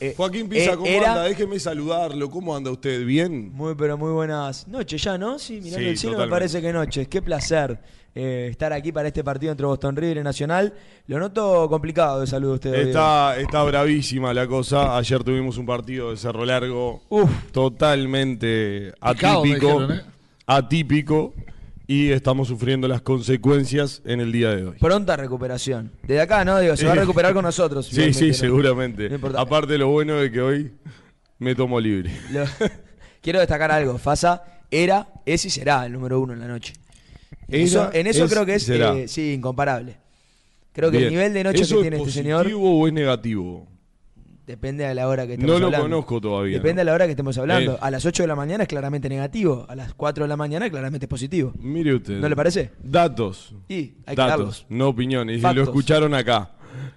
Eh, Joaquín Pisa, eh, ¿cómo era- anda? Déjeme saludarlo. ¿Cómo anda usted? ¿Bien? Muy, pero muy buenas noches ya, ¿no? Sí, mirando Sí, el cielo me totalmente. parece que noches. Qué placer eh, estar aquí para este partido entre Boston River y Nacional. Lo noto complicado de salud usted. Diego. Está, está bravísima la cosa. Ayer tuvimos un partido de Cerro Largo totalmente Picado, me atípico. dijeron, ¿eh? Atípico. Y estamos sufriendo las consecuencias en el día de hoy. Pronta recuperación. Desde acá, ¿no? Digo, se va a recuperar con nosotros. Sí, sí, ¿no? seguramente. No. Aparte, lo bueno es que hoy me tomo libre. Lo- Quiero destacar algo. Fasa era, es y será el número uno en la noche. Era, eso, en eso es creo que es, eh, sí, incomparable. Creo que Bien. el nivel de noche ¿Eso que es tiene este señor positivo o es negativo? Depende a la hora que estemos No lo hablando. conozco todavía. Depende ¿no? a la hora que estemos hablando. Eh. A las 8 de la mañana es claramente negativo. A las 4 de la mañana claramente es positivo. Mire usted. ¿No le parece? Datos. Y hay que Datos, darlos. no opiniones. Y Factos. lo escucharon acá.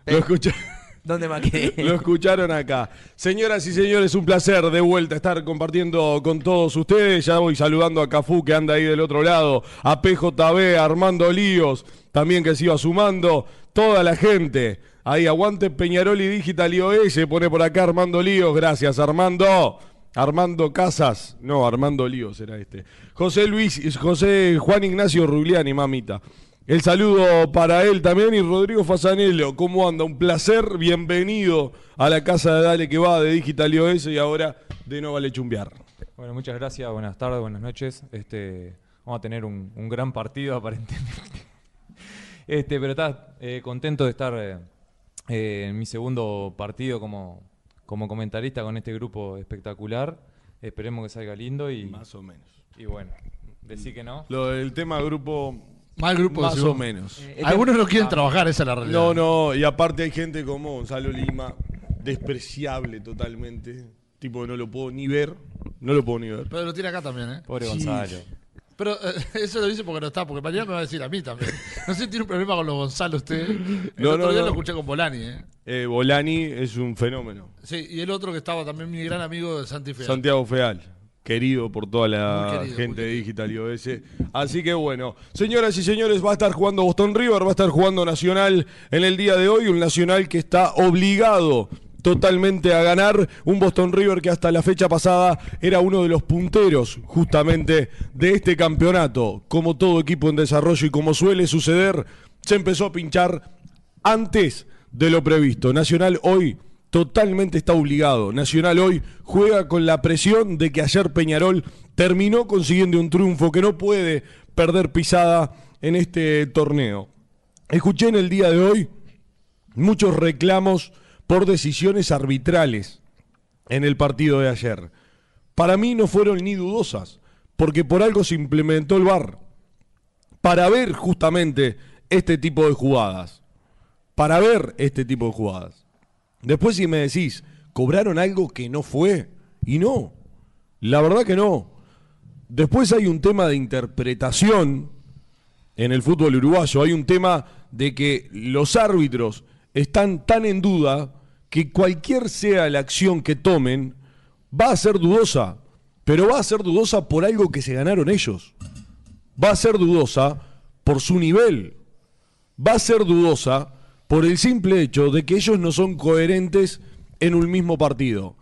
Eh. Lo, escucha- ¿Dónde más que? lo escucharon acá. Señoras y señores, un placer de vuelta estar compartiendo con todos ustedes. Ya voy saludando a Cafú que anda ahí del otro lado, a PJB, a Armando Líos, también que se iba sumando. Toda la gente. Ahí aguante Peñarol y Digital iOS. Pone por acá Armando Líos. Gracias, Armando. Armando Casas. No, Armando Líos era este. José Luis, José Juan Ignacio Rugliani, mamita. El saludo para él también y Rodrigo Fasanello. ¿Cómo anda? Un placer. Bienvenido a la casa de Dale que va de Digital iOS y ahora de No Vale Chumbear. Bueno, muchas gracias, buenas tardes, buenas noches. Este, vamos a tener un, un gran partido aparentemente. Este, pero está eh, contento de estar eh, eh, en mi segundo partido como, como comentarista con este grupo espectacular. Esperemos que salga lindo y Más o menos. y bueno, decir que no. Lo del tema grupo, Mal grupo. más o menos. Eh, Algunos no quieren trabajar, esa es la realidad. No, no, y aparte hay gente como Gonzalo Lima, despreciable totalmente. Tipo, no lo puedo ni ver. No lo puedo ni ver. Pero lo tiene acá también, ¿eh? Pobre Sí. Gonzalo. Pero eh, eso lo dice porque no está, porque mañana me va a decir a mí también. No sé si tiene un problema con los Gonzalo usted. El No, otro no, día no. lo escuché con Bolani, ¿eh? Eh, Bolani es un fenómeno. Sí, y el otro que estaba también mi gran amigo de Santi Feal. Santiago Feal, querido por toda la querido, gente de Digital iOS. Así que bueno, señoras y señores, va a estar jugando Boston River, va a estar jugando Nacional en el día de hoy, un Nacional que está obligado totalmente a ganar, un Boston River que hasta la fecha pasada era uno de los punteros justamente de este campeonato, como todo equipo en desarrollo y como suele suceder, se empezó a pinchar antes de lo previsto. Nacional hoy totalmente está obligado. Nacional hoy juega con la presión de que ayer Peñarol terminó consiguiendo un triunfo que no puede perder pisada en este torneo. Escuché en el día de hoy muchos reclamos por decisiones arbitrales en el partido de ayer. Para mí no fueron ni dudosas, porque por algo se implementó el VAR para ver justamente este tipo de jugadas. Para ver este tipo de jugadas. Después si me decís, ¿cobraron algo que no fue? Y no, la verdad que no. Después hay un tema de interpretación en el fútbol uruguayo, hay un tema de que los árbitros están tan en duda que cualquier sea la acción que tomen, va a ser dudosa, pero va a ser dudosa por algo que se ganaron ellos. Va a ser dudosa por su nivel. Va a ser dudosa por el simple hecho de que ellos no son coherentes en un mismo partido.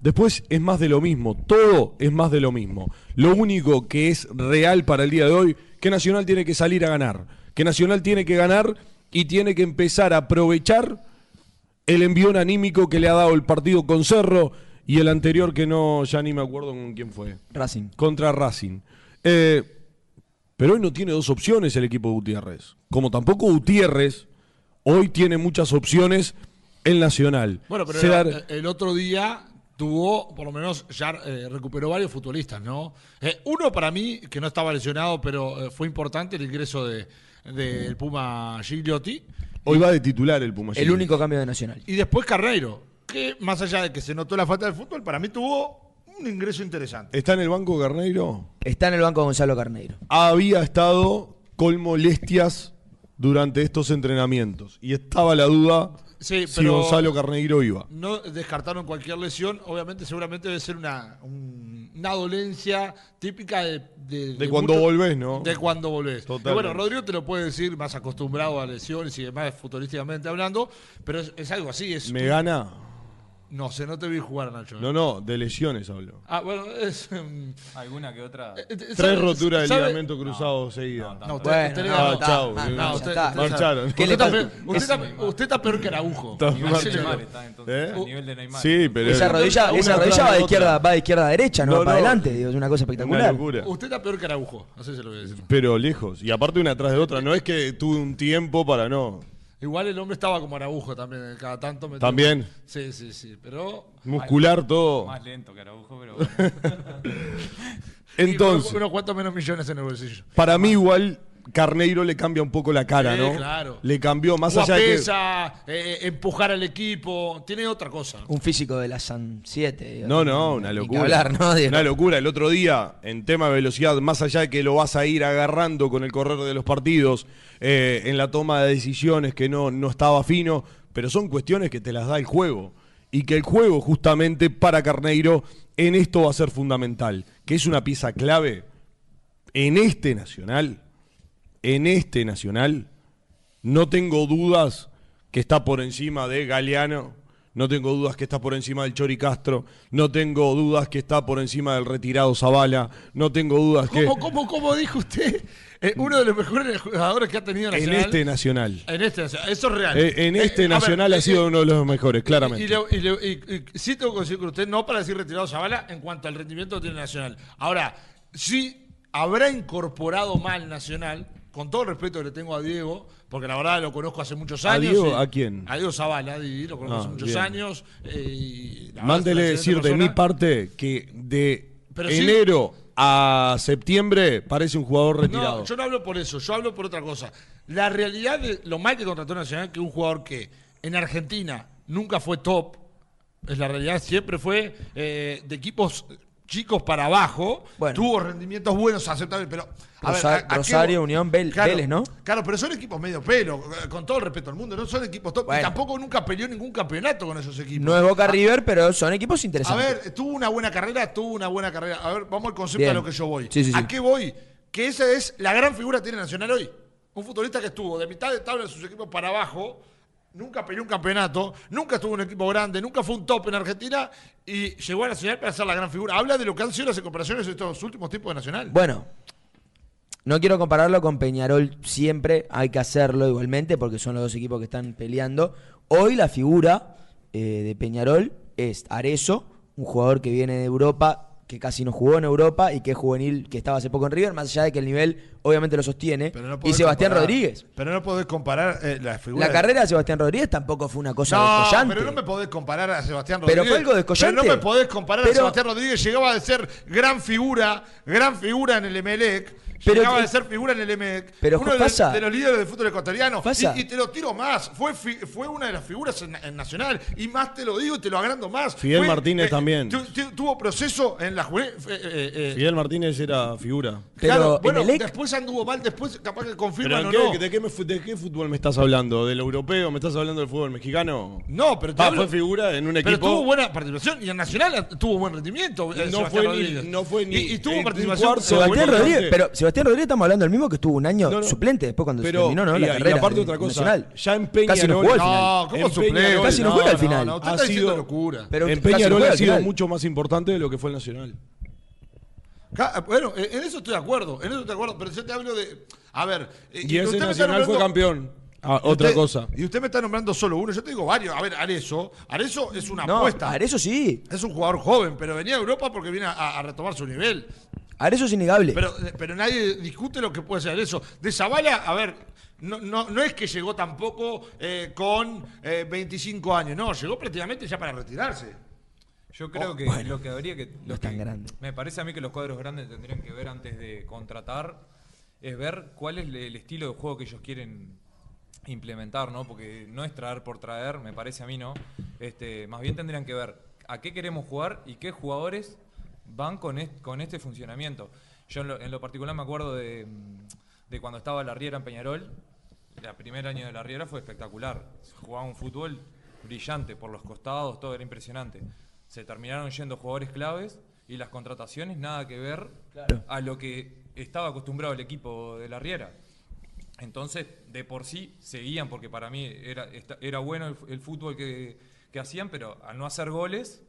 Después es más de lo mismo, todo es más de lo mismo. Lo único que es real para el día de hoy, que Nacional tiene que salir a ganar, que Nacional tiene que ganar y tiene que empezar a aprovechar el envión anímico que le ha dado el partido con Cerro y el anterior que no, ya ni me acuerdo con quién fue, Racing. contra Racing. Eh, pero hoy no tiene dos opciones el equipo de Gutiérrez. Como tampoco Gutiérrez hoy tiene muchas opciones en Nacional. Bueno, pero el, el otro día tuvo, por lo menos ya eh, recuperó varios futbolistas, ¿no? Eh, uno para mí, que no estaba lesionado, pero eh, fue importante el ingreso de del Puma Gigliotti. Hoy va de titular el Puma. El único cambio de Nacional. Y después Carreiro, que más allá de que se notó la falta del fútbol, para mí tuvo un ingreso interesante. ¿Está en el banco Garneiro? Está en el banco Gonzalo Carneiro. Había estado con molestias durante estos entrenamientos y estaba la duda Sí, si pero- Gonzalo Carneiro iba. No descartaron cualquier lesión, obviamente seguramente debe ser una, un- una dolencia típica de... De, De cuando volvés, ¿no? De cuando volvés. Totalmente. bueno, Rodrigo te lo puede decir más acostumbrado a lesiones y demás futurísticamente hablando, pero es, es algo así. Es ¿Me gana? No sé, no te vi jugar, Nacho. No, no, de lesiones hablo. Ah, bueno, es. em, Alguna que otra. eh, eh, Tres ¿sabe- roturas de sabe- ligamento cruzado seguidas. no, No, usted, Bueno, usted, no, Ah, está, man, eh, no, usted- está. usted- Marcharon. ¿Qué usted le está pasa? peor- usted Es- está- usted está peor que Araujo. Está le. Neymar entonces ¿Eh? al nivel de Neymar. Sí, pero. Esa rodilla, una esa atrás rodilla va de otra. izquierda, va de izquierda a derecha, no, No, va para no. adelante. digo, es una cosa Una espectacular. locura. Usted está peor que Araujo. Así se lo voy a decir. Pero lejos. Y aparte una atrás de otra. No es que tuve un tiempo para no. Igual el hombre estaba como Araujo también. Cada tanto me También. Sí, sí, sí. Pero. Muscular todo. Más lento que Araujo, pero bueno. Entonces, Y unos cuantos menos millones en el bolsillo. para mí igual Carneiro le cambia un poco la cara, Sí, ¿no? claro. Le cambió más allá de que eh, empujar al equipo. Tiene otra cosa. Un físico de la San 7. No, no, una locura. hablar, ¿no? Una locura. El otro día, en tema de velocidad, más allá de que lo vas a ir agarrando con el correr de los partidos, eh, en la toma de decisiones que no, no estaba fino, pero son cuestiones que te las da el juego. Y que el juego, justamente, para Carneiro, en esto va a ser fundamental. Que es una pieza clave en este Nacional. En este Nacional. No tengo dudas que está por encima de Galeano. No tengo dudas que está por encima del Chori Castro. No tengo dudas que está por encima del retirado Zavala. No tengo dudas que. ¿Cómo, cómo, cómo dijo usted? Eh, uno de los mejores jugadores que ha tenido En Nacional. este Nacional. En este Nacional. Eso es real. Eh, En este Eh, ver, Nacional ha sido eh, uno de los mejores, claramente. Y, le- y le- y- y sí tengo que coincidir con usted, no para decir retirado Zavala en cuanto al rendimiento que tiene Nacional. Ahora, sí habrá incorporado mal Nacional, con todo el respeto que le tengo a Diego, porque la verdad lo conozco hace muchos ¿A años. Diego? y- ¿A quién? A Diego Zavala, lo conozco Ah, hace muchos bien. años. eh, y Mándele decir de mi parte que de Pero sí- enero a septiembre parece un jugador retirado. No, yo no hablo por eso, yo hablo por otra cosa. La realidad de lo mal que contrató Nacional, que un jugador que en Argentina nunca fue top, es la realidad, siempre fue eh, de equipos chicos para abajo, Bueno. tuvo rendimientos buenos, aceptables, pero... a ver, Rosa- ¿a- a qué Rosario, Unión, Vel- Vélez, ¿no? Claro, pero son equipos medio pelo, con todo el respeto al mundo, no son equipos top, y tampoco nunca peleó ningún campeonato con esos equipos. No es Boca River, pero son equipos A interesantes. ver, tuvo una buena carrera, tuvo una buena carrera. A ver, vamos al concepto Bien. a lo que yo voy. Sí, sí, sí. ¿A qué voy? Que esa es la gran figura que tiene Nacional hoy. Un futbolista que estuvo de mitad de tabla de sus equipos para abajo, nunca peleó un campeonato, nunca estuvo un equipo grande, nunca fue un top en Argentina y llegó a Nacional para ser la gran figura. Habla de lo que han sido las comparaciones de estos últimos tiempos de Nacional. Bueno, no quiero compararlo con Peñarol siempre, hay que hacerlo igualmente porque son los dos equipos que están peleando. Hoy la figura eh, de Peñarol es Arezo, un jugador que viene de Europa, que casi no jugó en Europa y que es juvenil, que estaba hace poco en River, más allá de que el nivel obviamente lo sostiene. Pero no y Sebastián comparar- Rodríguez. Pero no podés comparar eh, la figura. La carrera de Sebastián Rodríguez tampoco fue una cosa No, descollante. pero no me podés comparar a Sebastián Pero Rodríguez. fue algo descollante. Pero no me podés comparar a Pero- Sebastián Rodríguez. Llegaba a ser gran figura, gran figura en el Emelec. Pero llegaba que- a ser figura en el Emelec. Pero uno de, pasa- los, de los líderes del fútbol ecuatoriano. Pasa- Y, y te lo tiro más. Fue, fi- fue una de las figuras en, en Nacional. Y más te lo digo y te lo agrando más. Fidel Fue, Martínez eh, también. tu- tu- tuvo proceso en la eh, eh, eh, Fidel Martínez era figura. Pero claro, bueno, Emelec- después anduvo mal, después capaz que ¿Pero confirman o qué- no. de, qué me de qué fútbol me estás hablando? ¿Del europeo? ¿Me estás hablando del fútbol mexicano? No, pero te Ah, hablo- fue figura en un Pero equipo. tuvo buena participación y en Nacional tuvo buen rendimiento. eh, No fue ni- no fue ni- Y, y tuvo participación. Sebastián Rodríguez, pero Sebastián Rodríguez estamos hablando del mismo que estuvo un año No, no. suplente después cuando Pero, se terminó ¿no? y, la y carrera aparte de- otra cosa, nacional. ya en Peñarol, Casi no jugó al final. ¿cómo En suplente? Peñarol, Casi no juega al final. No, usted Ha está sido- locura. Pero en Peñarol ha sido mucho más importante de lo que fue el Nacional. Bueno, en eso estoy de acuerdo, en eso estoy de acuerdo, pero yo te hablo de... A ver... eh, Y ese Nacional fue campeón. Ah, y otra cosa. Y usted me está nombrando solo uno, yo te digo varios. A ver, Arezo, Arezo es una No, apuesta. Arezo sí. Es un jugador joven, pero venía a Europa porque viene a, a retomar su nivel. Arezo es innegable. Pero, pero nadie discute lo que puede ser eso. De Zavala, a ver, no, no, no es que llegó tampoco eh, con eh, 25 años, no, llegó prácticamente ya para retirarse. Yo creo Oh, que bueno, lo que habría que. no lo es tan que- grande. Me parece a mí que los cuadros grandes tendrían que ver antes de contratar, es ver cuál es el estilo de juego que ellos quieren implementar, ¿no? Porque no es traer por traer, me parece a mí, ¿no? Este, más bien tendrían que ver a qué queremos jugar y qué jugadores van con, est- con este funcionamiento. Yo en lo, en lo particular me acuerdo de, de cuando estaba la Riera en Peñarol. El primer año de la Riera fue espectacular. Jugaba un fútbol brillante por los costados, todo era impresionante. Se terminaron yendo jugadores claves y las contrataciones nada que ver a lo que estaba acostumbrado el equipo de la Riera. Entonces, de por sí, seguían, porque para mí era, era bueno el, el fútbol que, que hacían, pero al no hacer goles,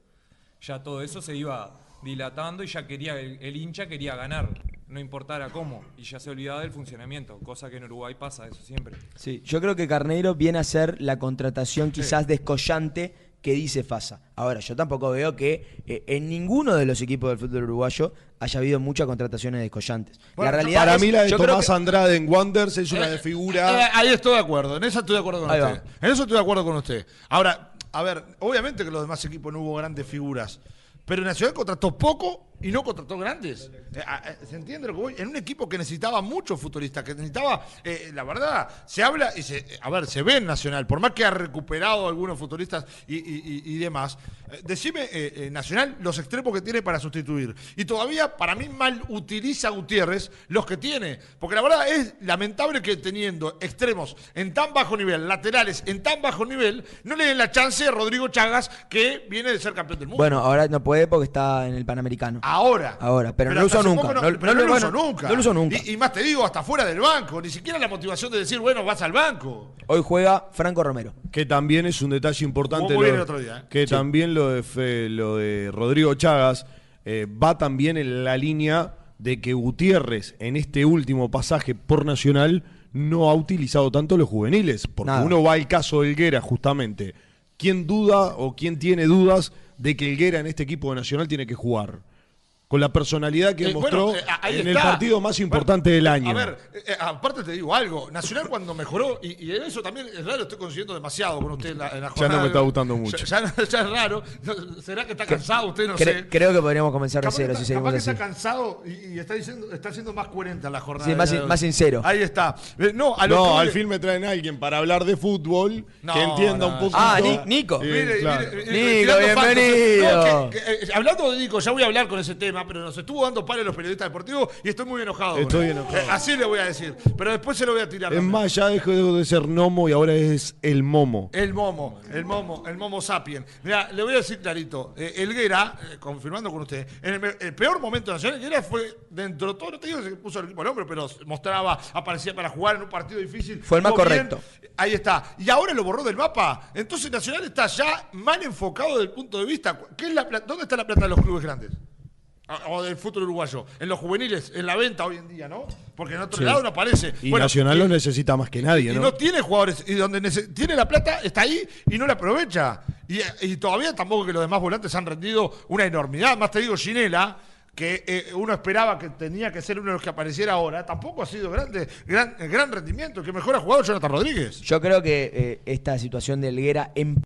ya todo eso se iba dilatando y ya quería, el, el hincha quería ganar, no importara cómo, y ya se olvidaba del funcionamiento, cosa que en Uruguay pasa eso siempre. Sí, yo creo que Carneiro viene a ser la contratación quizás descollante que dice Fasa. Ahora, yo tampoco veo que eh, en ninguno de los equipos del fútbol uruguayo haya habido muchas contrataciones descollantes. Bueno, la realidad Para es- mí la de yo Tomás que- Andrade en Wanderers es una Eh, de eh, figura. ahí estoy de acuerdo, en esa estoy de acuerdo con Ahí va. usted. En eso estoy de acuerdo con usted. Ahora, a ver, obviamente que los demás equipos no hubo grandes figuras, pero Nacional contrató poco y no contrató grandes. Eh, a- a- ¿Se entiende lo que voy? En un equipo que necesitaba muchos futuristas, que necesitaba, eh, la verdad, se habla y se, a ver, se ve en Nacional, por más que ha recuperado algunos futuristas y, y- y- demás. eh, decime, eh, eh, Nacional, los extremos que tiene para sustituir. Y todavía, para mí, mal utiliza Gutiérrez los que tiene. Porque la verdad es lamentable que teniendo extremos en tan bajo nivel, laterales en tan bajo nivel, no le den la chance a Rodrigo Chagas, que viene de ser campeón del mundo. Bueno, ahora no puede porque está en el Panamericano. Ahora. Ahora, pero no lo hace nunca. No- No, no pero lo- no lo bueno, usó nunca. no lo usó nunca. Y, y más te digo, hasta fuera del banco. Ni siquiera la motivación de decir, bueno, vas al banco. Hoy juega Franco Romero. Que también es un detalle importante. Lo- el otro día, ¿eh? Que también lo de, Fe- lo de Rodrigo Chagas eh, va también en la línea de que Gutiérrez en este último pasaje por Nacional no ha utilizado tanto los juveniles. Porque Nada. uno va al caso de Helguera justamente. ¿Quién duda o quién tiene dudas de que Helguera en este equipo de Nacional tiene que jugar? Con la personalidad que Eh, mostró bueno, eh, en el partido más Bueno, importante del año. A ver, eh, aparte te digo algo. Nacional cuando mejoró, y, y eso también es raro, estoy consiguiendo demasiado con usted en la, en la Ya jornada. no me está gustando mucho. Ya, ya- ya es raro. ¿Será que está cansado usted? No Cre- sé. Creo que podríamos comenzar de cero si seguimos capaz que así. está cansado y, y está, diciendo, está siendo más coherente en la jornada. Sí, más de- sin- más sincero. Ahí está. No, a lo que No, voy- al fin me traen a alguien para hablar de fútbol No, que entienda no, un poquito. Ah, Ni- Nico. Eh, Mire, claro. mire, Nico, bienvenido. No, que- que, eh, hablando de Nico, ya voy a hablar con ese tema, pero nos estuvo dando palo a los periodistas deportivos y estoy muy enojado. Estoy él. enojado. Eh, así le voy a decir. Pero después se lo voy a tirar. Es también. más, ya dejó de ser Nomo y ahora es el Momo. El momo, el momo, el momo sapien. Mira, le voy a decir clarito. Eh, Elguera, eh, confirmando con usted, en el, peor momento nacional, Elguera fue dentro de todo, no te digo que se puso el equipo al hombro, pero mostraba, aparecía para jugar en un partido difícil. Fue el más bien. correcto. Ahí está. Y ahora lo borró del mapa. Entonces Nacional está ya mal enfocado desde el punto de vista. ¿qué es la ¿Dónde está la plata de los clubes grandes? Ah, O del fútbol uruguayo. En los juveniles, en la venta hoy en día, ¿no? Porque en otro Sí. lado no aparece. Y Bueno, Nacional lo necesita más que nadie, y ¿no? no tiene jugadores. Y donde tiene la plata, está ahí y no la aprovecha. Y, y todavía tampoco que los demás volantes han rendido una enormidad. Más te digo, Ginela, que eh, uno esperaba que tenía que ser uno de los que apareciera ahora, tampoco ha sido grande, gran, gran rendimiento. El que mejor ha jugado Jonathan Rodríguez. Yo creo que eh, esta situación de Helguera en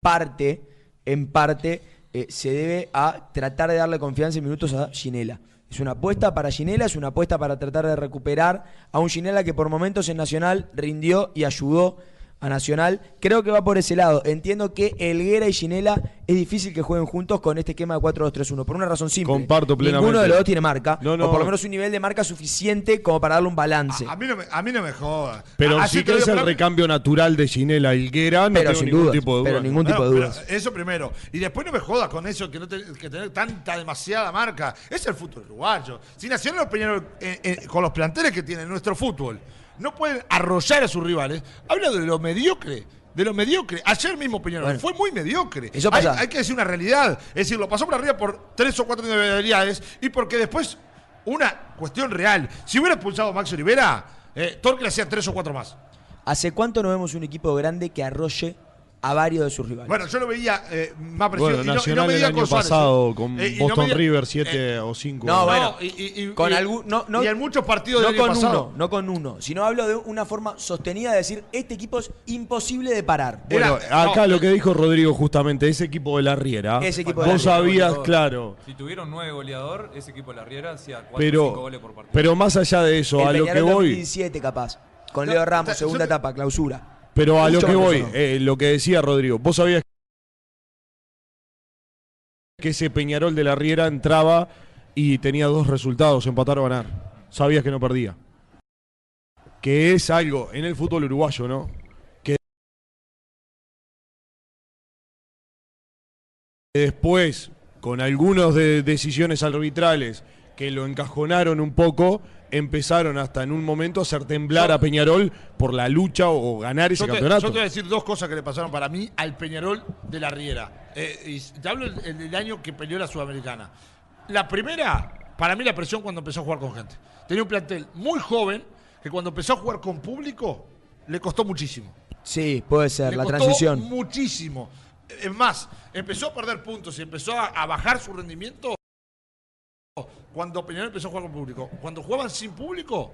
parte, en parte, eh, se debe a tratar de darle confianza en minutos a Ginela. Es una apuesta para Ginela, es una apuesta para tratar de recuperar a un Ginela que por momentos en Nacional rindió y ayudó a Nacional. Creo que va por ese lado. Entiendo que Helguera y Ginela es difícil que jueguen juntos con este esquema de 4-2-3-1, por una razón simple. Comparto Ninguno plenamente. de los dos tiene marca, No, no. o por lo menos un nivel de marca suficiente como para darle un balance. A mí no me, a mí no me joda. Pero Así te que lo es el pero- recambio natural de Ginela Higuera, no pero tengo sin ningún dudas, tipo de pero duda. ningún tipo de pero dudas. Eso primero. Y después no me jodas con eso, que no te- que tener tanta, demasiada marca. Es el fútbol uruguayo. Si Nacional o Peñarol, eh, eh, con los planteles que tiene nuestro fútbol, no pueden arrollar a sus rivales, habla de lo mediocre. De lo mediocre. Ayer mismo Peñarol Bueno. fue muy mediocre. Eso hay, pasa. hay que decir una realidad. Es decir, lo pasó por arriba por tres o cuatro individualidades y porque después, una cuestión real. Si hubiera expulsado a Max Olivera, eh, Torque le hacía tres o cuatro más. ¿Hace cuánto no vemos un equipo grande que arrolle a varios de sus rivales? Bueno, yo lo veía eh, más preciso. Bueno, y no- y no Nacional el con año pasado ¿eh? con Eh, no Boston medía- River 7 eh, o 5. no, bueno, y, y- con y- algún, no, no, y en muchos partidos no del año con pasado. uno, no con uno, sino hablo de una forma sostenida de decir este equipo es imposible de parar. Bueno, Era- acá no, lo que dijo Rodrigo justamente, ese equipo de la Riera, Ese equipo de la vos Riera, sabías, goleador. claro, Si tuvieron nueve goleador, ese equipo de la Riera hacía cuatro o cinco pero, goles por partido. pero más allá de eso, El a lo que Peñarol voy, 2017 capaz, con No, Leo Ramos, segunda etapa, clausura. Pero a lo que voy, eh, lo que decía Rodrigo, vos sabías que ese Peñarol de la Riera entraba y tenía dos resultados, empatar o ganar. Sabías que no perdía. Que es algo en el fútbol uruguayo, ¿no? Que después, con algunas de decisiones arbitrales que lo encajonaron un poco, empezaron hasta en un momento a hacer temblar a Peñarol por la lucha o ganar ese Yo te, campeonato. yo te voy a decir dos cosas que le pasaron para mí al Peñarol de la Riera. Eh, y te hablo el, el del año que peleó la Sudamericana. La primera, para mí la presión cuando empezó a jugar con gente. Tenía un plantel muy joven que cuando empezó a jugar con público le costó muchísimo. Sí, puede ser, Le la costó transición. muchísimo. Es más, empezó a perder puntos y empezó a, a bajar su rendimiento cuando Peñarol empezó a jugar con público. Cuando jugaban sin público,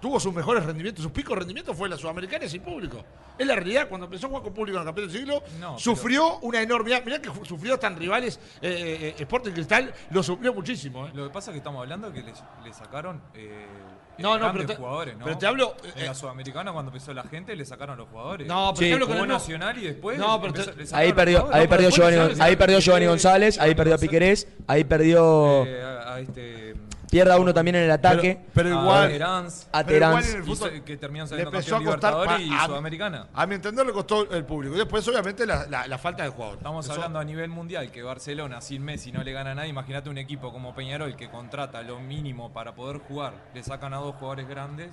tuvo sus mejores rendimientos, sus picos de rendimiento fue la Sudamericana sin público. Es la realidad, cuando empezó a jugar con público en el campeonato del siglo, No, pero- sufrió una enormidad. Mirá que sufrió hasta en rivales, eh, eh, Sporting Cristal lo sufrió muchísimo. eh. Lo que pasa es que estamos hablando que le, le sacaron eh, No, no, grandes pero te- jugadores, ¿no? pero te hablo, En eh, la Sudamericana, cuando empezó la gente, le sacaron los jugadores. No, pero Sí. te hablo con el no- Nacional y después. No, pero empezó- te- le sacaron Ahí perdió, ahí No, perdió Giovanni, le ahí perdió Giovanni González, ahí perdió González, Piquerés, ahí perdió eh, a, a este. Pierda uno también en el ataque. Pero a igual- Terans, a pero igual Terans. en el hizo- fútbol que terminan le saliendo empezó campeón a costar Libertadores y pa- a- Sudamericana. A mi entender le costó el público. Y después, obviamente, la, la- la falta de jugadores. Estamos Eso- hablando a nivel mundial que Barcelona sin Messi no le gana a nadie. Imagínate un equipo como Peñarol que contrata lo mínimo para poder jugar. Le sacan a dos jugadores grandes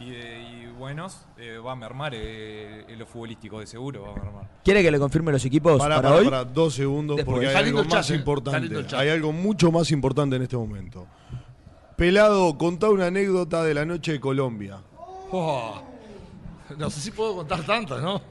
y, eh, y buenos. eh, va a mermar eh, en lo futbolístico, de seguro va a mermar. ¿Quiere que le confirme los equipos para, Para, para, hoy? para, dos segundos, Después. porque hay algo más eh. Importante. Hay algo mucho más importante en este momento. Pelado, contá una anécdota de la noche de Colombia. Oh, no sé si puedo contar tantas, ¿no?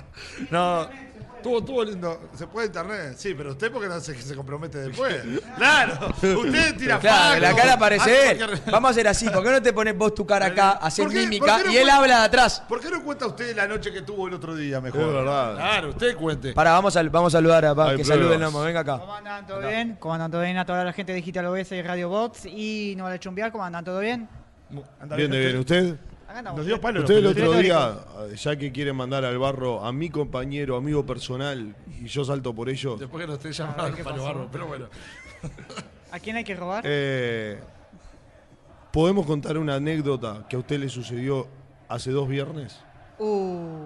no. Tuvo, tuvo lindo. ¿Se puede internet? Sí, pero usted porque no se, se compromete después. claro. Usted tira Claro, la cara parece. cualquier- Vamos a hacer así. ¿Por qué no te pones vos tu cara acá, haces ¿Por qué- mímica no y él cuenta- habla de atrás? ¿Por qué no cuenta usted la noche que tuvo el otro día mejor? Es verdad. Claro, usted cuente. Para, vamos a, vamos a saludar a pa, Hay que salude el. Nomo. Venga acá. ¿Cómo andan? ¿Todo bien? ¿Cómo andan? ¿Todo bien a toda la gente de Digital OS y Radio Bots? Y no vale chumbear, ¿cómo andan? ¿Todo bien? Anda Bien, de bien. ¿Usted? Nos dio palo. Usted el otro día, ya que quiere mandar al barro a mi compañero, amigo personal, y yo salto por ello, Después que nos esté llamando ¿qué Palo pasó? Barro, pero bueno. ¿A quién hay que robar? eh, ¿podemos contar una anécdota que a usted le sucedió hace dos viernes? Uh.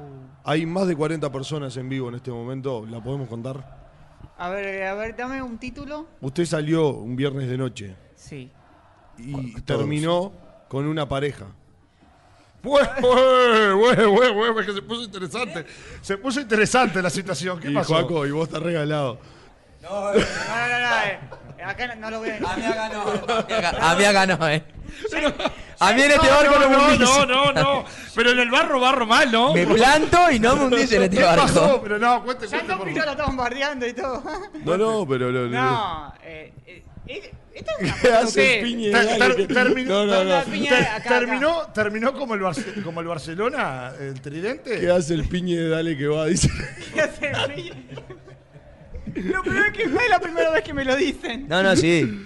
Hay más de 40 personas en vivo en este momento, ¿la podemos contar? A ver, a ver, dame un título. Usted salió un viernes de noche Sí. y terminó con una pareja. Bueno, que se puso interesante. Se puso interesante la situación. ¿Qué y pasó? Joaco, y vos estás regalado. No, no, no, no. eh, Acá no, no lo voy a A mí acá no. A mí acá no, eh. A mí en este no, barco no, no, me no, hundís. no, no, no. Pero en el barro, barro mal, ¿no? Me planto y no me hundís en este ¿Qué pasó? barco. Pero no, cuente, Ya cuente, no, ya lo favor. estamos bombardeando y todo. No, no, pero... lo- lo- No, eh, terminó- No, no, no. Terminó, terminó como el, Barce- como el Barcelona, el tridente. ¿Qué hace el piñe de Dale que va? Dice. ¿Qué hace el Piñe? Lo peor es que no es la primera vez que me lo dicen. No, no, sí.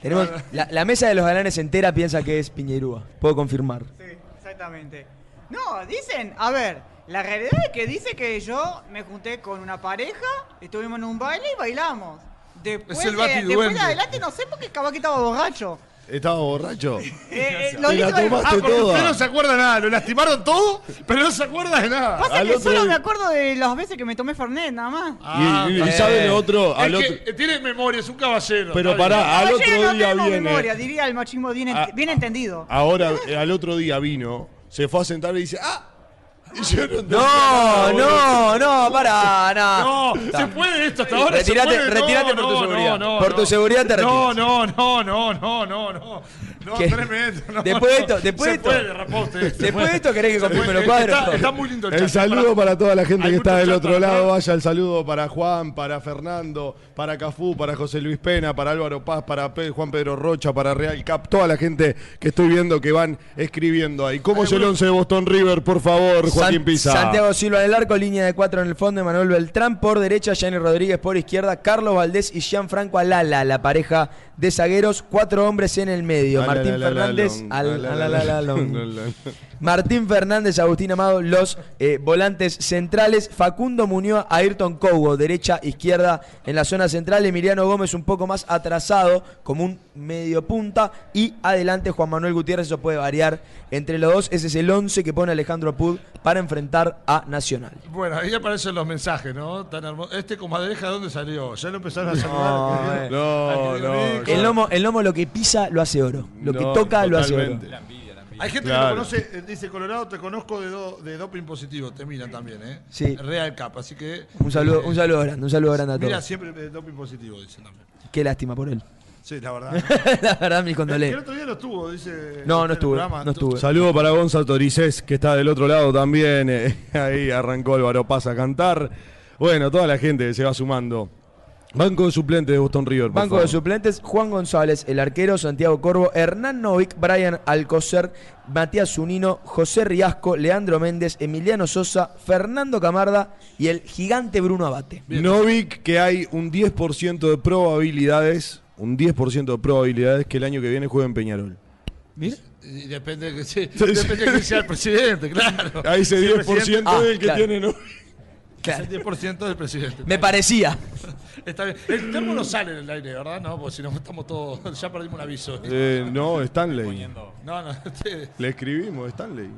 Tenemos, la, la mesa de los galanes entera piensa que es Piñerúa. Puedo confirmar. Sí, exactamente. No, dicen, a ver, la realidad es que dice que yo me junté con una pareja, estuvimos en un baile y bailamos. Después, Es el de, después de adelante no sé porque capaz que estaba borracho. Estaba borracho. Eh, eh, lo Te la tomaste Ah, porque toda. usted no se acuerda de nada. Lo lastimaron todo, pero no se acuerda de nada. Pasa al que otro solo día- me acuerdo de las veces que me tomé Fernet, nada más. Ah, y y, y está sabe bien. lo otro, Es al que, eh, tiene memoria, es un caballero. Pero está bien. pará, al Caballero, otro no día viene. memoria, diría el machismo bien, ent- Ah, bien entendido. Ahora, eh, al otro día vino, se fue a sentar y dice, ¡ah! Yo no No, no, no, para, no. No, se puede esto hasta ahora. Retirate- se puede. No, retirate por tu no, seguridad. no, no, Por no. tu seguridad te retiras. no, no, no, no, no, no. No, ¿Qué? tremendo. No, Después de no. esto, después de esto. Puede, se Después de esto, ¿querés que puede. los cuadros? Está, está muy lindo el El chat. saludo para toda la gente que está del otro lado. Vaya el saludo para Juan, para Fernando, para Cafú, para José Luis Pena, para Álvaro Paz, para Juan Pedro Rocha, para Real Cap. Toda la gente que estoy viendo que van escribiendo ahí. ¿Cómo es el 11 de Boston River, por favor, Joaquín San- Pisa? Santiago Silva en el arco, línea de cuatro en el fondo, Emanuel Beltrán por derecha, Gianni Rodríguez por izquierda, Carlos Valdés y Gianfranco Alala, la pareja de zagueros, cuatro hombres en el medio, Martín Fernández, al. Martín Fernández, Agustín Amado, los eh, volantes centrales. Facundo Muñoz, Ayrton Cogo, derecha, izquierda en la zona central. Emiliano Gómez un poco más atrasado, como un medio punta. Y adelante Juan Manuel Gutiérrez, eso puede variar entre los dos. Ese es el 11 que pone Alejandro Pud para enfrentar a Nacional. Bueno, ahí aparecen los mensajes, ¿no? Tan hermoso. Este comadreja, ¿de dónde salió? Ya lo empezaron a No, saludar. No, no, Nico. El lomo, el lomo lo que pisa lo hace oro. Lo que No, toca lo hace oro. Hay gente Claro. que lo conoce, eh, dice Colorado, te conozco de, do- de doping positivo, te miran también, ¿eh? Sí. Real Cap, así que. Un saludo, eh, un saludo grande, un saludo grande a Mira todos. siempre de doping positivo, dicen también. Qué lástima por él. Sí, la verdad. la verdad, mis el, el condolencias. otro día no estuvo, dice. No, no estuve, no estuve. Saludo para Gonzalo Toricés, que está del otro lado también. eh, ahí arrancó Álvaro Paz a cantar. Bueno, toda la gente que se va sumando. Banco de suplentes de Boston River. por Banco de suplentes, Juan González, el arquero, Santiago Corvo, Hernán Novik, Brian Alcocer, Matías Zunino, José Riasco, Leandro Méndez, Emiliano Sosa, Fernando Camarda y el gigante Bruno Abate. Novik, que hay un 10% de probabilidades, un 10% de probabilidades que el año que viene juegue en Peñarol. Y depende de que, sí, depende de que sea el presidente, claro. Ahí el 10% presidente- Ah, del que claro. tiene Novik. Es el 10% del presidente. Me parecía. Está bien. El termo no sale en el aire, ¿verdad? No, porque si no estamos todos. Ya perdimos un aviso. Eh, no, Stanley. No, no. Este, Le escribimos, Stanley.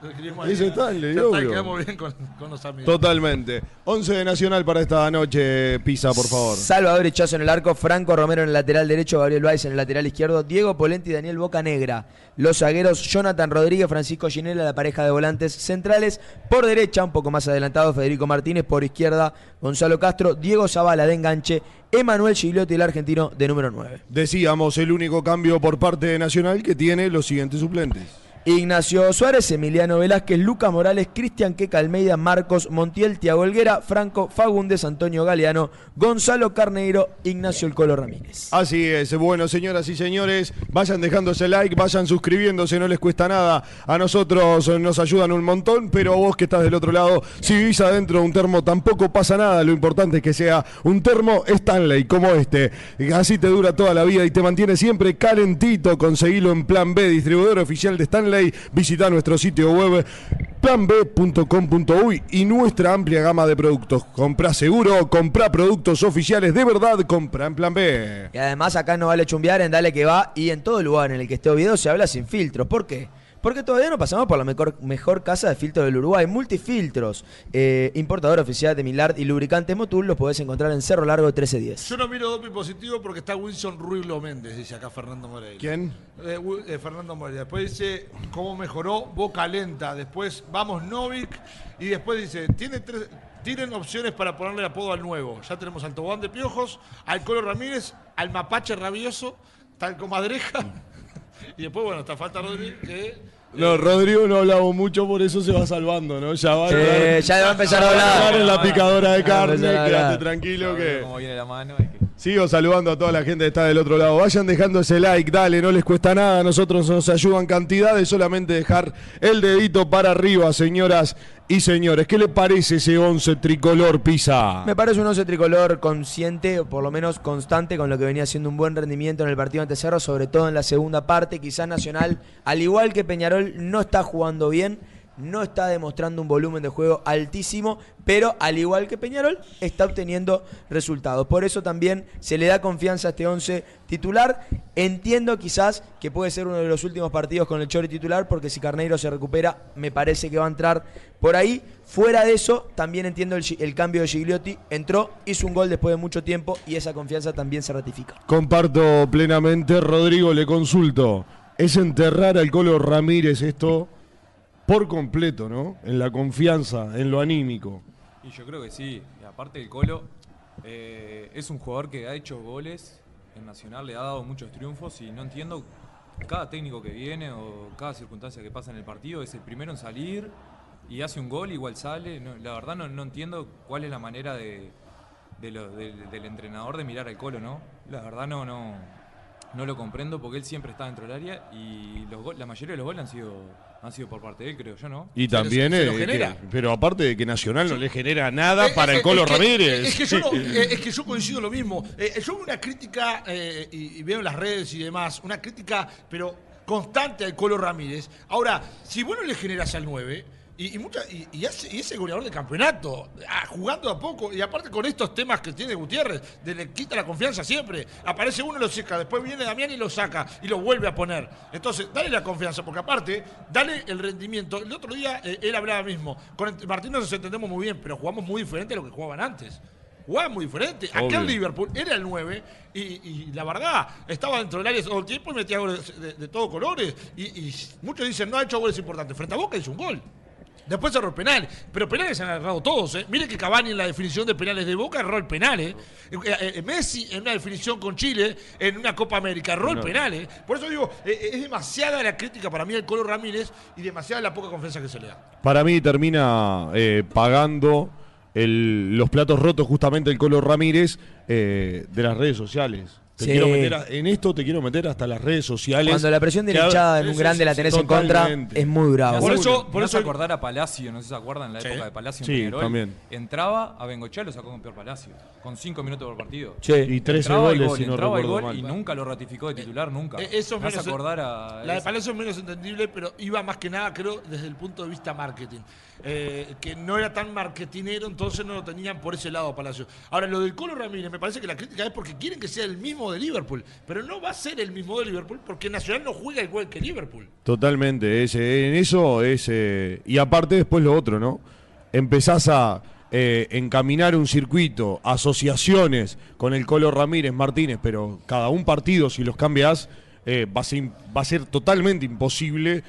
Ya está, quedamos bien con, con los amigos. Totalmente. 11 de Nacional para esta noche, Pisa, por favor. Salvador Echazo en el arco, Franco Romero en el lateral derecho, Gabriel Báez en el lateral izquierdo, Diego Polenti y Daniel Boca Negra. Los zagueros Jonathan Rodríguez, Francisco Ginela, la pareja de volantes centrales. Por derecha, un poco más adelantado, Federico Martínez. Por izquierda, Gonzalo Castro, Diego Zavala de enganche, Emanuel Gigliotti, el argentino de número 9. Decíamos el único cambio por parte de Nacional que tiene los siguientes suplentes. Ignacio Suárez, Emiliano Velázquez, Luca Morales, Cristian Queca Almeida, Marcos Montiel, Tiago Helguera, Franco Fagundes, Antonio Galeano, Gonzalo Carneiro, Ignacio El Colo Ramírez. Así es, bueno, señoras y señores, vayan dejándose like, vayan suscribiéndose, no les cuesta nada. A nosotros nos ayudan un montón, pero vos que estás del otro lado, si vivís adentro de un termo tampoco pasa nada. Lo importante es que sea un termo Stanley como este. Así te dura toda la vida y te mantiene siempre calentito. Conseguilo en Plan B, distribuidor oficial de Stanley. Visita nuestro sitio web planb.com.uy y nuestra amplia gama de productos. Comprá seguro, comprá productos oficiales de verdad, compra en Plan B. Y además acá no vale chumbear en Dale que va y en todo lugar en el que esté Oviedo se habla sin filtros. ¿Por qué? Porque todavía no pasamos por la mejor, mejor casa de filtros del Uruguay. Multifiltros, eh, importador oficial de Milard y lubricantes Motul, los podés encontrar en Cerro Largo 1310. Yo no miro doping positivo porque está Wilson Ruilo Méndez, dice acá Fernando Moreira. ¿Quién? Eh, eh, Fernando Moreira. Después dice cómo mejoró Boca Lenta. Después vamos Novik. Y después dice, tiene tres, tienen opciones para ponerle apodo al nuevo. Ya tenemos al Tobán de Piojos, al Colo Ramírez, al Mapache Rabioso, tal Comadreja. Y después, bueno, está falta Rodríguez que... No, Rodrigo no hablamos mucho, por eso se va salvando, ¿no? Ya va a Sí, entrar- ya va a empezar a a hablar. en la picadora de a carne, a quédate tranquilo que... Cómo viene la mano que- Sigo saludando a toda la gente que está del otro lado. Vayan dejando ese like, dale, no les cuesta nada. A nosotros nos ayudan cantidades. Solamente dejar el dedito para arriba, señoras y señores. ¿Qué le parece ese 11 tricolor Pisa? Me parece un 11 tricolor consciente, o por lo menos constante, con lo que venía haciendo un buen rendimiento en el partido ante Cerro, sobre todo en la segunda parte. Quizás Nacional, al igual que Peñarol, no está jugando bien, no está demostrando un volumen de juego altísimo, pero al igual que Peñarol, está obteniendo resultados. Por eso también se le da confianza a este 11 titular. Entiendo quizás que puede ser uno de los últimos partidos con el Chori titular, porque si Carneiro se recupera, me parece que va a entrar por ahí. Fuera de eso, también entiendo el, el cambio de Gigliotti. Entró, hizo un gol después de mucho tiempo y esa confianza también se ratifica. Comparto plenamente. Rodrigo, le consulto. ¿Es enterrar al Colo Ramírez esto por completo, no? En la confianza, en lo anímico. Y yo creo que sí. Y aparte el Colo eh, es un jugador que ha hecho goles en Nacional, le ha dado muchos triunfos y no entiendo cada técnico que viene o cada circunstancia que pasa en el partido es el primero en salir y hace un gol, igual sale. La verdad no, entiendo cuál es la manera de, de del entrenador de mirar al Colo, ¿no? La verdad no, no, no lo comprendo porque él siempre está dentro del área y los la mayoría de los goles han sido, han sido por parte de él, creo yo, ¿no? Y Se lo- también, se lo eh, que- pero aparte de que Nacional no le genera nada Eh, para eh, el Colo es que- Ramírez. Es que, yo no- es que yo coincido lo mismo. Yo una crítica, y, y veo en las redes y demás, una crítica, pero constante al Colo Ramírez. Ahora, si vos no le generas al 9, y, y, mucha- y, y hace- y ese goleador de campeonato, ah, jugando a poco, y aparte con estos temas que tiene Gutiérrez, de le quita la confianza siempre, aparece uno y lo seca, después viene Damián y lo saca y lo vuelve a poner. Entonces, dale la confianza, porque aparte, dale el rendimiento. El otro día eh, él hablaba mismo, con el- Martín nos entendemos muy bien, pero jugamos muy diferente a lo que jugaban antes. Jugaban muy diferente. Obvio. Aquel Liverpool era el 9 y, y la verdad estaba dentro del área todo el tiempo y metía goles de, de todos colores. Y, y muchos dicen, no ha hecho goles importantes. Frente a Boca hizo un gol. Después cerró el penal. Pero penales se han agarrado todos. ¿eh? Mire que Cavani en la definición de penales de Boca erró el penal. ¿eh? Eh, eh, Messi en una definición con Chile, en una Copa América, erró el penal. ¿eh? Por eso digo, eh, es demasiada la crítica para mí al Colo Ramírez y demasiada la poca confianza que se le da. Para mí termina eh, pagando el- los platos rotos justamente el Colo Ramírez eh, de las redes sociales. Te Sí. quiero meter a- en esto te quiero meter hasta las redes sociales. Cuando la presión de la hinchada en un Sí, grande sí, la sí, tenés en contra, es muy bravo. Por eso- por eso- acordar a Palacio, no sé si se acuerdan, la Sí. época de Palacio Sí, en Peñarol. también. Entraba a Bengochea lo sacó con peor Palacio, con 5 minutos por partido. Che, Y 13 entraba el goles, gol, si no entraba el recuerdo gol mal. y nunca lo ratificó de titular, nunca. Eh, Eso es Me hace menos- acordar a... La de Palacio es menos entendible, pero iba más que nada, creo, desde el punto de vista marketing. Eh, que no era tan marketinero, entonces no lo tenían por ese lado a Palacio. Ahora, lo del Colo Ramírez, me parece que la crítica es porque quieren que sea el mismo de Liverpool. Pero no va a ser el mismo de Liverpool porque Nacional no juega igual que Liverpool. Totalmente, ese, en eso es... eh, y aparte después lo otro, ¿no? Empezás a eh, encaminar un circuito, asociaciones con el Colo Ramírez, Martínez, pero cada un partido si los cambias eh, va, a ser, va a ser totalmente imposible.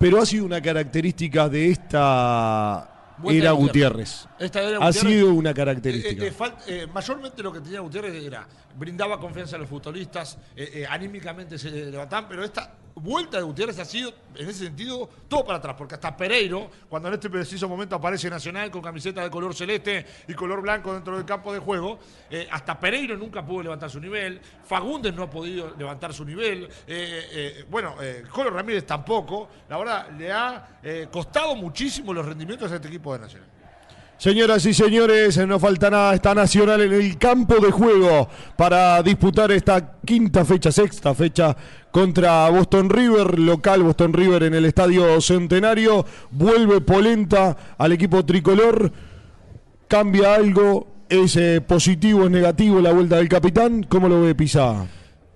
Pero ha sido una característica de esta era Gutiérrez. Gutiérrez. Esta era Ha sido una Eh, característica. eh, fal- eh, mayormente lo que tenía Gutiérrez era brindaba confianza a los futbolistas, anímicamente se levantaban, pero esta vuelta de Gutiérrez ha sido, en ese sentido, todo para atrás, porque hasta Pereiro, cuando en este preciso momento aparece Nacional con camiseta de color celeste y color blanco dentro del campo de juego, eh, hasta Pereiro nunca pudo levantar su nivel, Fagundes no ha podido levantar su nivel, eh, eh, bueno, Colo Ramírez tampoco, la verdad, le ha costado muchísimo los rendimientos a este equipo de Nacional. Señoras y señores, no falta nada, está Nacional en el campo de juego para disputar esta quinta fecha, sexta fecha contra Boston River, local Boston River en el Estadio Centenario. Vuelve Polenta al equipo tricolor, cambia algo, es eh, positivo, es negativo la vuelta del capitán. ¿Cómo lo ve Pizá?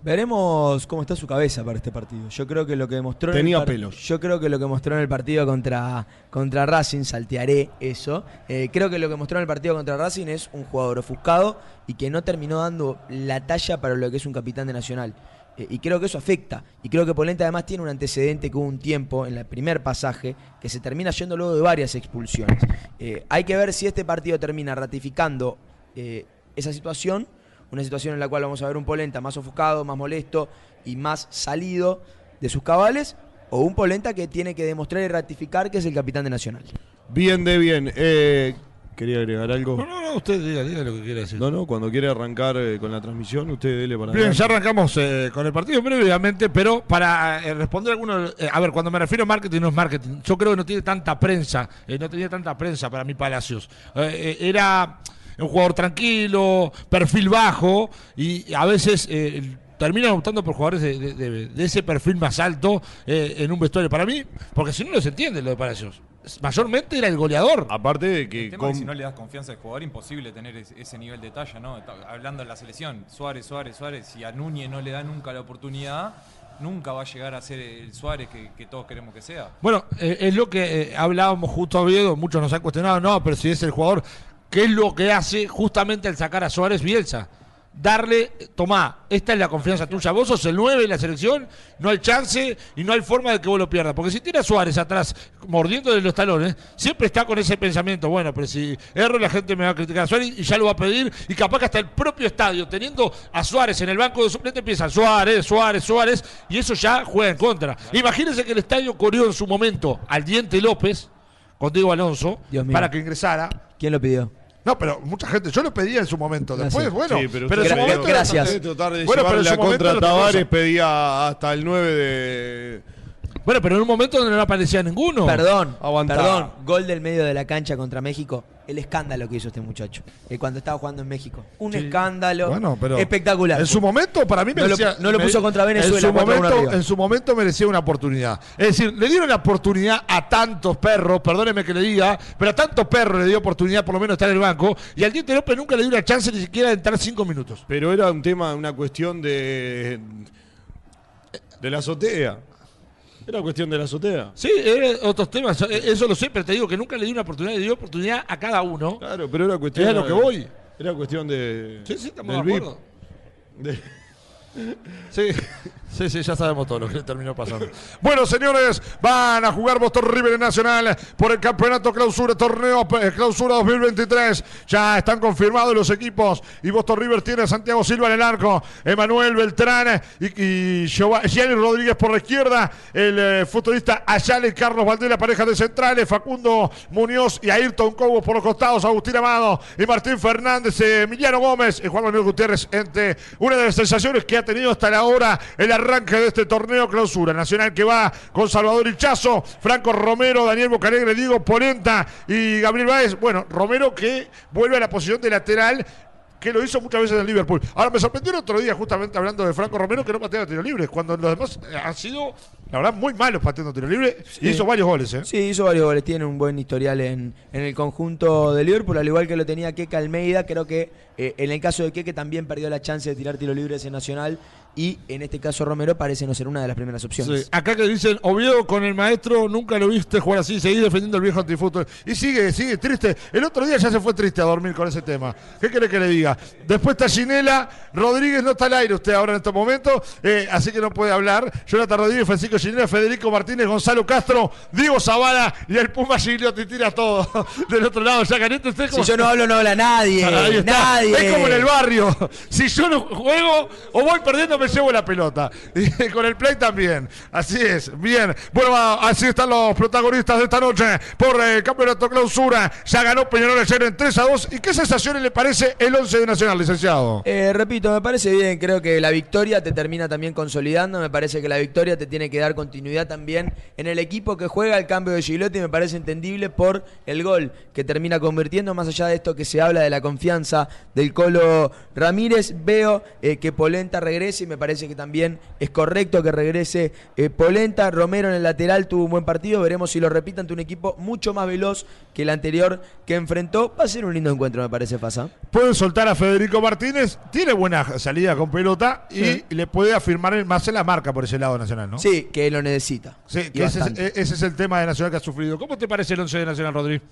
Veremos cómo está su cabeza para este partido. Yo creo que lo que mostró en el. Yo creo que lo que mostró en el partido contra, contra Racing, saltearé eso. eh, creo que lo que mostró en el partido contra Racing es un jugador ofuscado y que no terminó dando la talla para lo que es un capitán de Nacional. Eh, y creo que eso afecta. Y creo que Polenta además tiene un antecedente que hubo un tiempo en el primer pasaje que se termina yendo luego de varias expulsiones. Eh, hay que ver si este partido termina ratificando eh, esa situación una situación en la cual vamos a ver un Polenta más ofuscado, más molesto y más salido de sus cabales, o un Polenta que tiene que demostrar y ratificar que es el capitán de Nacional. Bien de bien. Eh, ¿Quería agregar algo? No, no, no, usted diga, diga lo que quiera decir. No, no, cuando quiere arrancar eh, con la transmisión, usted dele para Bien, adelante. ya arrancamos eh, con el partido brevemente, pero para eh, responder algunos. eh, a ver, cuando me refiero a marketing, no es marketing. Yo creo que no tiene tanta prensa, eh, no tenía tanta prensa para mí Palacios. Eh, eh, era un jugador tranquilo, perfil bajo, y a veces. eh, Terminan optando por jugadores de, de- de- de ese perfil más alto eh, en un vestuario. Para mí, porque si no, no se entiende lo de Palacios. Mayormente era el goleador. Aparte de que El tema con- es que si no le das confianza al jugador, imposible tener ese, nivel de talla, ¿no? Hablando de la selección, Suárez, Suárez, Suárez, si a Núñez no le da nunca la oportunidad, nunca va a llegar a ser el Suárez que, que todos queremos que sea. Bueno, eh, es lo que eh, hablábamos justo a Oviedo, muchos nos han cuestionado, no, pero si es el jugador, ¿qué es lo que hace justamente al sacar a Suárez Bielsa? Darle, tomá, esta es la confianza tuya, vos sos el 9 en la selección, no hay chance y no hay forma de que vos lo pierdas, porque si tiene a Suárez atrás mordiendo de los talones, siempre está con ese pensamiento, bueno, pero si erro la gente me va a criticar a Suárez y ya lo va a pedir, y capaz que hasta el propio estadio, teniendo a Suárez en el banco de suplente, empieza Suárez, Suárez, Suárez, y eso ya juega en contra. Imagínense que el estadio corrió en su momento al Diente López, con Diego Alonso, para que ingresara. ¿Quién lo pidió? No, pero mucha gente, yo lo pedía en su momento. Después, Gracias. bueno, Sí, pero, pero en su momento. gracias. de tratar de Bueno, pero en su contra Tavares pedía hasta el 9 de... Bueno, pero en un momento donde no aparecía ninguno. Perdón, Aguantá. perdón. Gol del medio de la cancha contra México. El escándalo que hizo este muchacho eh, cuando estaba jugando en México. Un Sí. escándalo Bueno, pero espectacular. En su momento, para mí No lo- merecía. no lo me- puso contra Venezuela, En su, 4-1 momento, en su momento merecía una oportunidad. Es decir, le dieron la oportunidad a tantos perros, perdóneme que le diga, pero a tantos perros le dio oportunidad por lo menos de estar en el banco. Y al Diente López nunca le dio una chance ni siquiera de entrar cinco minutos. Pero era un tema, una cuestión de. de la azotea. Era cuestión de la azotea. Sí, eran otros temas, eh, eso lo sé, pero te digo que nunca le dio una oportunidad, le dio oportunidad a cada uno. Claro, pero era cuestión. Es a lo que voy. Era cuestión de. Sí, sí, estamos del de VIP. acuerdo. De- Sí, sí, sí, ya sabemos todo lo que terminó pasando. Bueno, señores, van a jugar Boston River Nacional por el campeonato clausura, torneo eh, clausura 2023. Ya están confirmados los equipos y Boston River tiene a Santiago Silva en el arco, Emanuel Beltrán y, y Gianni Rodríguez por la izquierda, el eh, futbolista Ayala y Carlos Valdés, la pareja de centrales, Facundo Muñoz y Ayrton Cobo por los costados, Agustín Amado y Martín Fernández, eh, Emiliano Gómez y Juan Manuel Gutiérrez entre una de las sensaciones que ha tenido hasta la hora el arranque de este torneo clausura nacional que va con Salvador Hichazo, Franco Romero, Daniel Bocalegre, Diego Polenta y Gabriel Báez. Bueno, Romero que vuelve a la posición de lateral que lo hizo muchas veces en Liverpool. Ahora me sorprendió el otro día, justamente hablando de Franco Romero, que no pateaba tiros libres, cuando los demás eh, han sido, la verdad, muy malos pateando tiros libres y hizo varios goles. ¿eh? Sí, hizo varios goles, tiene un buen historial en, en el conjunto de Liverpool, al igual que lo tenía Keke Almeida, creo que eh, en el caso de Keke también perdió la chance de tirar tiro libres en Nacional y en este caso Romero parece no ser una de las primeras opciones. Sí. Acá que dicen, Oviedo con el maestro, nunca lo viste jugar así, seguí defendiendo el viejo antifútbol. Y sigue, sigue, triste. El otro día ya se fue triste a dormir con ese tema. ¿Qué quiere que le diga? Después está Ginela, Rodríguez no está al aire usted ahora en estos momentos, eh, así que no puede hablar. Jonathan Rodríguez, Francisco Ginela, Federico Martínez, Gonzalo Castro, Diego Zavala y el Puma Gigliotti tira todo del otro lado. Ya Canete, usted Si como... yo no hablo, no habla nadie. Ahí está. Nadie. Es como en el barrio. Si yo no juego o voy perdiendo, me llevo la pelota. Y con el play también. Así es. Bien. Bueno, así están los protagonistas de esta noche por el campeonato clausura. Ya ganó Peñarol ayer en 3 a 2. ¿Y qué sensaciones le parece el 11 de Nacional, licenciado? Eh, repito, me parece bien, creo que la victoria te termina también consolidando, me parece que la victoria te tiene que dar continuidad también en el equipo que juega el cambio de Gilotti, me parece entendible por el gol que termina convirtiendo, más allá de esto que se habla de la confianza del Colo Ramírez, veo eh, que Polenta regrese y me parece que también es correcto que regrese eh, Polenta, Romero en el lateral tuvo un buen partido, veremos si lo repite ante un equipo mucho más veloz que el anterior que enfrentó, va a ser un lindo encuentro me parece Fasa. Pueden soltar a Federico Martínez. Tiene buena salida con pelota y le puede afirmar más en la marca por ese lado Nacional, ¿no? Sí, que lo necesita. Sí, Y que ese es, bastante. ese es el tema de Nacional que ha sufrido. ¿Cómo te parece el 11 de Nacional, Rodríguez?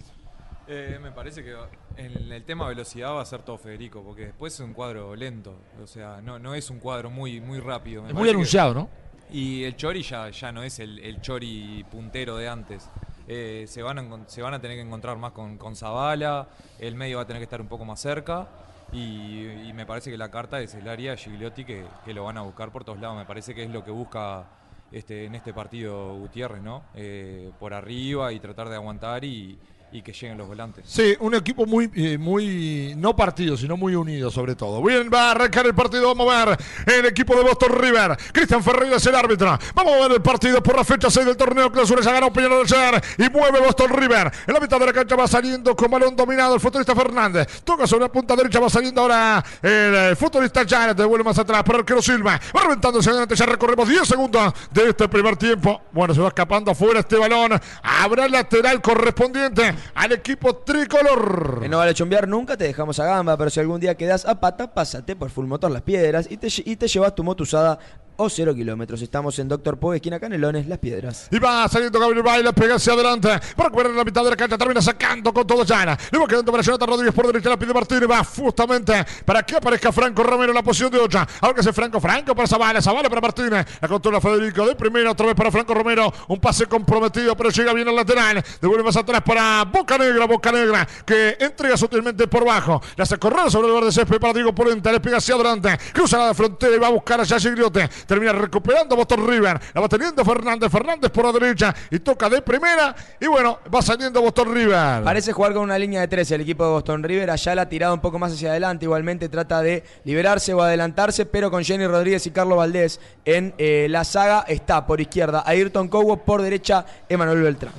Eh, me parece que en el tema velocidad va a ser todo Federico, porque después es un cuadro lento. O sea, no, no es un cuadro muy, muy rápido. Me Es muy que- anunciado, ¿no? Y el Chori ya, ya no es el, el Chori puntero de antes. Eh, se, van a, se van a tener que encontrar más con, con Zavala, el medio va a tener que estar un poco más cerca. Y, y me parece que la carta es el área Gigliotti que, que lo van a buscar por todos lados. Me parece que es lo que busca este, en este partido Gutiérrez, ¿no? Eh, por arriba y tratar de aguantar y, y que lleguen los volantes. Sí, un equipo muy, eh, muy, no partido, sino muy unido sobre todo. Bien, va a arrancar el partido, vamos a ver el equipo de Boston River. Cristian Ferreira es el árbitro. Vamos a ver el partido por la fecha 6 del torneo clausura. Ya ganó Peñarol ayer y mueve Boston River. En la mitad de la cancha va saliendo con balón dominado el futbolista Fernández. Toca sobre la punta derecha, va saliendo ahora el, eh, futbolista Janet. Devuelve más atrás por el arquero Silva. Va reventando hacia adelante, ya recorremos 10 segundos de este primer tiempo. Bueno, se va escapando afuera este balón. Habrá lateral correspondiente al equipo tricolor. Que no vale chombear nunca, te dejamos a gamba, pero si algún día quedas a pata, pásate por Full Motor Las Piedras y te, y te llevas tu moto usada o cero kilómetros. Estamos en Doctor Poe, esquina Canelones, Las Piedras. Y va saliendo Gabriel Baila, pega hacia adelante. Para en la mitad de la cancha, termina sacando con todo Llana. Le va quedando para Jonathan Rodríguez por derecha, la pide Martínez. Va justamente para que aparezca Franco Romero en la posición de ocha. Ahora que hace Franco, Franco para Zavala, Zavala para Martínez. La controla Federico de primera, otra vez para Franco Romero. Un pase comprometido, pero llega bien al lateral. Devuelve más atrás para Boca Negra, Boca Negra, que entrega sutilmente por bajo. La hace correr sobre el verde césped para Diego Polenta. Le pega hacia adelante. Cruza la frontera y va a buscar a Yashi Griote. Termina recuperando Boston River. La va teniendo Fernández. Fernández por la derecha y toca de primera. Y bueno, va saliendo Boston River. Parece jugar con una línea de 13 el equipo de Boston River. Ayala tirado un poco más hacia adelante. Igualmente trata de liberarse o adelantarse, pero con Jenny Rodríguez y Carlos Valdés en eh, la saga está por izquierda Ayrton Cowo, por derecha Emanuel Beltrán.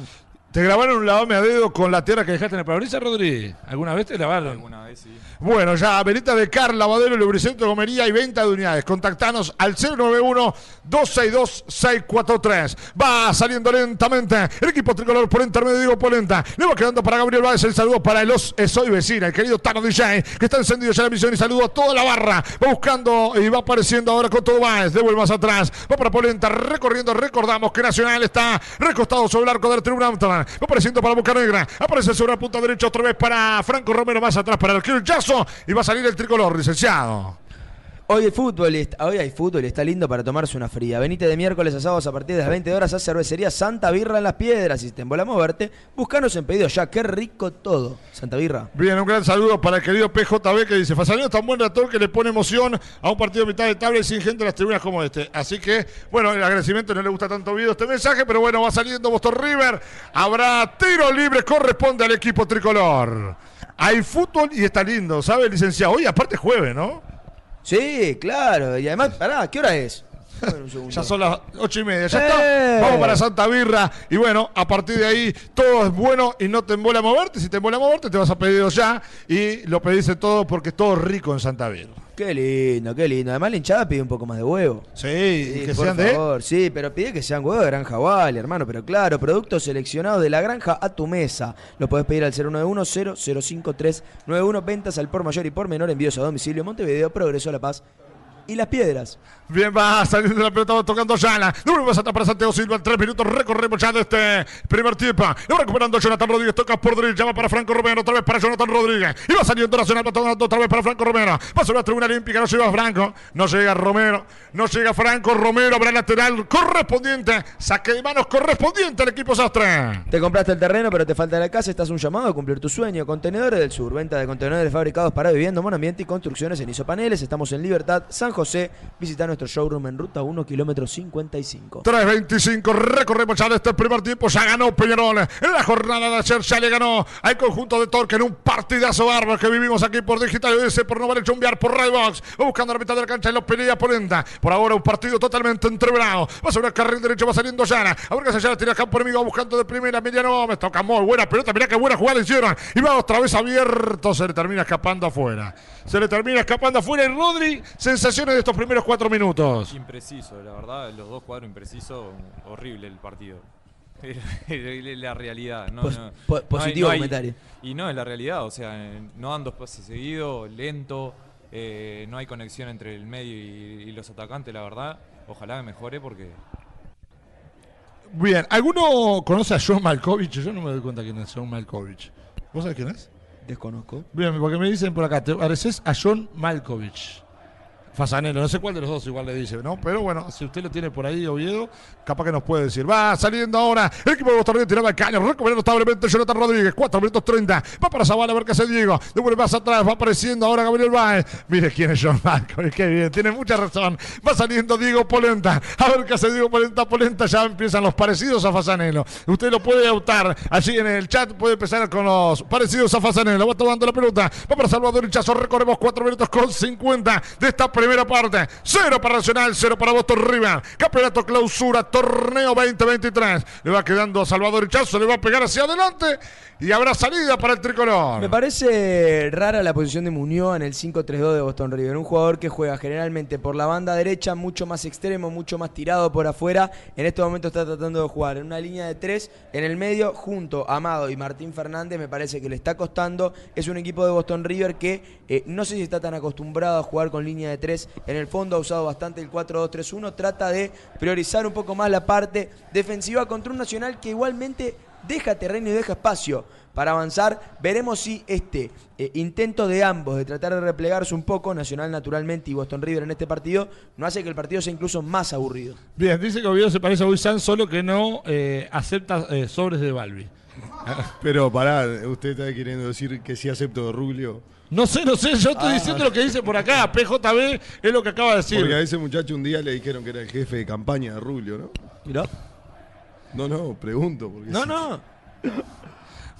¿Te grabaron un lavame a dedo con la tierra que dejaste en el parabrisas, Rodri? ¿Alguna vez te lavaron? Alguna vez sí. Bueno, ya, Verita de Car, lavadero, lubricentro, gomería y venta de unidades. Contactanos al 091-262-643. Va saliendo lentamente el equipo tricolor por intermedio de Diego Polenta. Le va quedando para Gabriel Báez el saludo para el Os Soy Vecina, el querido Tano DJ, que está encendido ya la misión y saludo a toda la barra. Va buscando y va apareciendo ahora con todo Báez. Devuelve más atrás. Va para Polenta, recorriendo. Recordamos que Nacional está recostado sobre el arco de la tribuna. Va apareciendo para Boca Negra. Aparece sobre la punta derecha otra vez para Franco Romero. Más atrás para el arquero. Y va a salir el tricolor, licenciado. Hoy, el fútbol, y hoy hay fútbol y está lindo para tomarse una fría. Venite de miércoles a sábados a partir de las 20 horas a Cervecería Santa Birra en Las Piedras. Si te embola moverte, buscanos en pedido ya. Qué rico todo. Santa Birra. Bien, un gran saludo para el querido PJB que dice, Fasanero es tan buen relator que le pone emoción a un partido de mitad de tabla y sin gente en las tribunas como este. Así que, bueno, el agradecimiento no le gusta tanto video este mensaje, pero bueno, va saliendo Boston River. Habrá tiro libre, corresponde al equipo tricolor. Hay fútbol y está lindo, ¿sabe, licenciado? Hoy aparte jueves, ¿no? Sí, claro. Y además, pará, ¿qué hora es? A. Ya son las ocho y media, ya ¡Eh! está. Vamos para Santa Birra. Y bueno, a partir de ahí todo es bueno y no te embola moverte. Si te embola moverte, te vas a pedir ya. Y lo pedís de todo porque es todo rico en Santa Birra. Qué lindo, qué lindo. Además la hinchada pide un poco más de huevo. Sí, Sí, que por sean de. favor, sí, pero pide que sean huevos de Granja Wally, hermano. Pero claro, productos seleccionados de la granja a tu mesa. Lo podés pedir al 091-005391. Ventas al por mayor y por menor. Envíos a domicilio. Montevideo, Progreso, La Paz y Las Piedras. Bien, va saliendo la pelota, va tocando Yana. Número más atrás para Santiago Silva. En tres minutos recorremos ya de este primer tiempo. Lo va recuperando Jonathan Rodríguez. Toca por derecha, llama para Franco Romero. Otra vez para Jonathan Rodríguez. Y va saliendo Nacional, va tocando otra vez para Franco Romero. Va sobre la tribuna olímpica. No llega Franco. No llega Romero. No llega Franco Romero. Habrá lateral correspondiente. Saque de manos correspondiente al equipo Sastre. Te compraste el terreno, pero te falta la casa. Estás un llamado a cumplir tu sueño. Contenedores del Sur. Venta de contenedores fabricados para vivienda, monambiente y construcciones en isopaneles. Estamos en Libertad, San José. Visita nuestro showroom en ruta 1, kilómetro 55. 3.25, recorremos ya este primer tiempo, ya ganó Peñarol. En la jornada de ayer ya le ganó al conjunto de Torque en un partidazo bárbaro que vivimos aquí por Digital ese por no haber hecho enviar por Redbox. Buscando la mitad de la cancha y lo pelea Polenta. Por ahora un partido totalmente entreverado. Va sobre el carril derecho, va saliendo Yana. A ver qué hace Yana, tira campo enemigo, buscando de primera. Mediano Gómez, toca muy buena pelota. Mirá qué buena jugada hicieron. Y va otra vez abierto, se le termina escapando afuera. Se le termina escapando afuera. Y Rodri, sensaciones de estos primeros cuatro minutos. Impreciso, la verdad, los dos cuadros imprecisos, horrible el partido. la realidad. No, Pos- no- po- no hay- positivo no hay- comentario. Y no, es la realidad, o sea, no dan dos pases seguidos, lento, eh, no hay conexión entre el medio y, y los atacantes, la verdad. Ojalá que mejore porque Bien, ¿alguno conoce a John Malkovich? Yo no me doy cuenta quién es John Malkovich. ¿Vos sabés quién es? Desconozco. Bien, porque me dicen por acá, te pareces a John Malkovich. Fasanelo, no sé cuál de los dos igual le dice, ¿no? Pero bueno, si usted lo tiene por ahí, Oviedo, capaz que nos puede decir. Va saliendo ahora el equipo de Boston tiraba el caño, recuperando establemente Jonathan Rodríguez, 4 minutos 30. Va para Zavala a ver qué hace Diego. Devuelve más atrás, va apareciendo ahora Gabriel Baez. Mire quién es John Malkovich, qué bien, tiene mucha razón. Va saliendo Diego Polenta. A ver qué hace Diego Polenta. Polenta ya empiezan los parecidos a Fasanelo. Usted lo puede optar allí en el chat, puede empezar con los parecidos a Fasanelo. Va tomando la pelota, va para Salvador Hinchazo, recorremos 4 minutos con 50 de esta primera parte. Cero para Nacional, cero para Boston River. Campeonato clausura, torneo 2023. Le va quedando a Salvador Hinchazo, le va a pegar hacia adelante y habrá salida para el tricolor. Me parece rara la posición de Muñoz en el 5-3-2 de Boston River. Un jugador que juega generalmente por la banda derecha, mucho más extremo, mucho más tirado por afuera. En este momento está tratando de jugar en una línea de tres en el medio, junto a Amado y Martín Fernández. Me parece que le está costando. Es un equipo de Boston River que eh, no sé si está tan acostumbrado a jugar con línea de tres. En el fondo ha usado bastante el 4-2-3-1. Trata de priorizar un poco más la parte defensiva contra un Nacional que igualmente deja terreno y deja espacio para avanzar. Veremos si este eh, intento de ambos de tratar de replegarse un poco, Nacional naturalmente y Boston River en este partido, no hace que el partido sea incluso más aburrido. Bien, dice que Oviedo se parece a Buizán, solo que no eh, acepta eh, sobres de Balbi. Pero pará, usted está queriendo decir que sí acepto de Rubio. No sé, no sé, yo estoy Ah. diciendo lo que dice por acá. PJB es lo que acaba de decir. Porque a ese muchacho un día le dijeron que era el jefe de campaña de Rubio, ¿no? Mirá. No, no, pregunto. Porque No, sí. no.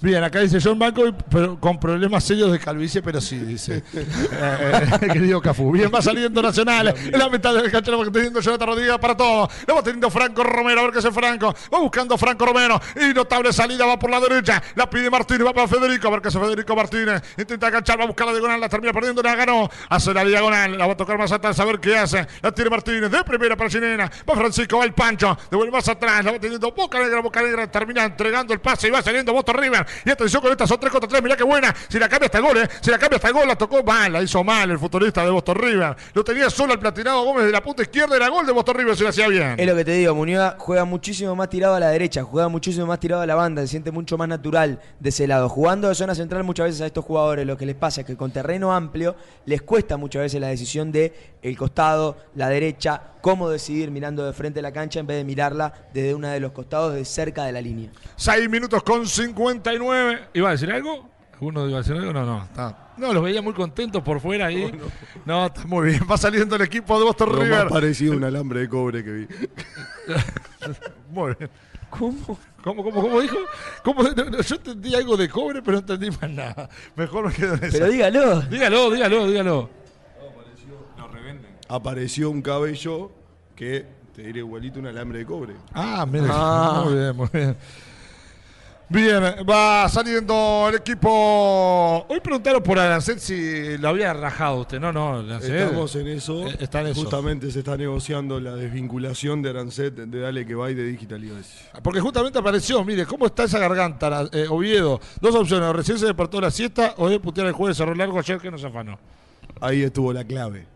Bien, acá dice John Banco, pero con problemas serios de calvicie, pero sí, dice. Eh, eh, querido Cafú. Bien, va saliendo Nacional. Es la mitad del cancha, va teniendo Jonathan Rodríguez para todo. Lo va teniendo Franco Romero, a ver qué hace Franco. Va buscando Franco Romero. Y notable salida, va por la derecha. La pide Martínez, va para Federico, a ver qué hace Federico Martínez. Intenta agachar, va a buscar la diagonal, la termina perdiendo, la ganó. Hace la diagonal, la va a tocar más atrás, a ver qué hace. La tiene Martínez, de primera para Chinena. Va Francisco, va el Pancho. Devuelve más atrás, la va teniendo Boca Negra, Boca Negra. Termina entregando el pase y va saliendo Boston River. Y atención con estas son 3 contra 3. Mirá qué buena. Si la cambia hasta el gol, ¿eh? Si la cambia hasta el gol, la tocó mal, la hizo mal el futbolista de Boston River. Lo tenía solo el platinado Gómez de la punta izquierda. Era gol de Boston River, se lo hacía bien. Es lo que te digo, Muñoz juega muchísimo más tirado a la derecha, juega muchísimo más tirado a la banda, se siente mucho más natural de ese lado. Jugando de zona central muchas veces a estos jugadores lo que les pasa es que con terreno amplio les cuesta muchas veces la decisión de el costado, la derecha, cómo decidir mirando de frente a la cancha en vez de mirarla desde uno de los costados de cerca de la línea. 6 minutos con 59. ¿Iba a decir algo? ¿Alguno iba a decir algo? No, no. Está. No, los veía muy contentos por fuera ahí. No, está muy bien. Va saliendo el equipo de Boston Lo más River. parecido a un alambre de cobre que vi. Muy bien. ¿Cómo? ¿Cómo, cómo, cómo dijo? ¿Cómo? No, no, yo entendí algo de cobre, pero no entendí más nada. Mejor me quedo en eso. Pero dígalo. Dígalo, dígalo, dígalo. Lo revenden. Apareció un cabello que te diré igualito un alambre de cobre. Ah, mire. Ah. Muy bien, muy bien. Bien, va saliendo el equipo. Hoy preguntaron por Arancet si lo había rajado usted. No, no, Arancet. Estamos en eso. Eh, está en eso. Justamente se está negociando la desvinculación de Arancet de Dale que va y de Digital iOS. Porque justamente apareció, mire, ¿cómo está esa garganta, eh, Oviedo? Dos opciones, o recién se despertó la siesta o de putear el jueves cerró largo ayer que nos afanó. Ahí estuvo la clave.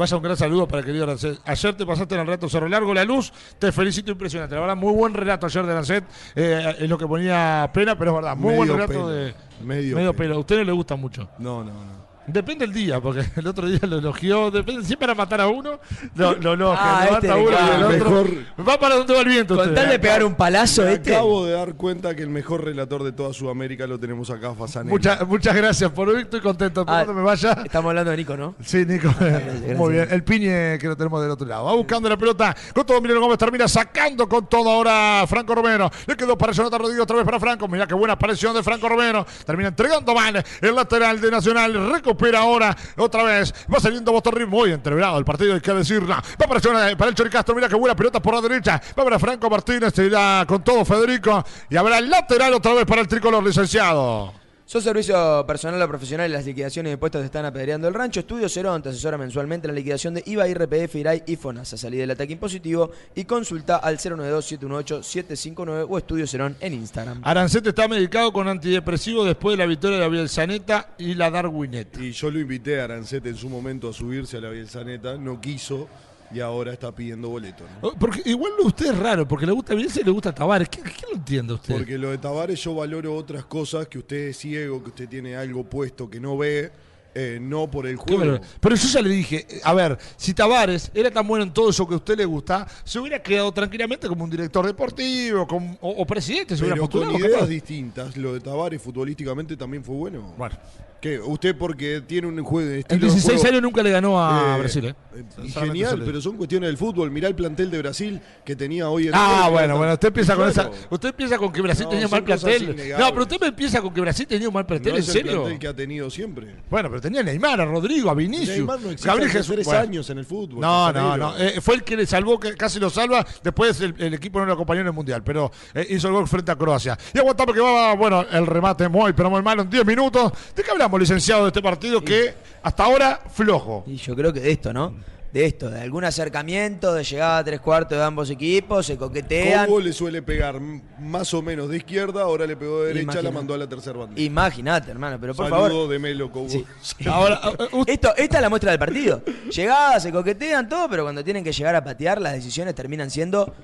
Vaya un gran saludo para el querido Arancet. Ayer te pasaste en el relato Cerro Largo La Luz. Te felicito, impresionante. La verdad, muy buen relato ayer de Arancet. Eh, es lo que ponía pena, pero es verdad. Muy buen relato pelo. de. Medio medio pelo. pelo. A usted no le gusta mucho. No, no, no. Depende del día, porque el otro día lo elogió. Depende, siempre para matar a uno, lo, lo elogia. Ah, lo este mata a le uno y el otro. Mejor- Va para donde va el viento. Con tal de pegar un palazo Me este. acabo de dar cuenta que el mejor relator de toda Sudamérica lo tenemos acá, Fasanelli. Muchas, muchas gracias por hoy. Estoy contento. Por Ah, me vaya. Estamos hablando de Nico, ¿no? Sí, Nico. gracias. Muy bien. El piñe que lo tenemos del otro lado. Va buscando la pelota. Con todo, Emiliano Gómez termina sacando con todo ahora Franco Romero. Le quedó para Jonathan Rodríguez otra vez para Franco. Mira qué buena aparición de Franco Romero. Termina entregando mal el lateral de Nacional. Recupera ahora otra vez. Va saliendo Boston River. Muy entreverado el partido, hay que decirlo. Va para, para el Choricastro. Mira qué buena pelota por la derecha. Va para Franco Martínez. Se irá con todo Federico. Y habrá el lateral otra vez para el tricolor licenciado. Sos servicio personal o profesional y las liquidaciones de impuestos te están apedreando el rancho. Estudio Cerón te asesora mensualmente en la liquidación de IVA, IRPF, IRAI y FONASA. Salí del ataque impositivo y consulta al 092-718-759 o Estudio Cerón en Instagram. Arancet está medicado con antidepresivo después de la victoria de la Bielsaneta y la Darwinet. Y yo lo invité a Arancet en su momento a subirse a la Bielsaneta, no quiso y ahora está pidiendo boleto. ¿no? Oh, Porque igual usted es raro, porque le gusta Bielsa y le gusta Tavares. ¿Qué, qué lo entiende usted? Porque lo de Tavares yo valoro otras cosas, que usted es ciego, que usted tiene algo puesto que no ve, eh, no por el juego. Pero yo ya le dije, eh, a ver, si Tavares era tan bueno en todo eso que a usted le gusta, se hubiera quedado tranquilamente como un director deportivo como- o, o presidente, se hubiera Pero con ideas capaz. distintas, lo de Tavares futbolísticamente también fue bueno. Bueno, ¿Qué? Usted porque tiene un juego de en estilo de 16 juego, años nunca le ganó a eh, Brasil, ¿eh? eh, genial, pero son cuestiones del fútbol. Mirá el plantel de Brasil que tenía hoy en día, Ah, bueno, bueno, usted empieza con Claro, esa. Usted empieza con que Brasil No, tenía mal plantel. No, pero usted me empieza con que Brasil tenía un mal plantel, no ¿en es el serio? plantel que ha tenido siempre. Bueno, pero tenía a Neymar, a Rodrigo, a Vinicius. Neymar no existe Gabriel hace Jesús. tres Bueno. años en el fútbol. No, no, no. Eh, fue el que le salvó, que casi lo salva. Después el, el equipo no lo acompañó en el Mundial, pero eh, hizo el gol frente a Croacia. Y aguantamos que va, bueno, el remate muy, pero muy malo en 10 minutos. ¿De qué hablamos, licenciado, de este partido que hasta ahora flojo? Y yo creo que de esto, ¿no? De esto, de algún acercamiento, de llegada a tres cuartos de ambos equipos, se coquetean. Cobo le suele pegar más o menos de izquierda, ahora le pegó de derecha, Imagina. la mandó a la tercera banda. Imagínate, hermano, pero por Saludo favor. de Melo Cobo. Sí. Ahora, eh, usted- Esto, esta es la muestra del partido. Llegadas, se coquetean, todo, pero cuando tienen que llegar a patear, las decisiones terminan siendo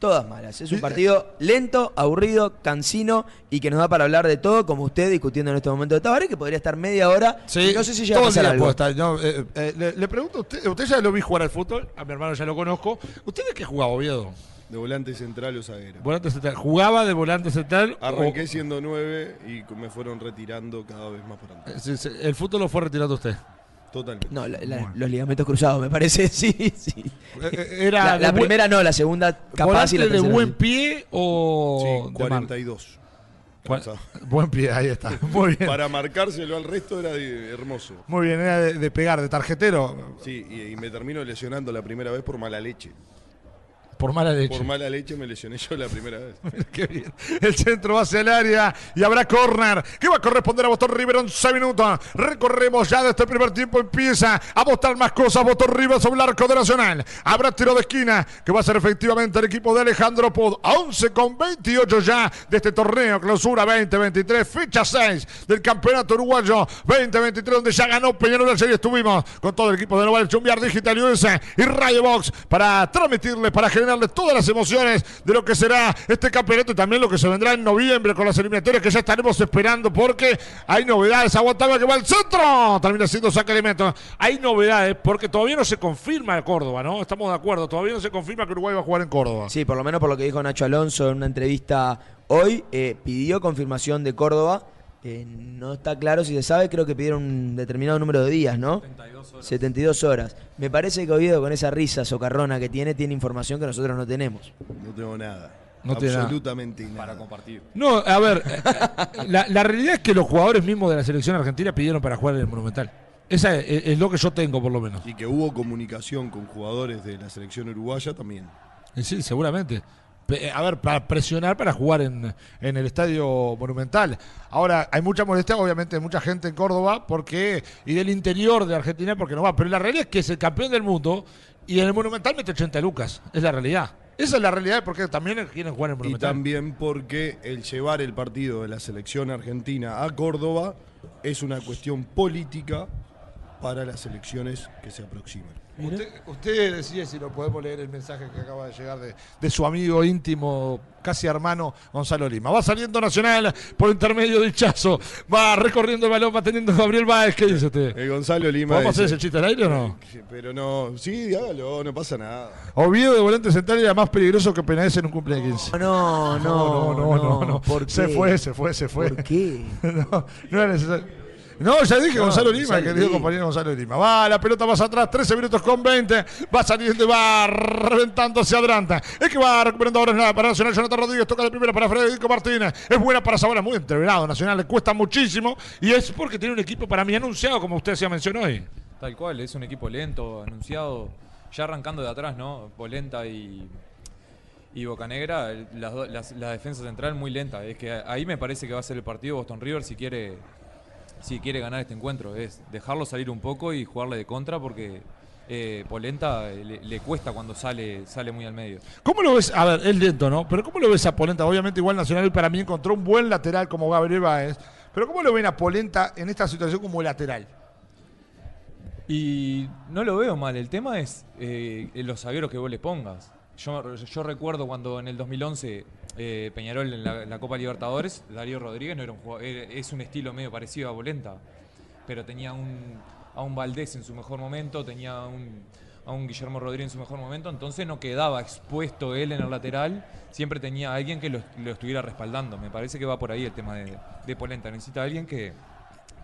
todas malas. Es un partido lento, aburrido, cansino y que nos da para hablar de todo, como usted discutiendo en este momento de Tabaré, que podría estar media hora. Sí, y no sé si llega a pasar algo. puedo estar, no, eh, eh, le, le pregunto, a usted, usted ya lo vi jugar al fútbol, a mi hermano ya lo conozco. ¿Usted de qué jugaba, Oviedo? De volante central o zaguero. Volante central. ¿Jugaba de volante central? o- Arranqué siendo nueve y me fueron retirando cada vez más para atrás. El fútbol lo fue retirando usted. Totalmente. No, la- la- los ligamentos cruzados, me parece, sí, sí. Eh, Era La, primera no, la segunda capaz y ¿Volante la de buen pie o Sí, de mal? 42. Cuan- Calzado. Buen pie, ahí está. Muy bien. Para marcárselo al resto era de- hermoso. Muy bien, era de, de pegar, de tarjetero, Sí, y, y me termino lesionando la primera vez por mala leche. Por mala leche. Por mala leche me lesioné yo la primera vez. Qué bien. El centro va hacia el área y habrá córner que va a corresponder a Boston River 11 minutos. Recorremos ya de este primer tiempo. Empieza a mostrar más cosas Boston River sobre el arco de Nacional. Habrá tiro de esquina que va a ser efectivamente el equipo de Alejandro Pod. A 11 con 28 ya de este torneo. Clausura 2023, fecha 6 del campeonato uruguayo 2023, donde ya ganó Peñarol y estuvimos con todo el equipo de Nova Chumbiar Digital US y Radio Box para transmitirles, para todas las emociones de lo que será este campeonato y también lo que se vendrá en noviembre con las eliminatorias que ya estaremos esperando porque hay novedades. Aguantaba que va al centro. Termina siendo saque elemento. Hay novedades porque todavía no se confirma el Córdoba, ¿no? Estamos de acuerdo. Todavía no se confirma que Uruguay va a jugar en Córdoba. Sí, por lo menos por lo que dijo Nacho Alonso en una entrevista hoy, eh, pidió confirmación de Córdoba. Eh, no está claro si se sabe, creo que pidieron un determinado número de días, ¿no? 72 horas. 72 horas. Me parece que Oviedo con esa risa socarrona que tiene, tiene información que nosotros no tenemos. No tengo nada. No nada. Absolutamente nada. Para compartir. No, a ver, eh, la, la realidad es que los jugadores mismos de la selección argentina pidieron para jugar en el Monumental. Esa es, es lo que yo tengo, por lo menos. Y que hubo comunicación con jugadores de la selección uruguaya también. Eh, Sí, seguramente. Eh, A ver, para presionar para jugar en, en el estadio monumental. Ahora, hay mucha molestia, obviamente, de mucha gente en Córdoba porque y del interior de Argentina porque no va. Pero la realidad es que es el campeón del mundo y en el monumental mete 80 lucas. Es la realidad. Esa es la realidad porque también quieren jugar en el Y monumental. también porque el llevar el partido de la selección argentina a Córdoba es una cuestión política para las elecciones que se aproximan. Usted, usted decide si lo podemos leer el mensaje que acaba de llegar de, de su amigo íntimo, casi hermano Gonzalo Lima. Va saliendo Nacional por intermedio de Chazo. Va recorriendo el balón, va teniendo Gabriel Báez. ¿Qué dice usted? El Gonzalo Lima. ¿Podemos hacer dice- ese chiste al aire o no? Sí, Pero no, sí, hágalo, no pasa nada. Oviedo de volante central era más peligroso que Penaez en un cumpleaños de 15. No, no, no, no, no. ¿Por Se qué? fue, se fue, se fue. ¿Por qué? no, no era necesario. No, ya dije No, Gonzalo Lima, Gonzalo querido Lima. compañero Gonzalo Lima. Va, la pelota más atrás, 13 minutos con 20. Va saliendo y va reventando hacia adelante. Es que va recuperando ahora nada para Nacional. Jonathan Rodríguez toca de primera para Federico Martínez. Es buena para Sabana, muy entrenado. Nacional le cuesta muchísimo. Y es porque tiene un equipo para mí anunciado, como usted se mencionó hoy. Tal cual, es un equipo lento, anunciado, ya arrancando de atrás, ¿no? Polenta y, y Bocanegra, do- las- la defensa central muy lenta. Es que ahí me parece que va a ser el partido Boston River si quiere, si quiere ganar este encuentro. Es dejarlo salir un poco y jugarle de contra porque eh, Polenta le, le cuesta cuando sale, sale muy al medio. ¿Cómo lo ves? A ver, es lento, ¿no? Pero ¿cómo lo ves a Polenta? Obviamente igual Nacional para mí encontró un buen lateral como Gabriel Báez. Pero ¿cómo lo ven a Polenta en esta situación como lateral? Y no lo veo mal, el tema es eh, los zagueros que vos le pongas. Yo, yo recuerdo cuando en el 2011 eh, Peñarol en la, en la Copa Libertadores, Darío Rodríguez no era un jugador, era- es un estilo medio parecido a Volenta, pero tenía un, a un Valdés en su mejor momento, tenía un, a un Guillermo Rodríguez en su mejor momento, entonces no quedaba expuesto él en el lateral, siempre tenía alguien que lo, lo estuviera respaldando. Me parece que va por ahí el tema de, de Polenta, necesita alguien que,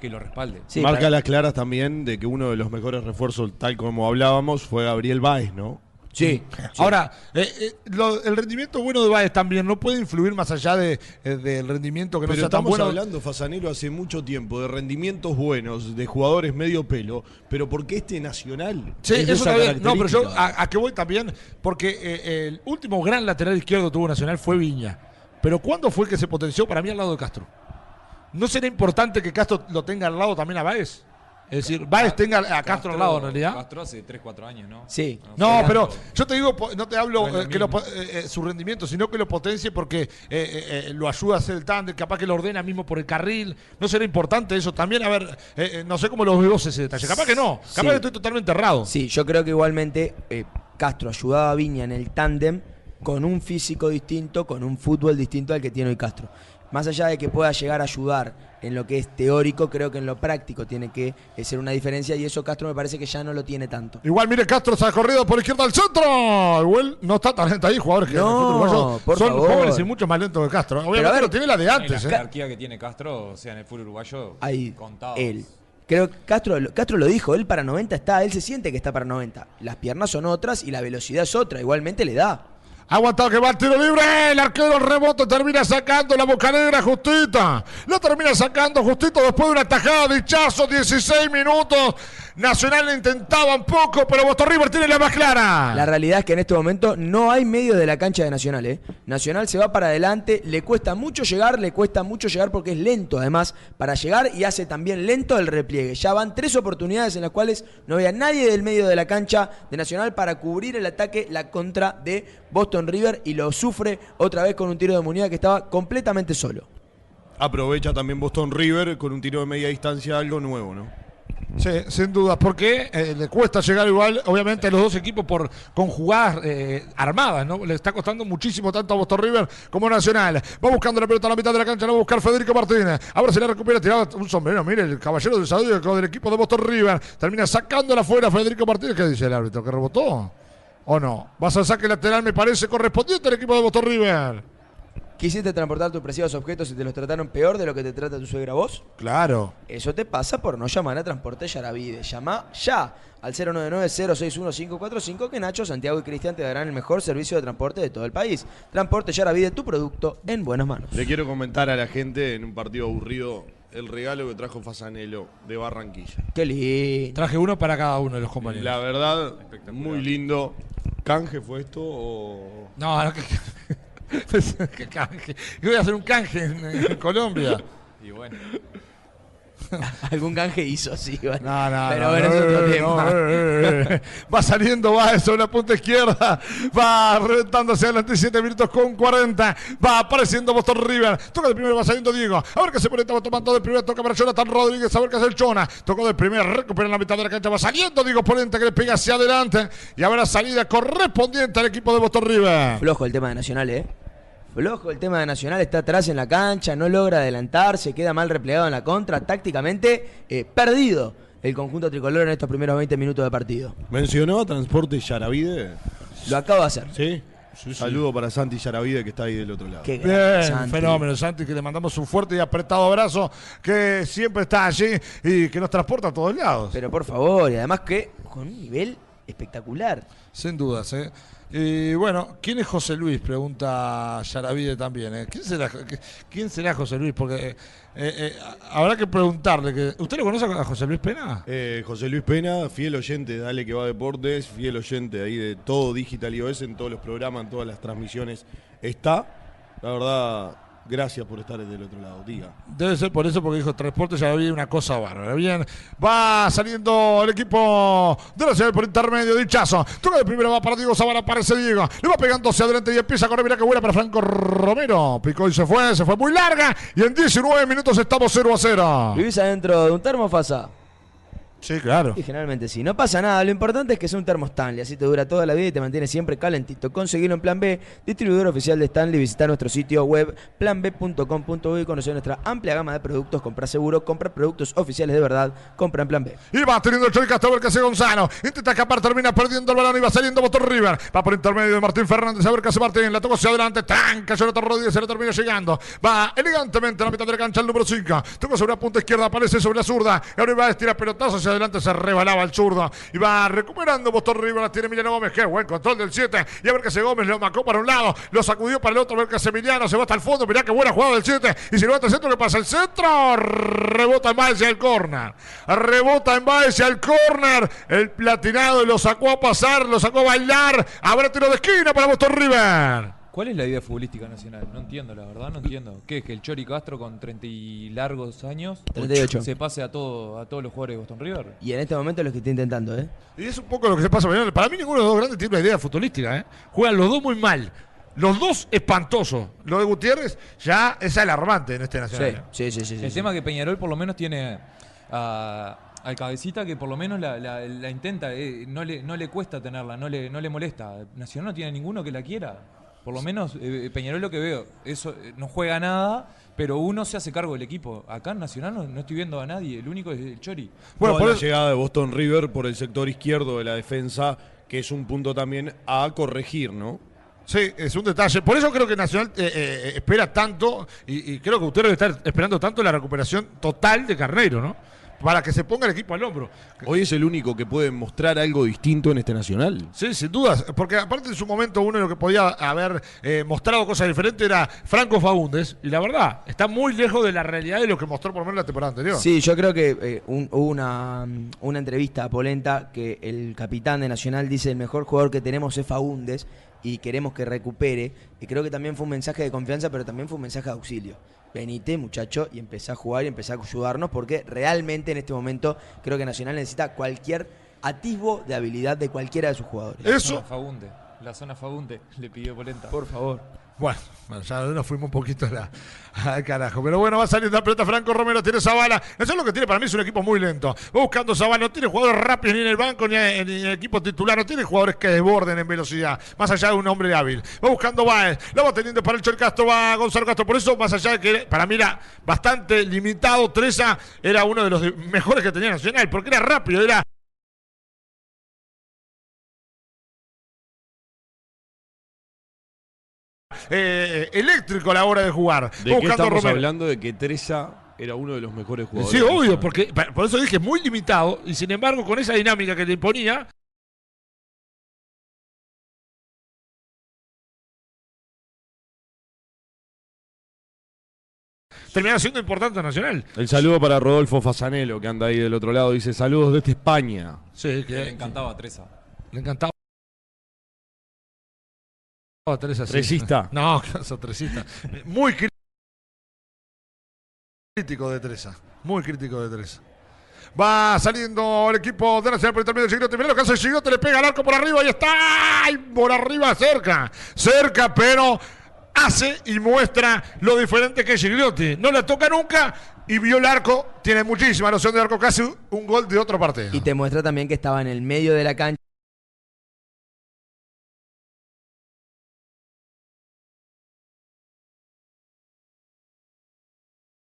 que lo respalde. Sí, Marca para- las claras también de que uno de los mejores refuerzos, tal como hablábamos, fue Gabriel Báez, ¿no? Sí. Ahora, eh, eh, lo- el rendimiento bueno de Báez también no puede influir más allá de, eh, del rendimiento que no Pero sea tan estamos hablando, Fasanelo, hace mucho tiempo de rendimientos buenos, de jugadores medio pelo, pero ¿por qué este Nacional? Sí, es eso también. No, pero yo a, a qué voy también, porque el último gran lateral izquierdo que tuvo Nacional fue Viña. Pero ¿cuándo fue que se potenció para mí al lado de Castro? ¿No sería importante que Castro lo tenga al lado también a Báez? Es decir, Báez tenga a Castro, al lado en realidad. Castro hace 3, 4 años, ¿no? Sí. No, pero yo te digo, no te hablo No eh, que lo eh, eh, su rendimiento, sino que lo potencie porque eh, eh, eh, lo ayuda a hacer el tándem, capaz que lo ordena mismo por el carril. ¿No será importante eso también? A ver, eh, eh, no sé cómo lo ves vos ese detalle. Capaz que no, capaz Sí. que estoy totalmente errado. Sí, yo creo que igualmente eh, Castro ayudaba a Viña en el tándem con un físico distinto, con un fútbol distinto al que tiene hoy Castro. Más allá de que pueda llegar a ayudar en lo que es teórico, creo que en lo práctico tiene que eh, ser una diferencia y eso Castro me parece que ya no lo tiene tanto. Igual, mire, Castro se ha corrido por izquierda al centro. Igual no está tan lento ahí, jugadores que en el No, fútbol uruguayo por son favor. jóvenes y mucho más lentos que Castro. Obviamente ver, lo tiene la de Y la antes. ¿eh? jerarquía que tiene Castro, o sea, en el fútbol uruguayo, Ahí, contados. él. Creo que Castro, Castro lo dijo, él para 90 está, él se siente que está para 90. Las piernas son otras y la velocidad es otra, igualmente le da. Aguantado que va el tiro libre. El arquero rebote termina sacando la bocanera justita. Lo termina sacando justito después de una tajada de Hichazo. 16 minutos. Nacional intentaba un poco, pero Boston River tiene la más clara. La realidad es que en este momento no hay medio de la cancha de Nacional. ¿eh? Nacional se va para adelante, le cuesta mucho llegar, le cuesta mucho llegar porque es lento además para llegar y hace también lento el repliegue. Ya van tres oportunidades en las cuales no había nadie del medio de la cancha de Nacional para cubrir el ataque, la contra de Boston River y lo sufre otra vez con un tiro de Munida que estaba completamente solo. Aprovecha también Boston River con un tiro de media distancia, algo nuevo, ¿no? Sí, sin dudas, porque eh, le cuesta llegar igual, obviamente, a los dos equipos por con jugadas eh, armadas, ¿no? Le está costando muchísimo tanto a Boston River como Nacional. Va buscando la pelota a la mitad de la cancha, la va a buscar Federico Martínez. Ahora se le recupera tirado un sombrero. Mire, el caballero de salud del equipo de Boston River termina sacándola fuera Federico Martínez. ¿Qué dice el árbitro? ¿Que rebotó? ¿O no? Vas al saque lateral, me parece, correspondiente al equipo de Boston River. ¿Quisiste transportar tus preciados objetos y te los trataron peor de lo que te trata tu suegra vos? Claro. Eso te pasa por no llamar a Transporte Yaravide. Llama ya al 099-061-545 que Nacho, Santiago y Cristian te darán el mejor servicio de transporte de todo el país. Transporte Yaravide, tu producto en buenas manos. Le quiero comentar a la gente en un partido aburrido el regalo que trajo Fasanelo de Barranquilla. Qué lindo. Traje uno para cada uno de los compañeros. La verdad, muy lindo. ¿Canje fue esto o...? No, no, Yo voy a hacer un canje en, Colombia. Algún canje hizo, sí. bueno. No, no, Pero no, bueno, no, es otro tema. Va saliendo, va eso en la punta izquierda. Va reventándose adelante 7 minutos con 40. Va apareciendo Boston River. Toca de primero, va saliendo Diego. A ver qué se pone, estaba tomando de primero. Toca para Jonathan Rodríguez. A ver qué hace el Chona. Tocó de primero, recupera en la mitad de la cancha. Va saliendo Diego Polenta que le pega hacia adelante. Y ahora salida correspondiente al equipo de Boston River. Flojo el tema de Nacional, ¿eh? Flojo el tema de Nacional, está atrás en la cancha, no logra adelantarse, queda mal replegado en la contra, tácticamente eh, perdido el conjunto tricolor en estos primeros 20 minutos de partido. ¿Mencionó a Transporte Yaravide? Lo acabo de hacer. ¿Sí? Saludo para Santi Yaravide que está ahí del otro lado. Qué grande, Bien, Santi. fenómeno, Santi, que le mandamos un fuerte y apretado abrazo, que siempre está allí y que nos transporta a todos lados. Pero por favor, y además que con un nivel espectacular. Sin dudas, ¿eh? Y bueno, ¿quién es José Luis? Pregunta Yaravide también. ¿eh? ¿Quién, será, qué- ¿Quién será José Luis? Porque eh, eh, habrá que preguntarle. ¿Usted lo conoce a José Luis Pena? José Luis Pena, fiel oyente de Dale que va Deportes, fiel oyente ahí de todo Digital iOS, en todos los programas, en todas las transmisiones está. La verdad, gracias por estar del otro lado, diga. Debe ser por eso, porque dijo transporte ya había una cosa bárbara. Bien, va saliendo el equipo de la ciudad por intermedio, dichazo. Toca de primero, va para Diego Zavala, aparece Diego. Le va pegando hacia adelante y empieza a correr. Mira que buena para Franco Romero. Picó y se fue, se fue muy larga. Y en 19 minutos estamos 0 a 0. ¿Vivís adentro de un termo, Fasa? Sí, claro. Y generalmente sí. No pasa nada. Lo importante es que sea un termo Stanley. Así te dura toda la vida y te mantiene siempre calentito. Conseguirlo en Plan B, distribuidor oficial de Stanley. Visita nuestro sitio web planb.com.uy y conocer nuestra amplia gama de productos. Compra seguro, compra productos oficiales de verdad. Compra en Plan B. Y va teniendo el Chori Castro, a ver qué hace Gonzalo. Intenta escapar, termina perdiendo el balón y va saliendo Boston River. Va por intermedio de Martín Fernández, a ver qué hace Martín. La tocó hacia adelante, tranca, Jonathan Rodríguez, se le termina llegando. Va elegantemente a la mitad de la cancha el número 5. Tocó sobre la punta izquierda, aparece sobre la zurda. Y ahora va a estirar pelotazo hacia adelante, se rebalaba el zurdo. Y va recuperando Boston River, la tiene Emiliano Gómez. Qué buen control del 7. Y a ver qué hace Gómez, lo macó para un lado, lo sacudió para el otro, a ver hace Emiliano, se va hasta el fondo. Mirá qué buena jugada del 7. Y si levanta el centro, ¿qué pasa? El centro rebota en Baez al córner. Rebota en Baez al córner. El platinado lo sacó a pasar, lo sacó a bailar. Habrá tiro de esquina para Boston River. ¿Cuál es la idea futbolística nacional? No entiendo, la verdad, no entiendo. ¿Qué es que el Chori Castro con 30 y largos años 38. se pase a, todo, a todos los jugadores de Boston River? Y en este momento lo que está intentando, ¿eh? Y es un poco lo que se pasa. mañana. Para mí ninguno de los dos grandes tiene una idea futbolística. ¿eh? Juegan los dos muy mal. Los dos espantosos. Lo de Gutiérrez ya es alarmante en este Sí, nacional. sí, sí. sí, sí, El sí. tema es que Peñarol por lo menos tiene a- al cabecita que por lo menos la, la- la intenta, eh, no, le, no le cuesta tenerla, no le, no le molesta. Nacional no tiene ninguno que la quiera. Por lo menos eh, Peñarol lo que veo, eso eh, no juega nada, pero uno se hace cargo del equipo. Acá en Nacional no, no estoy viendo a nadie, el único es el Chori. Bueno, Bueno, por la llegada de Boston River por el sector izquierdo de la defensa, que es un punto también a corregir, ¿no? Sí, es un detalle. Por eso creo que Nacional eh, eh, espera tanto, y, y creo que usted debe estar esperando tanto la recuperación total de Carneiro, ¿no? Para que se ponga el equipo al hombro. Hoy es el único que puede mostrar algo distinto en este Nacional. Sí, sin dudas, porque aparte en su momento uno de lo que podía haber eh, mostrado cosas diferentes era Franco Fagundes, y la verdad, está muy lejos de la realidad de lo que mostró por lo menos la temporada anterior. Sí, yo creo que eh, un- hubo una, una entrevista a Polenta que el capitán de Nacional dice el mejor jugador que tenemos es Faúndes y queremos que recupere. Y creo que también fue un mensaje de confianza, pero también fue un mensaje de auxilio. Venite, muchacho, y empezá a jugar y empezá a ayudarnos, porque realmente en este momento creo que Nacional necesita cualquier atisbo de habilidad de cualquiera de sus jugadores. La Eso- zona Fagunde. La zona Fagunde le pidió Polenta. Por favor. Bueno, ya nos fuimos un poquito la- al carajo. Pero bueno, va saliendo la pelota Franco Romero, tiene Zabala. Eso es lo que tiene para mí, es un equipo muy lento. Va buscando Zabala, no tiene jugadores rápidos ni en el banco ni en, el equipo titular, no tiene jugadores que desborden en velocidad, más allá de un hombre hábil. Va buscando Baez, la va teniendo para el Chol Castro, va Gonzalo Castro. Por eso, más allá de que para mí era bastante limitado, Treza era uno de los mejores que tenía Nacional, porque era rápido, era eh, eléctrico a la hora de jugar. ¿De qué estamos Romero. hablando? De que Teresa era uno de los mejores jugadores. Sí, obvio, porque por eso dije muy limitado y sin embargo con esa dinámica que le imponía. Terminaba siendo importante Nacional. El saludo para Rodolfo Fasanelo, que anda ahí del otro lado. Dice saludos desde España. Sí, Le encantaba a Treza. le encantaba. Teresa, sí. Tresista. No, Tresista. Muy crítico de Teresa. Muy crítico de Teresa. Va saliendo el equipo de Nacional por el término de Gigliotti. Mira lo que hace Gigliotti, le pega al arco por arriba y está ¡Ay! por arriba cerca. Cerca, pero hace y muestra lo diferente que es Gigliotti. No la toca nunca y vio el arco. Tiene muchísima noción de arco, casi un gol de otra parte. Y te muestra también que estaba en el medio de la cancha.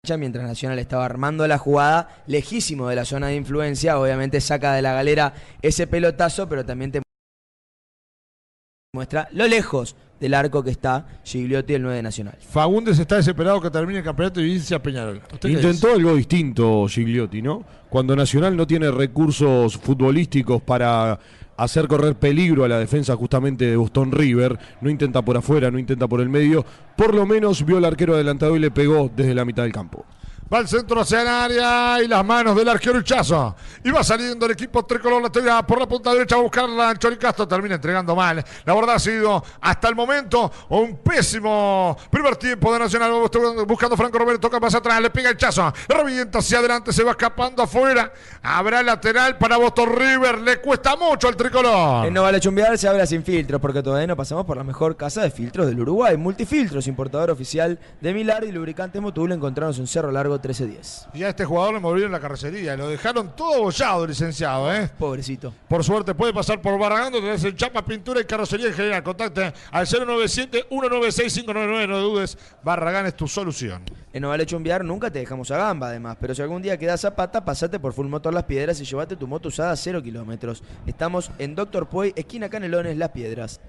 Mientras Nacional estaba armando la jugada, lejísimo de la zona de influencia, obviamente saca de la galera ese pelotazo, pero también te muestra lo lejos del arco que está Gigliotti, el 9 de Nacional. Fagundes está desesperado que termine el campeonato y irse a Peñarol. ¿Usted qué Intentó dice? algo distinto Gigliotti, ¿no? Cuando Nacional no tiene recursos futbolísticos para hacer correr peligro a la defensa justamente de Boston River, no intenta por afuera, no intenta por el medio, por lo menos vio al arquero adelantado y le pegó desde la mitad del campo. Va al centro hacia el área y las manos del arquero Hichazo. Y va saliendo el equipo tricolor, la tira por la punta derecha a buscarla. Chori Castro termina entregando mal. La verdad ha sido hasta el momento un pésimo primer tiempo de Nacional. Buscando Franco Romero, toca más atrás, le pega el chazo. Revienta hacia adelante, se va escapando afuera. Habrá lateral para Boston River. Le cuesta mucho al tricolor. En No Vale Chumbear se habla sin filtros, porque todavía no pasamos por la mejor casa de filtros del Uruguay. Multifiltros, importador oficial de Milar y lubricantes Motul. Encontrarnos en Cerro Largo 1310. Y a este jugador le movieron la carrocería. Lo dejaron todo bollado, licenciado, ¿eh? Pobrecito. Por suerte puede pasar por Barragán, donde el chapa, pintura y carrocería en general. Contacte al 097-196-599. No dudes, Barragán es tu solución. En No Vale Chumbear nunca te dejamos a gamba, además. Pero si algún día quedas zapata, pasate por Full Motor Las Piedras y llévate tu moto usada a 0 kilómetros. Estamos en Doctor Puey, esquina Canelones, Las Piedras.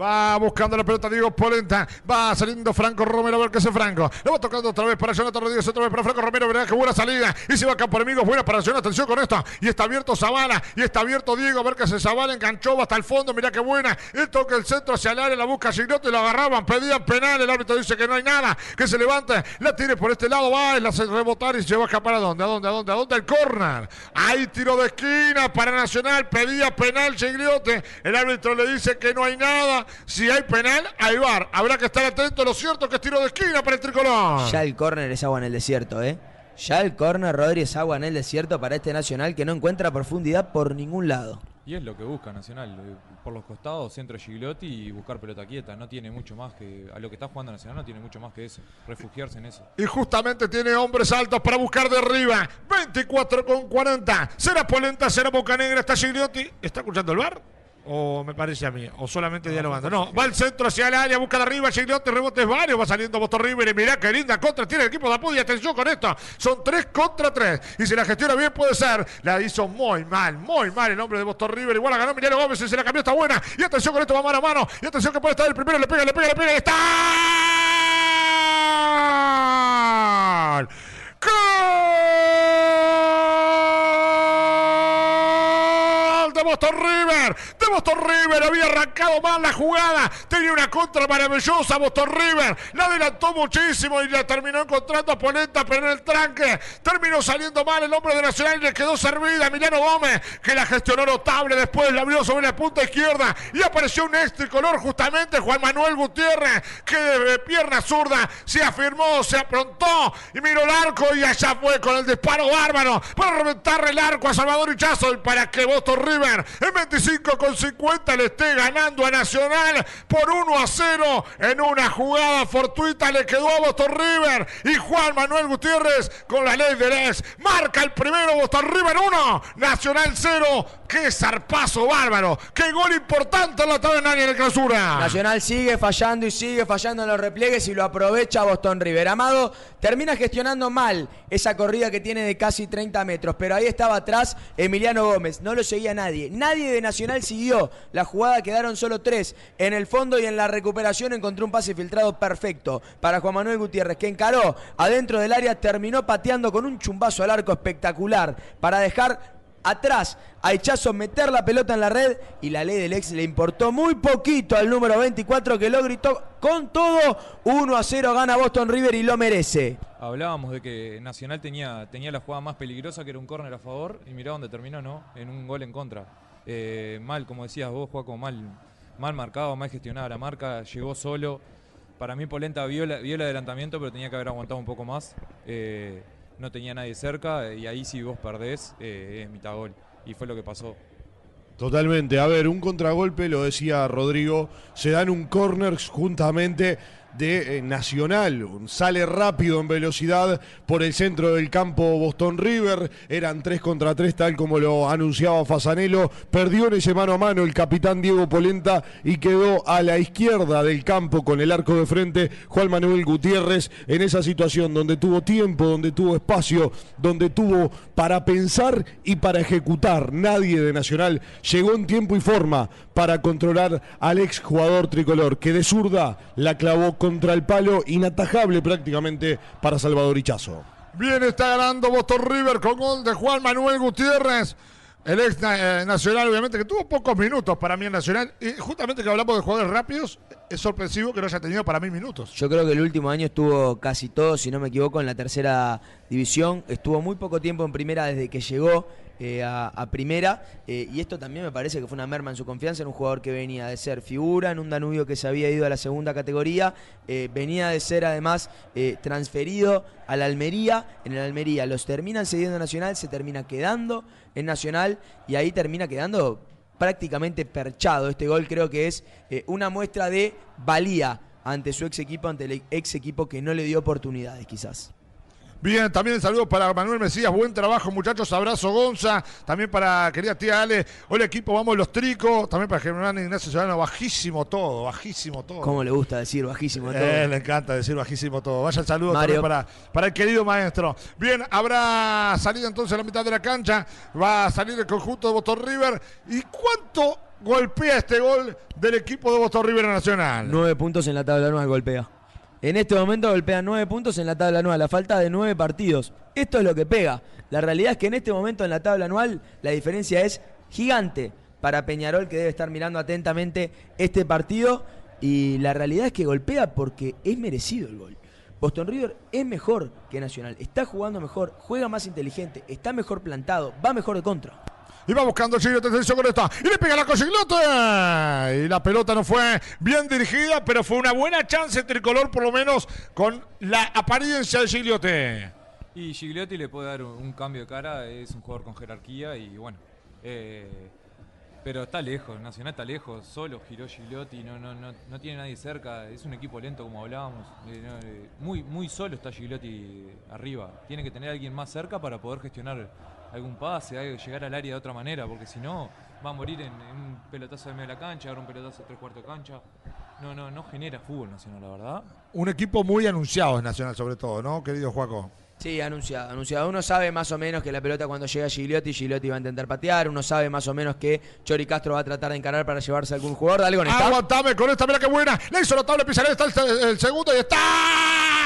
Va buscando la pelota Diego Polenta. Va saliendo Franco Romero. A ver qué hace Franco. Le va tocando otra vez para Jonathan Rodríguez. Otra vez para Franco Romero. Verá qué buena salida. Y se va acá por amigos. Buena para Jonathan. Atención con esto. Y está abierto Zavala. Y está abierto Diego. A ver qué hace Zavala. Enganchó hasta el fondo. Mirá qué buena. Él toca el centro hacia el área. La busca Gigliotti. Lo agarraban. Pedían penal. El árbitro dice que no hay nada. Que se levante. La tire por este lado. Va. Y la hace rebotar. Y se va a escapar. ¿A dónde? ¿A dónde? ¿A dónde? ¿A dónde? El córner. Ahí tiro de esquina para Nacional. Pedía penal Gigliotti. El árbitro le dice que no hay nada. Si hay penal, hay bar. Habrá que estar atento. Lo cierto que es tiro de esquina para el tricolor. Ya el córner es agua en el desierto, ¿eh? Ya el córner, Rodri, es agua en el desierto para este Nacional que no encuentra profundidad por ningún lado. Y es lo que busca Nacional, eh, por los costados, centro Gigliotti y buscar pelota quieta. No tiene mucho más que. A lo que está jugando Nacional no tiene mucho más que eso. Refugiarse en eso. Y justamente tiene hombres altos para buscar de arriba. 24 con 40. ¿Será Polenta? ¿Será Boca Negra? ¿Está Gigliotti? ¿Está escuchando el bar? O me parece a mí, o solamente dialogando. No, va al centro hacia el área, busca de arriba, Gigliotti, rebotes varios, va saliendo Boston River y mirá qué linda contra tiene el equipo de Apudi. Atención con esto, son 3 contra 3. Y si la gestiona bien puede ser. La hizo muy mal, muy mal el hombre de Boston River. Igual la ganó Emiliano Gómez y se la cambió, está buena. Y atención con esto, va mano a mano. Y atención que puede estar el primero, le pega, le pega, le pega, y está. ¡Gol! De Boston River. De Boston River había arrancado mal la jugada. Tenía una contra maravillosa Boston River. La adelantó muchísimo y la terminó encontrando a Polenta, pero en el tranque terminó saliendo mal el hombre de Nacional y le quedó servida Emiliano Gómez, que la gestionó notable. Después la abrió sobre la punta izquierda y apareció un extra color justamente Juan Manuel Gutiérrez, que de pierna zurda se afirmó, se aprontó y miró el arco y allá fue con el disparo bárbaro para reventarle el arco a Salvador Hichazo y para que Boston River en 25 con 50 le esté ganando a Nacional por 1 a 0 en una jugada fortuita le quedó a Boston River y Juan Manuel Gutiérrez con la ley de Les marca el primero Boston River 1, Nacional 0, qué zarpazo bárbaro, qué gol importante en la tabla en el clausura. Nacional sigue fallando y sigue fallando en los repliegues y lo aprovecha Boston River. Amado termina gestionando mal esa corrida que tiene de casi 30 metros, pero ahí estaba atrás Emiliano Gómez, no lo seguía nadie. Nadie de Nacional siguió. La jugada quedaron solo tres. En el fondo y en la recuperación encontró un pase filtrado perfecto para Juan Manuel Gutiérrez, que encaró adentro del área, terminó pateando con un chumbazo al arco espectacular para dejar atrás a Echazo meter la pelota en la red y la ley del ex le importó muy poquito al número 24 que lo gritó con todo 1 a 0 gana Boston River y lo merece. Hablábamos de que Nacional tenía, tenía la jugada más peligrosa que era un córner a favor y mirá dónde terminó, ¿no? En un gol en contra. Eh, mal, como decías vos, Juaco, mal, mal marcado, mal gestionada la marca, llegó solo. Para mí Polenta vio, vio el adelantamiento, pero tenía que haber aguantado un poco más. Eh, no tenía nadie cerca y ahí si vos perdés eh, es mitad gol. Y fue lo que pasó. Totalmente. A ver, un contragolpe, lo decía Rodrigo, se dan un córner juntamente de eh, Nacional. Sale rápido en velocidad por el centro del campo Boston River. Eran 3 contra 3, tal como lo anunciaba Fasanelo. Perdió en ese mano a mano el capitán Diego Polenta y quedó a la izquierda del campo con el arco de frente Juan Manuel Gutiérrez en esa situación donde tuvo tiempo, donde tuvo espacio, donde tuvo para pensar y para ejecutar. Nadie de Nacional llegó en tiempo y forma para controlar al ex jugador tricolor que de zurda la clavó contra el palo, inatajable prácticamente para Salvador Hichazo. Bien, está ganando Boston River con gol de Juan Manuel Gutiérrez. El ex eh, nacional, obviamente, que tuvo pocos minutos para mí en Nacional. Y justamente que hablamos de jugadores rápidos, es sorpresivo que no haya tenido para mí minutos. Yo creo que el último año estuvo casi todo, si no me equivoco, en la tercera división. Estuvo muy poco tiempo en primera desde que llegó eh, a, primera. Eh, y esto también me parece que fue una merma en su confianza en un jugador que venía de ser figura en un Danubio que se había ido a la segunda categoría. Eh, venía de ser además transferido a la Almería. En el Almería los terminan cediendo a Nacional, se termina quedando en Nacional y ahí termina quedando prácticamente perchado. Este gol creo que es una muestra de valía ante su ex equipo, ante el ex equipo que no le dio oportunidades quizás. Bien, también saludos para Manuel Mesías, buen trabajo muchachos, abrazo Gonza, también para querida tía Ale, hola equipo, vamos los tricos, también para Germán Ignacio Ciudadano, bajísimo todo, bajísimo todo. ¿Cómo le gusta decir bajísimo todo? Eh, le encanta decir bajísimo todo. Vaya el saludo también para, para el querido maestro. Bien, habrá salida entonces a la mitad de la cancha, va a salir el conjunto de Boston River. ¿Y cuánto golpea este gol del equipo de Boston River Nacional? Nueve puntos en la tabla nueva golpea. En este momento golpea nueve puntos en la tabla anual, la falta de nueve partidos. Esto es lo que pega. La realidad es que en este momento en la tabla anual la diferencia es gigante para Peñarol que debe estar mirando atentamente este partido. Y la realidad es que golpea porque es merecido el gol. Boston River es mejor que Nacional, está jugando mejor, juega más inteligente, está mejor plantado, va mejor de contra. Y va buscando el Gigliotti, atención con esta. Y le pega la con Y la pelota no fue bien dirigida, pero fue una buena chance tricolor, por lo menos con la apariencia de Gigliotti. Y Gigliotti le puede dar un, cambio de cara, es un jugador con jerarquía y bueno. Eh, pero está lejos, Nacional está lejos, solo giró Gigliotti, no, no, no, no tiene nadie cerca, es un equipo lento como hablábamos. Eh, eh, muy, muy solo está Gigliotti arriba. Tiene que tener alguien más cerca para poder gestionar algún pase, llegar al área de otra manera, porque si no va a morir en, un pelotazo de medio de la cancha, ahora un pelotazo de tres cuartos de cancha. No, no, no genera fútbol nacional, la verdad. Un equipo muy anunciado es Nacional, sobre todo, ¿no, querido Juaco? Sí, anunciado, anunciado. Uno sabe más o menos que la pelota cuando llega Gigliotti, Gigliotti va a intentar patear. Uno sabe más o menos que Chori Castro va a tratar de encarar para llevarse a algún jugador. Dale con esta. Aguantame con esta, mira qué buena. Le hizo notable Pizarro, está el, el segundo y está.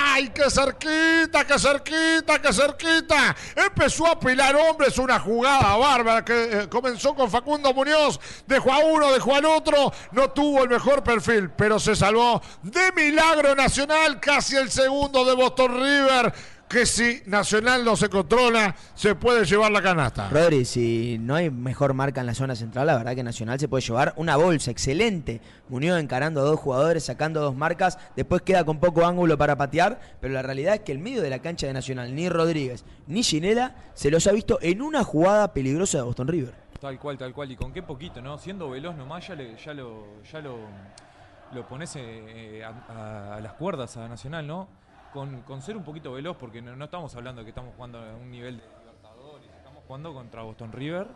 ¡Ay, qué cerquita, qué cerquita, qué cerquita! Empezó a pilar hombres, una jugada bárbara que eh, comenzó con Facundo Muñoz. Dejó a uno, dejó al otro. No tuvo el mejor perfil, pero se salvó de milagro nacional. Casi el segundo de Boston River. Que si Nacional no se controla, se puede llevar la canasta. Rodri, si no hay mejor marca en la zona central, la verdad que Nacional se puede llevar una bolsa excelente. Muñoz encarando a dos jugadores, sacando dos marcas, después queda con poco ángulo para patear, pero la realidad es que el medio de la cancha de Nacional, ni Rodríguez ni Ginela, se los ha visto en una jugada peligrosa de Boston River. Tal cual, tal cual. Y con qué poquito, ¿no? Siendo veloz nomás, ya, le- ya lo, ya lo, lo pones eh, a, a- a las cuerdas a Nacional, ¿no? Con, con ser un poquito veloz, porque no, estamos hablando de que estamos jugando a un nivel de Libertadores, estamos jugando contra Boston River,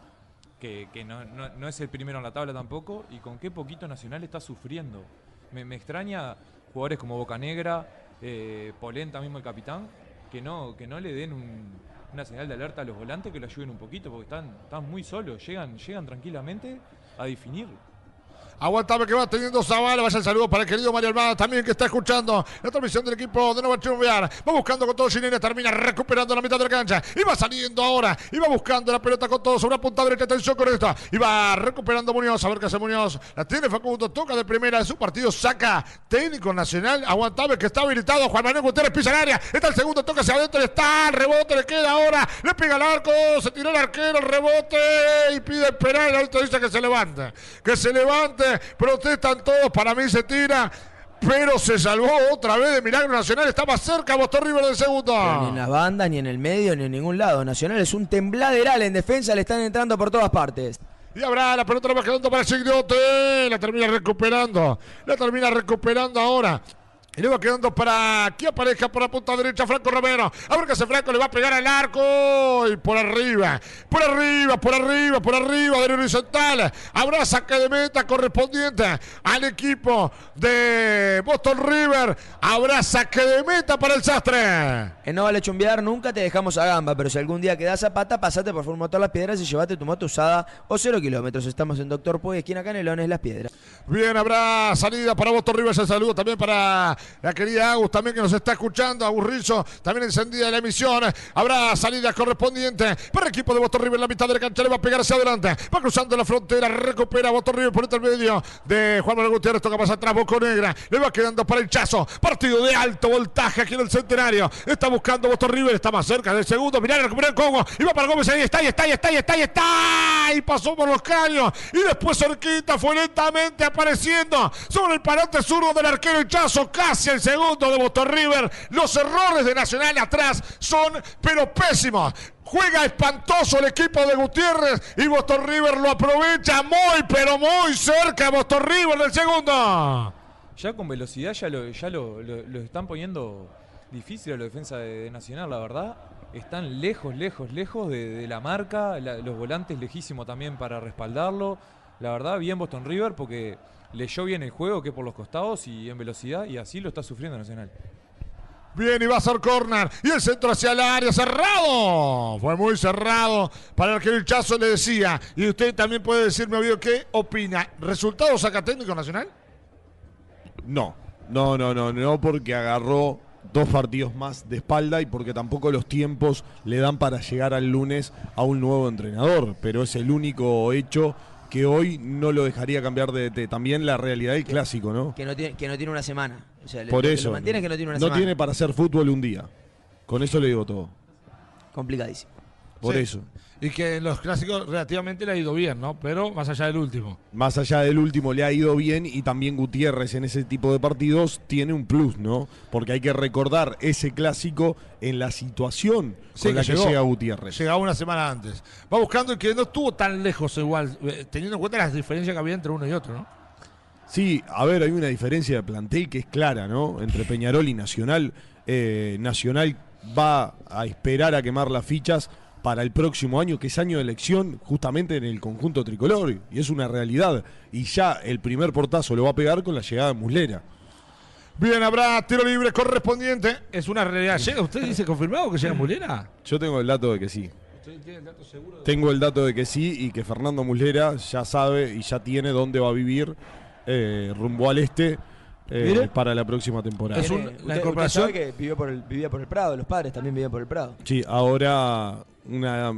que, no, es el primero en la tabla tampoco, y con qué poquito Nacional está sufriendo. Me, extraña jugadores como Bocanegra, eh, Polenta mismo el capitán, que no, que no le den un- una señal de alerta a los volantes, que lo ayuden un poquito, porque están, están muy solos, llegan, llegan tranquilamente a definir. Aguantame que va teniendo Zavala. Vaya el saludo para el querido Mario Almada también que está escuchando la transmisión del equipo de Nueva Chumbear. Va buscando con todo Ginena, termina recuperando la mitad de la cancha. Y va saliendo ahora. Y va buscando la pelota con todo sobre la punta derecha. Atención con esta. Y va recuperando Muñoz. A ver qué hace Muñoz. La tiene Facundo. Toca de primera de su partido. Saca técnico nacional. Aguantame que está habilitado. Juan Manuel Gutiérrez pisa el área. Está el segundo. Toca hacia adentro. Está el rebote. Le queda ahora. Le pega al arco. Se tiró el arquero. El rebote. Y pide el penal. El árbitro dice que se levante. Que se levante. Protestan todos. Para mí se tira. Pero se salvó otra vez de Milagro Nacional. Está más cerca Boston River del segundo. Pero Ni en las bandas, ni en el medio, ni en ningún lado. Nacional es un tembladeral en defensa, le están entrando por todas partes. Y habrá la pelota la va quedando para Signote. La termina recuperando. La termina recuperando ahora. Y le va quedando para aquí aparezca por la punta derecha Franco Romero. A ver qué hace Franco, le va a pegar al arco. Y por arriba, por arriba, por arriba, por arriba del horizontal. Habrá saque de meta correspondiente al equipo de Boston River. Habrá saque de meta para el sastre. En No Vale Chumbear nunca te dejamos a gamba, pero si algún día quedás a pata, pasate por Formotor Las Piedras y llevate tu moto usada o cero kilómetros. Estamos en Doctor Puy, esquina Canelones, Las Piedras. Bien, habrá salida para Boston River. El saludo también para la querida Agus, también que nos está escuchando. Agus Rizzo, también encendida la emisión. Habrá salida correspondiente para el equipo de Boston River. La mitad de la cancha le va a pegar hacia adelante. Va cruzando la frontera, recupera Boston River por el medio de Juan Manuel Gutiérrez. Toca más atrás, Boco Negra. Le va quedando para el Chazo. Partido de alto voltaje aquí en el centenario. Está buscando Boston River, está más cerca del segundo. Mirá, recupera el Congo. Y va para Gómez. Ahí está, ahí está, ahí está, ahí está, ahí está. Y pasó por los caños. Y después cerquita fue lentamente apareciendo sobre el parante zurdo del arquero el Chazo. Casi el segundo de Boston River. Los errores de Nacional atrás son, pero pésimos. Juega espantoso el equipo de Gutiérrez y Boston River lo aprovecha muy, pero muy cerca Boston River del segundo. Ya con velocidad ya lo, ya lo, lo- están poniendo difícil a la defensa de, Nacional, la verdad. Están lejos, lejos, lejos de, la marca. los volantes lejísimos también para respaldarlo. La verdad, bien Boston River porque leyó bien el juego, que por los costados y en velocidad, y así lo está sufriendo Nacional. Bien, y va a ser corner. Y el centro hacia el área, cerrado. Fue muy cerrado para el que el Chazo le decía. Y usted también puede decirme, obvio, qué opina. ¿Resultado saca técnico nacional? No, no, no, no, no, porque agarró dos partidos más de espalda y porque tampoco los tiempos le dan para llegar al lunes a un nuevo entrenador. Pero es el único hecho que hoy no lo dejaría cambiar de DT. También la realidad del clásico, ¿no? Que no tiene, que no tiene una semana. O sea, Por lo que eso. lo mantiene que no tiene una no semana. tiene para hacer fútbol un día. Con eso le digo todo. Complicadísimo. Por Sí. eso. Y que en los clásicos relativamente le ha ido bien, ¿no? Pero más allá del último. Más allá del último le ha ido bien y también Gutiérrez en ese tipo de partidos tiene un plus, ¿no? Porque hay que recordar ese clásico en la situación Sí, con la que llega Gutiérrez. Llegaba una semana antes. Va buscando el que no estuvo tan lejos igual, eh, teniendo en cuenta las diferencias que había entre uno y otro, ¿no? Sí, a ver, hay una diferencia de plantel que es clara, ¿no? Entre Peñarol y Nacional. Eh, Nacional va a esperar a quemar las fichas para el próximo año, que es año de elección, justamente en el conjunto tricolor. Y es una realidad. Y ya el primer portazo lo va a pegar con la llegada de Muslera. Bien, habrá tiro libre correspondiente. Es una realidad. ¿Llega- ¿Usted dice confirmado que llega Mulera? Yo tengo el dato de que sí. Tengo el dato de que sí y que Fernando Muslera ya sabe y ya tiene dónde va a vivir eh, rumbo al este eh, para la próxima temporada. Es un- Tiene- la usted- incorporación- usted sabe que vivió por, el, vivía por el Prado, los padres también vivían por el Prado. Sí, ahora una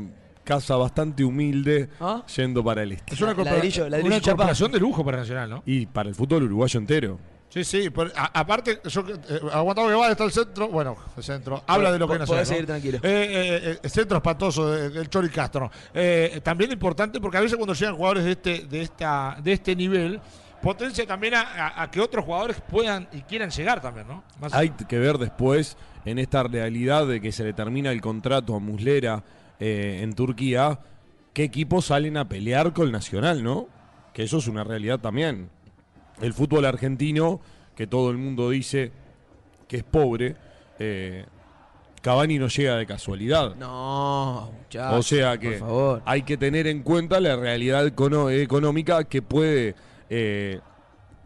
casa bastante humilde ¿Ah? yendo para el este. Es una, corpora- Ladrillo- ladrillo una chapa. incorporación de lujo para Nacional, ¿no? Y para el fútbol uruguayo entero. Sí, sí. pero a- aparte, yo, eh, aguantado que va, está el centro. Bueno, el centro. Habla de lo que es podés Nacional. seguir ¿no? tranquilo. Eh, eh, eh, centro espantoso de- del Chori Castro. Eh, también importante porque a veces cuando llegan jugadores de este, de esta, de este nivel, potencia también a, a- a que otros jugadores puedan y quieran llegar también, ¿no? Más- Hay que ver después en esta realidad de que se le termina el contrato a Muslera eh, en Turquía, qué equipos salen a pelear con el Nacional, ¿no? Que eso es una realidad también. El fútbol argentino, que todo el mundo dice que es pobre, eh, Cavani no llega de casualidad. No, muchachos. O sea que Por favor. hay que tener en cuenta la realidad económica que puede eh,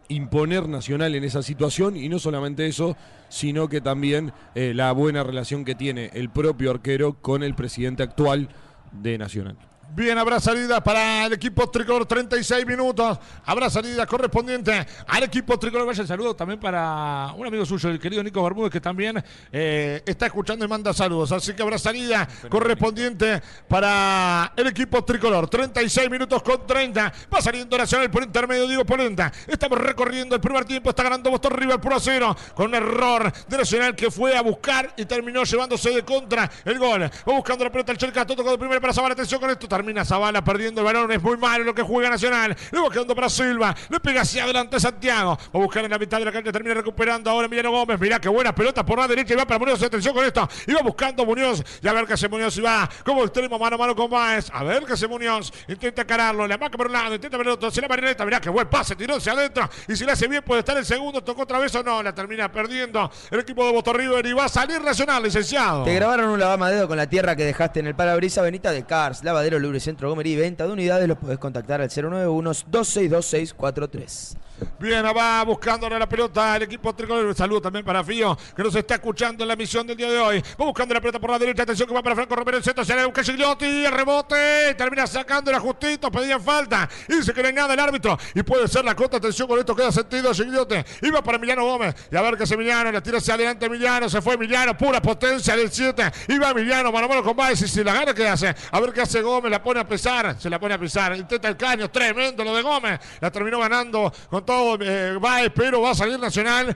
imponer Nacional en esa situación y no solamente eso, sino que también eh, la buena relación que tiene el propio arquero con el presidente actual de Nacional. Bien, habrá salida para el equipo tricolor, 36 minutos. Habrá salida correspondiente al equipo tricolor. Vaya el saludo también para un amigo suyo, el querido Nico Bermúdez, que también eh, está escuchando y manda saludos. Así que habrá salida correspondiente para el equipo tricolor. 36 minutos con 30. Va saliendo Nacional por intermedio, Diego Polenta. Estamos recorriendo el primer tiempo. Está ganando Boston River por a cero. Con un error de Nacional que fue a buscar y terminó llevándose de contra el gol. Va buscando la pelota el Chelcato. Tocó de primera para Zavala. Atención con esto. Termina Zavala perdiendo el balón. Es muy malo lo que juega Nacional. Luego quedando para Silva. Le pega hacia adelante Santiago. Va a buscar en la mitad de la cancha. Termina recuperando ahora Emiliano Gómez. Mirá qué buena pelota por la derecha. Y va para Muñoz. Atención con esto. Y va buscando Muñoz. Y a ver qué hace Muñoz. Y va como extremo mano a mano con Baez. A ver qué hace Muñoz. Intenta cararlo. Le marca por un lado. Intenta por el otro. Se la marioneta. Mirá qué buen pase. Tiró hacia adentro. Y si le hace bien puede estar el segundo. Tocó otra vez o no. La termina perdiendo el equipo de Boto. Y va a salir Nacional, licenciado. Te grabaron un lavamadedo con la tierra que dejaste en el parabrisas Benita de Cars, lavadero Lubricentro Gomery, venta de unidades, los podés contactar al 091-262643. Bien, va buscándole la pelota el equipo tricolor. Saludo también para Fío, que nos está escuchando en la misión del día de hoy. Va buscando la pelota por la derecha. Atención que va para Franco Romero. El centro se le busca Gigliotti. El rebote. Termina sacando el ajustito. Pedían falta. Y dice que no hay nada el árbitro. Y puede ser la cota. Atención con esto. Queda sentido Gigliotti. Iba para Emiliano Gómez. Y a ver qué hace Emiliano. La tira hacia adelante Emiliano. Se fue Emiliano. Pura potencia del 7. Iba Emiliano. Mano mano con Baez. Y si la gana, ¿qué hace? A ver qué hace Gómez. La pone a pesar. Se la pone a pesar. Intenta el caño. Tremendo lo de Gómez. La terminó ganando con todo eh, Baez. Pero va a salir Nacional.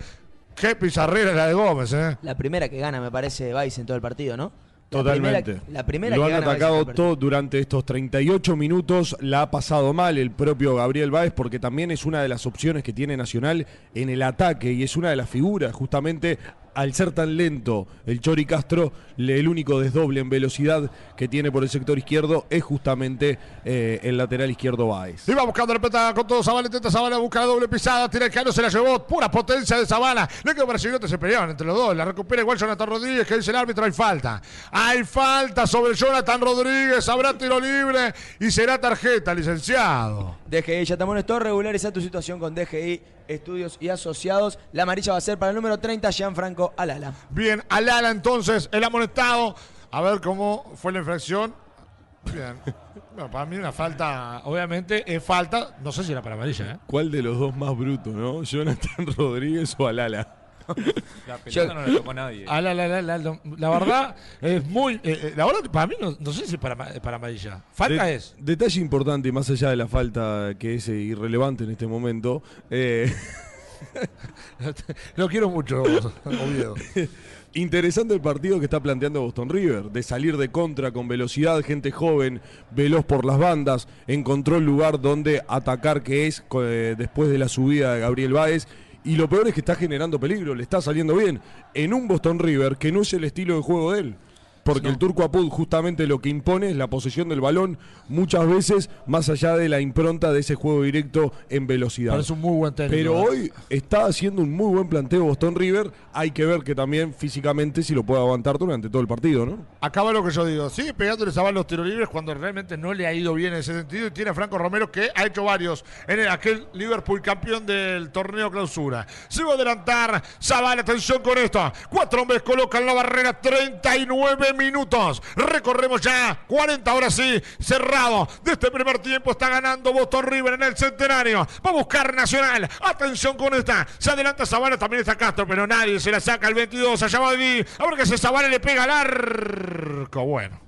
Qué pizarrera la de Gómez, ¿eh? La primera que gana, me parece, Vice en todo el partido, ¿no? La Totalmente. primera- la primera Lo que han gana atacado todo durante estos 38 minutos. La ha pasado mal el propio Gabriel Báez porque también es una de las opciones que tiene Nacional en el ataque y es una de las figuras justamente al ser tan lento el Chori Castro, el único desdoble en velocidad que tiene por el sector izquierdo es justamente eh, el lateral izquierdo Báez. Iba buscando la pelota con todo Zavala, intenta Zavala, busca la doble pisada, tira el cano, se la llevó, pura potencia de Zavala. Le quedó para Gigliotti, se peleaban entre los dos, la recupera igual Jonathan Rodríguez, que dice el árbitro, hay falta. Hay falta sobre Jonathan Rodríguez, habrá tiro libre y será tarjeta, licenciado. DGI, ya te amonestó, regulariza tu situación con DGI, estudios y asociados. La amarilla va a ser para el número 30, Gianfranco Alala. Bien, Alala entonces, el amonestado. A ver cómo fue la infracción. Bien. Bueno, para mí una falta, obviamente, es falta. No sé si era para amarilla, ¿eh? ¿Cuál de los dos más bruto, no? ¿Jonathan Rodríguez o Alala? La pelota no la tocó nadie. Ah, la, la, la, la, la- la verdad es muy. eh, eh, la verdad, para mí, no, no sé si es para, para amarilla. Falta De- es. Detalle importante, más allá de la falta que es eh, irrelevante en este momento. eh, Lo quiero mucho, Oviedo. Interesante el partido que está planteando Boston River, de salir de contra con velocidad, gente joven, veloz por las bandas, encontró el lugar donde atacar que es eh, después de la subida de Gabriel Báez. Y lo peor es que está generando peligro, le está saliendo bien en un Boston River que no es el estilo de juego de él. Porque el turco Apud justamente lo que impone es la posesión del balón muchas veces más allá de la impronta de ese juego directo en velocidad. Parece un muy buen técnico. Pero hoy está haciendo un muy buen planteo Boston River. Hay que ver que también físicamente si lo puede aguantar durante todo el partido, ¿no? Acaba lo que yo digo. Sigue pegándole a los tiros libres cuando realmente no le ha ido bien en ese sentido. Y tiene a Franco Romero que ha hecho varios en el- aquel Liverpool campeón del torneo clausura. Se va a adelantar. Zavala, atención con esto. Cuatro hombres colocan la barrera. 39 minutos. Recorremos ya 40 horas sí, cerrado. De este primer tiempo está ganando Boston River en el centenario. Va a buscar Nacional. Atención con esta. Se adelanta Zavala, también está Castro, pero nadie se la saca el 22. Allá va. A ver que se Zavala le pega al arco. Bueno.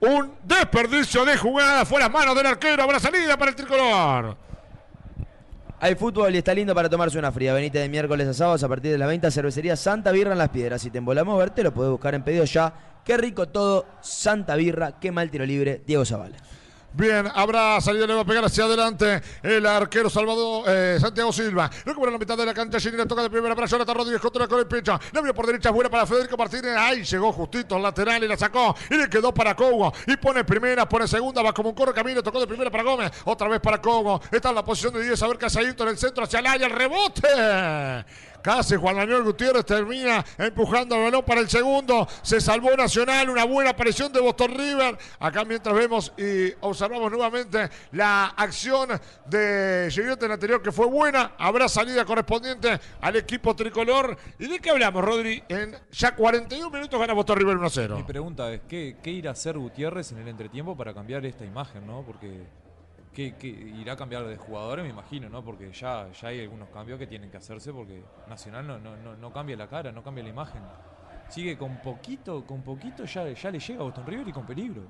Un desperdicio de jugada. Fue las manos del arquero. Habrá salida para el tricolor. Hay fútbol y está lindo para tomarse una fría. Venite de miércoles a sábados a partir de la venta. Cervecería Santa Birra en Las Piedras. Si te embolamos verte, lo puedes buscar en pedido ya. Qué rico todo. Santa Birra. Qué mal tiro libre. Diego Zavala. Bien, habrá salida, le va a pegar hacia adelante el arquero Salvador eh, Santiago Silva. Recupera la mitad de la cancha, Ginera toca de primera para Jonathan Rodríguez contra con el pecho. La vio por derecha, buena para Federico Martínez. Ahí llegó justito al lateral y la sacó. Y le quedó para Cogo. Y pone primera, pone segunda, va como un corre camino. Tocó de primera para Gómez. Otra vez para Cogo. Está en la posición de 10. A ver qué hace en el centro hacia el área. El rebote. Casi Juan Manuel Gutiérrez termina empujando el balón para el segundo. Se salvó Nacional, una buena aparición de Boston River. Acá mientras vemos y observamos nuevamente la acción de Gilberto en el anterior que fue buena. Habrá salida correspondiente al equipo tricolor. ¿Y de qué hablamos, Rodri? En ya 41 minutos gana Boston River Mi 1-0. pregunta es, ¿qué, ¿qué irá a hacer Gutiérrez en el entretiempo para cambiar esta imagen, no? Porque ¿qué, qué irá a cambiar de jugadores, me imagino, ¿no? Porque ya, ya hay algunos cambios que tienen que hacerse porque Nacional no, no, no, no cambia la cara, no cambia la imagen. Sigue con poquito, con poquito ya, ya le llega a Boston River y con peligro.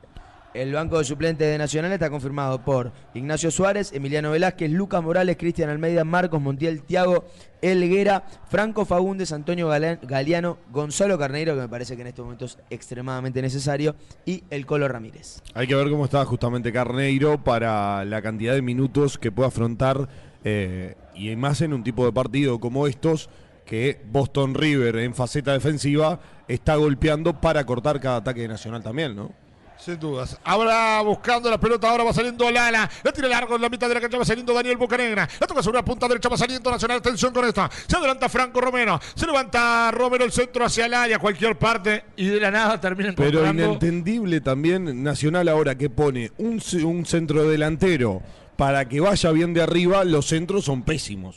El banco de suplentes de Nacional está confirmado por Ignacio Suárez, Emiliano Velázquez, Lucas Morales, Cristian Almeida, Marcos Montiel, Tiago Elguera, Franco Fagundes, Antonio Galeano, Gonzalo Carneiro, que me parece que en estos momentos es extremadamente necesario, y el Colo Ramírez. Hay que ver cómo está justamente Carneiro para la cantidad de minutos que puede afrontar eh, y más en un tipo de partido como estos que Boston River en faceta defensiva está golpeando para cortar cada ataque de Nacional también, ¿no? Sin dudas. Ahora buscando la pelota, ahora va saliendo Lala. La tira largo en la mitad de la cancha, va saliendo Daniel Bocanegra. La toca sobre la punta derecha, va saliendo Nacional. Atención con esta. Se adelanta Franco Romero. Se levanta Romero el centro hacia el área, cualquier parte. Y de la nada termina Pero encontrando. inentendible también Nacional ahora que pone un, un centro delantero para que vaya bien de arriba, los centros son pésimos.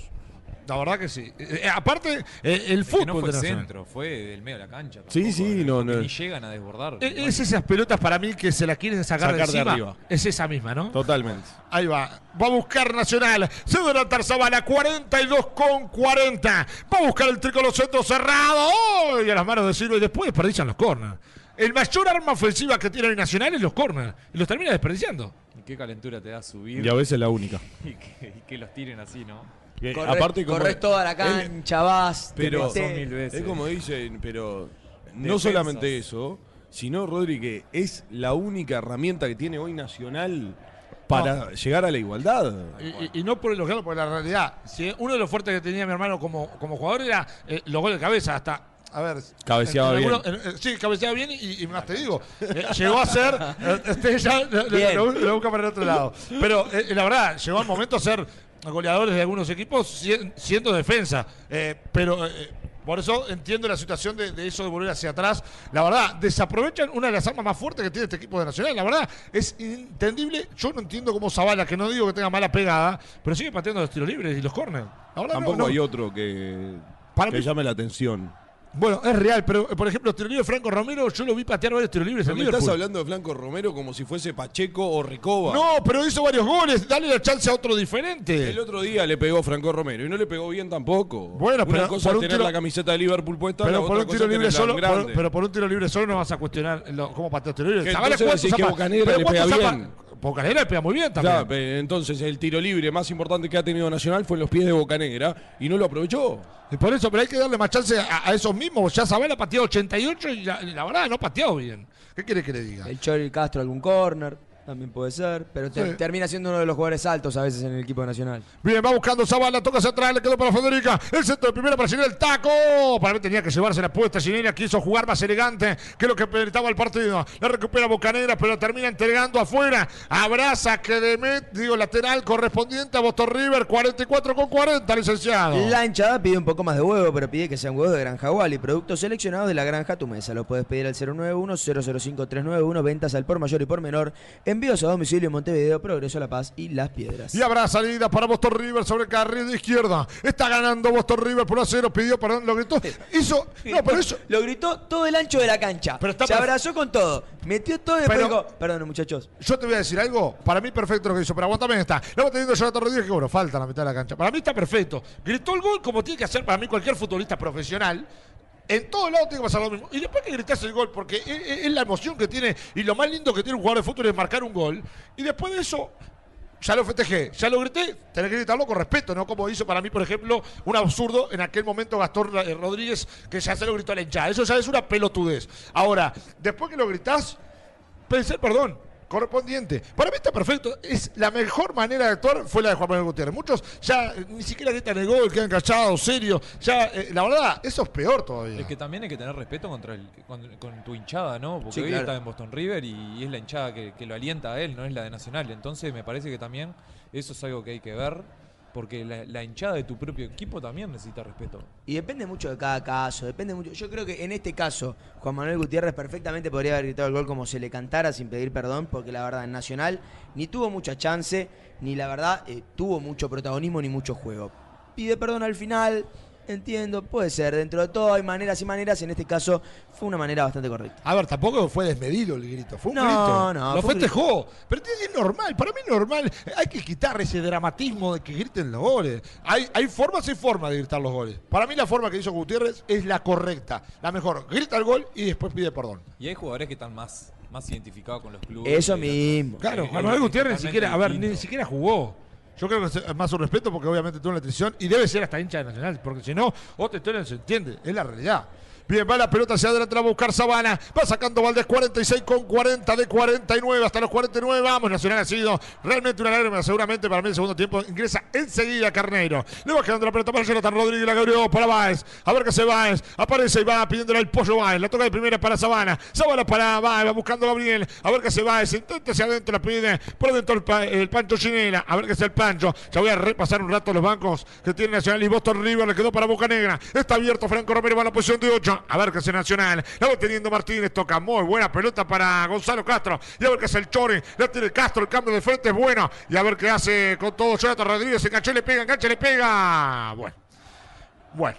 La verdad que sí. Eh, eh, aparte, eh, el Es que fútbol no fue de centro, fue del medio de la cancha. Sí, tampoco, sí, no, no. Ni llegan a desbordar. Eh, Es esas pelotas para mí que se la quieren sacar, Sacar de de encima. arriba. Es esa misma, ¿no? Totalmente. Ahí va. Va a buscar Nacional. Se adelanta Zavala. 42 con 40. Va a buscar el tricolor centro cerrado. ¡Oh! Y a las manos de Silva. Y después desperdician los corners. El mayor arma ofensiva que tiene el Nacional es los corners. Y los termina desperdiciando. Y qué calentura te da subir Y a veces la única. y que, y que los tiren así, ¿no? Que Corre- aparte como- corres toda la él- cancha, vas, te pero- metés. Son mil veces. Es como dicen, pero no Defensas. solamente eso, sino Rodri que es la única herramienta que tiene hoy Nacional para llegar a la igualdad. Y, y- y no por el logrado, porque la realidad, si uno de los fuertes que tenía mi hermano como, como jugador era eh, los goles de cabeza, hasta. A ver. Cabeceaba en- en bien. en- en- sí, cabeceaba bien y, y más te digo. eh, llegó a ser. eh, este ya lo, lo- Bien. lo- lo busca para el otro lado. Pero eh, la verdad, llegó al momento a ser goleadores de algunos equipos si- siendo defensa. Eh, pero. eh, por eso entiendo la situación de, de eso de volver hacia atrás. La verdad, desaprovechan una de las armas más fuertes que tiene este equipo de Nacional. La verdad, es entendible. Yo no entiendo cómo Zavala, que no digo que tenga mala pegada, pero sigue pateando los tiros libres y los no- Tampoco no. hay otro que, Para que mí- llame la atención. Bueno, es real, pero eh, por ejemplo, libres de Franco Romero, yo lo vi patear varios tiros libres Pero en me estás hablando de Flanco Romero como si fuese Pacheco o Recoba. No, pero hizo varios goles. Dale la chance a otro diferente. El otro día le pegó Franco Romero y no le pegó bien tampoco. Bueno, Una pero cosa por es un tener tiro- la camiseta de Liverpool puesta, la Pero por otra un tiro libre solo, por- pero por un tiro libre solo no vas a cuestionar lo- cómo patea tiro libre. Entonces ¿cuántos que le pega bien. Bocanegra le pega muy bien también. Claro, pe- entonces el tiro libre más importante que ha tenido Nacional fue en los pies de Bocanegra y no lo aprovechó. Y por eso, pero hay que darle más chance a, a esos mismos. Ya Zabala pateó 88 y la, y la verdad no ha pateado bien. ¿Qué quiere que le diga? El Chori Castro algún corner, también puede ser, pero te- Sí. termina siendo uno de los jugadores altos a veces en el equipo nacional. Bien, va buscando Zabala, toca hacia atrás, le quedó para Federica. El centro de primera para Ginela, el taco. Para mí tenía que llevarse la puesta. Ginela quiso jugar más elegante que lo que meritaba el partido. La recupera Bocanegra, pero termina entregando afuera. Abraza que de Met, digo, lateral correspondiente a Boston River, 44 con 40, licenciado. La hinchada pide un poco más de huevo, pero pide que sean huevos de Granja Wally, productos seleccionados de la Granja Tu Mesa. Lo puedes pedir al 091-005-391, ventas al por mayor y por menor en Envíos a domicilio en Montevideo, Progreso La Paz y Las Piedras. Y habrá salida para Boston River sobre el carril de izquierda. Está ganando Boston River por 1 a 0. Pidió perdón, lo gritó. Hizo. No, pero eso. Lo gritó todo el ancho de la cancha. Pero está Se abrazó con todo. Metió todo y después Pero- dijo, perdón muchachos. Yo te voy a decir algo. Para mí, perfecto lo que hizo. Pero aguantame está. Lo va teniendo Jonathan Rodríguez, que bueno, falta la mitad de la cancha. Para mí está perfecto. Gritó el gol como tiene que hacer para mí cualquier futbolista profesional. En todos lados tiene que pasar lo mismo. Y después que gritas el gol, porque es, la emoción que tiene y lo más lindo que tiene un jugador de fútbol es marcar un gol. Y después de eso, ya lo festejé, ya lo grité, tenés que gritarlo con respeto, ¿no? Como hizo para mí, por ejemplo, un absurdo en aquel momento Gastón eh, Rodríguez, que ya se lo gritó a la hinchada. Eso ya es una pelotudez. Ahora, después que lo gritás, pedir perdón correspondiente. Para mí está perfecto. Es la mejor manera de actuar fue la de Juan Manuel Gutiérrez. Muchos ya ni siquiera gritan el gol, quedan callados, serios. Ya, eh, la verdad, eso es peor todavía. Es que también hay que tener respeto contra el, con, con tu hinchada, ¿no? Porque Sí, hoy claro. está en Boston River y, es la hinchada que, que lo alienta a él, no es la de Nacional. Entonces me parece que también eso es algo que hay que ver, porque la, hinchada de tu propio equipo también necesita respeto. Y depende mucho de cada caso, depende mucho. Yo creo que en este caso, Juan Manuel Gutiérrez perfectamente podría haber gritado el gol como se le cantara sin pedir perdón, porque la verdad en Nacional ni tuvo mucha chance, ni la verdad eh, tuvo mucho protagonismo ni mucho juego. Pide perdón al final, entiendo, puede ser. Dentro de todo hay maneras y maneras, en este caso fue una manera bastante correcta. A ver, tampoco fue desmedido el grito, fue un No, grito. no, Lo fue un festejó. Pero es normal, para mí es normal. Hay que quitar ese dramatismo de que griten los goles. Hay, hay formas y formas de gritar los goles. Para mí la forma que hizo Gutiérrez es la correcta, la mejor. Grita el gol y después pide perdón. Y hay jugadores que están más, más identificados con los clubes. Eso mismo. Claro, Manuel Gutiérrez ni siquiera, a ver, ni siquiera jugó. Yo creo que es más un respeto porque obviamente tuvo una lesión y debe ser hasta hincha de Nacional, porque si no, otra historia no se entiende, es la realidad. Bien, va la pelota la va a buscar Sabana. Va sacando Valdés 46 con 40 de 49 hasta los 49. Vamos, Nacional ha sido realmente una lágrima. Seguramente para mí el segundo tiempo ingresa enseguida Carneiro. Le va quedando la pelota para Jonathan Rodríguez. La abrió para Báez. A ver qué hace Báez. Aparece y va pidiéndole al pollo Báez. La toca de primera para Sabana. Sabana para Báez. Va buscando Gabriel. A ver qué hace Báez. Intenta hacia adentro. La pide por dentro el Pancho Chinela. A ver qué hace el Pancho. Ya voy a repasar un rato los bancos que tiene Nacional y Boston River. Le quedó para Boca Negra. Está abierto Franco Romero. Va a la posición de 8. A ver qué hace Nacional. La va teniendo Martínez. Toca muy buena pelota para Gonzalo Castro. Y a ver qué hace el Chori. La tiene Castro. El cambio de frente es bueno. Y a ver qué hace con todo Jonathan Rodríguez. Se enganchó le pega. Engancha le pega. Bueno. Bueno.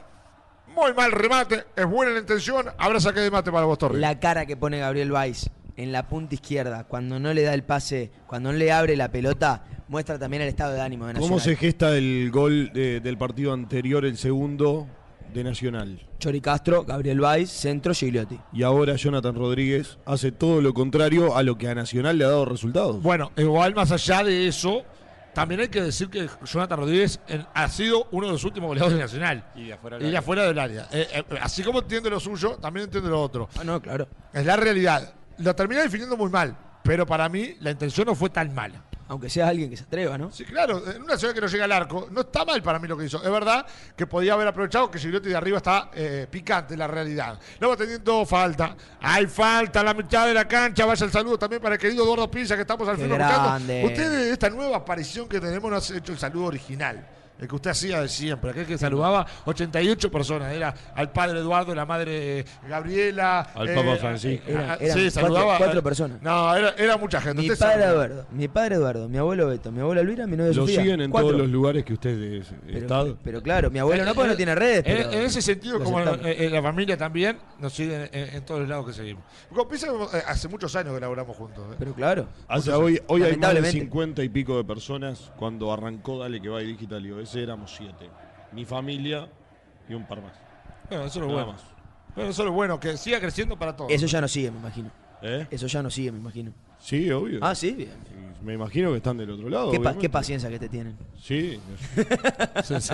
Muy mal remate. Es buena la intención. Habrá saque de mate para Boston River. La cara que pone Gabriel Weiss en la punta izquierda, cuando no le da el pase, cuando no le abre la pelota, muestra también el estado de ánimo de Nacional. ¿Cómo se gesta el gol de- del partido anterior, el segundo de Nacional? Chori Castro, Gabriel Weiss, centro Gigliotti. Y ahora Jonathan Rodríguez hace todo lo contrario a lo que a Nacional le ha dado resultados. Bueno, igual más allá de eso, también hay que decir que Jonathan Rodríguez en- ha sido uno de los últimos goleadores de Nacional. Y de afuera del Y de afuera del área. Eh, eh, así como entiende lo suyo, también entiende lo otro. Ah, no, claro. Es la realidad. Lo termina definiendo muy mal. Pero para mí la intención no fue tan mala. Aunque sea alguien que se atreva, ¿no? Sí, claro, en una ciudad que no llega al arco, no está mal para mí lo que hizo. Es verdad que podía haber aprovechado que Gigliotti de arriba está eh, picante, la realidad. Luego teniendo falta. Hay falta a la mitad de la cancha. Vaya el saludo también para el querido Eduardo Pisa, que estamos al Qué fin escuchando. grande. Usted de esta nueva aparición que tenemos no ha hecho el saludo original. El que usted hacía de siempre, aquel que saludaba 88 personas. Era al padre Eduardo, la madre Gabriela. Al Papa Francisco. Era- eran sí, cuatro- saludaba. cuatro personas. No, era, era mucha gente. Mi Usted padre sabe. Eduardo, mi padre Eduardo, mi abuelo Beto, mi abuela Elvira, mi novia Lo Sofía. siguen en Cuatro. todos los lugares que usted es pero, estado. pero claro, mi abuelo no Eh, porque eh, no tiene redes. En, pero en ese sentido, como en, aceptamos. en la familia también, nos siguen en, en todos los lados que seguimos. Pisa, eh, hace muchos años que laboramos juntos. eh. Pero claro. Hace- hoy hoy hay más de Lamentablemente. 50 y pico de personas. Cuando arrancó Dale que va y Digital y éramos siete. Mi familia y un par más. Bueno, eso es lo Nada bueno. más. Bueno, eso es lo bueno, que siga creciendo para todos. Eso ya no sigue, me imagino. ¿Eh? Eso ya no sigue, me imagino. Sí, obvio. Ah, sí, bien. Me imagino que están del otro lado. Qué, pa- obviamente. qué paciencia que te tienen. Sí.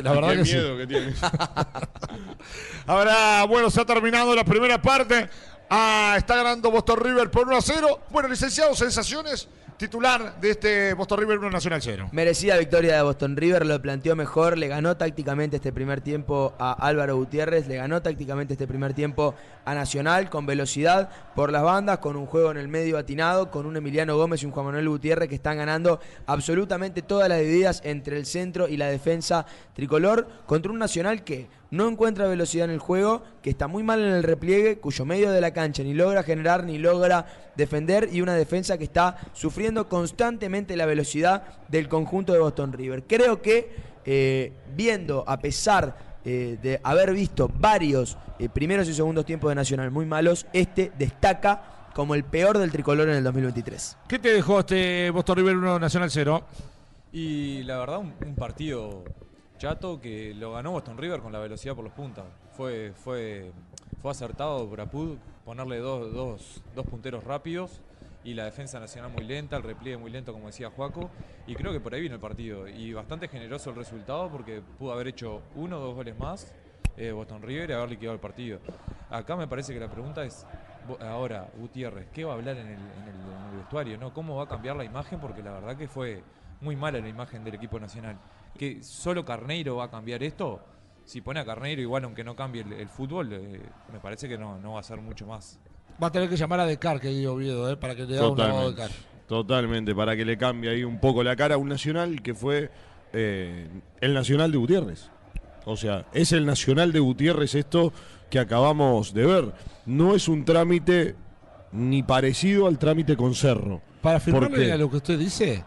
La verdad qué que sí. miedo que tienes. Ahora, bueno, se ha terminado la primera parte. Ah, está ganando Boston River por 1 a 0. Bueno, licenciado, sensaciones. Titular de este Boston River 1 Nacional 0. Merecida victoria de Boston River, lo planteó mejor, le ganó tácticamente este primer tiempo a Álvaro Gutiérrez, le ganó tácticamente este primer tiempo a Nacional con velocidad por las bandas, con un juego en el medio atinado, con un Emiliano Gómez y un Juan Manuel Gutiérrez que están ganando absolutamente todas las divididas entre el centro y la defensa tricolor contra un Nacional que no encuentra velocidad en el juego, que está muy mal en el repliegue, cuyo medio de la cancha ni logra generar ni logra defender y una defensa que está sufriendo constantemente la velocidad del conjunto de Boston River. Creo que eh, viendo, a pesar eh, de haber visto varios eh, primeros y segundos tiempos de Nacional muy malos, este destaca como el peor del tricolor en el 2023. ¿Qué te dejó este Boston River 1 Nacional 0? Y la verdad, un, un partido que lo ganó Boston River con la velocidad por los puntas. Fue, fue, fue acertado por Apud ponerle dos, dos, dos punteros rápidos y la defensa nacional muy lenta, el repliegue muy lento, como decía Juaco. Y creo que por ahí vino el partido. Y bastante generoso el resultado porque pudo haber hecho uno o dos goles más eh, Boston River y haber liquidado el partido. Acá me parece que la pregunta es, ahora, Gutiérrez, ¿qué va a hablar en el, en el- en el vestuario? ¿no? ¿Cómo va a cambiar la imagen? Porque la verdad que fue muy mala la imagen del equipo nacional. ¿Que solo Carneiro va a cambiar esto? Si pone a Carneiro igual aunque no cambie el, el fútbol, eh, me parece que no, no va a ser mucho más. Va a tener que llamar a Decar, que digo Oviedo, ¿eh? para que le haga un lavado de Totalmente. para que le cambie ahí un poco la cara a un Nacional que fue eh, el Nacional de Gutiérrez. O sea, es el Nacional de Gutiérrez esto que acabamos de ver. No es un trámite ni parecido al trámite con Cerro. Para ¿Por firmarle qué? a lo que usted dice,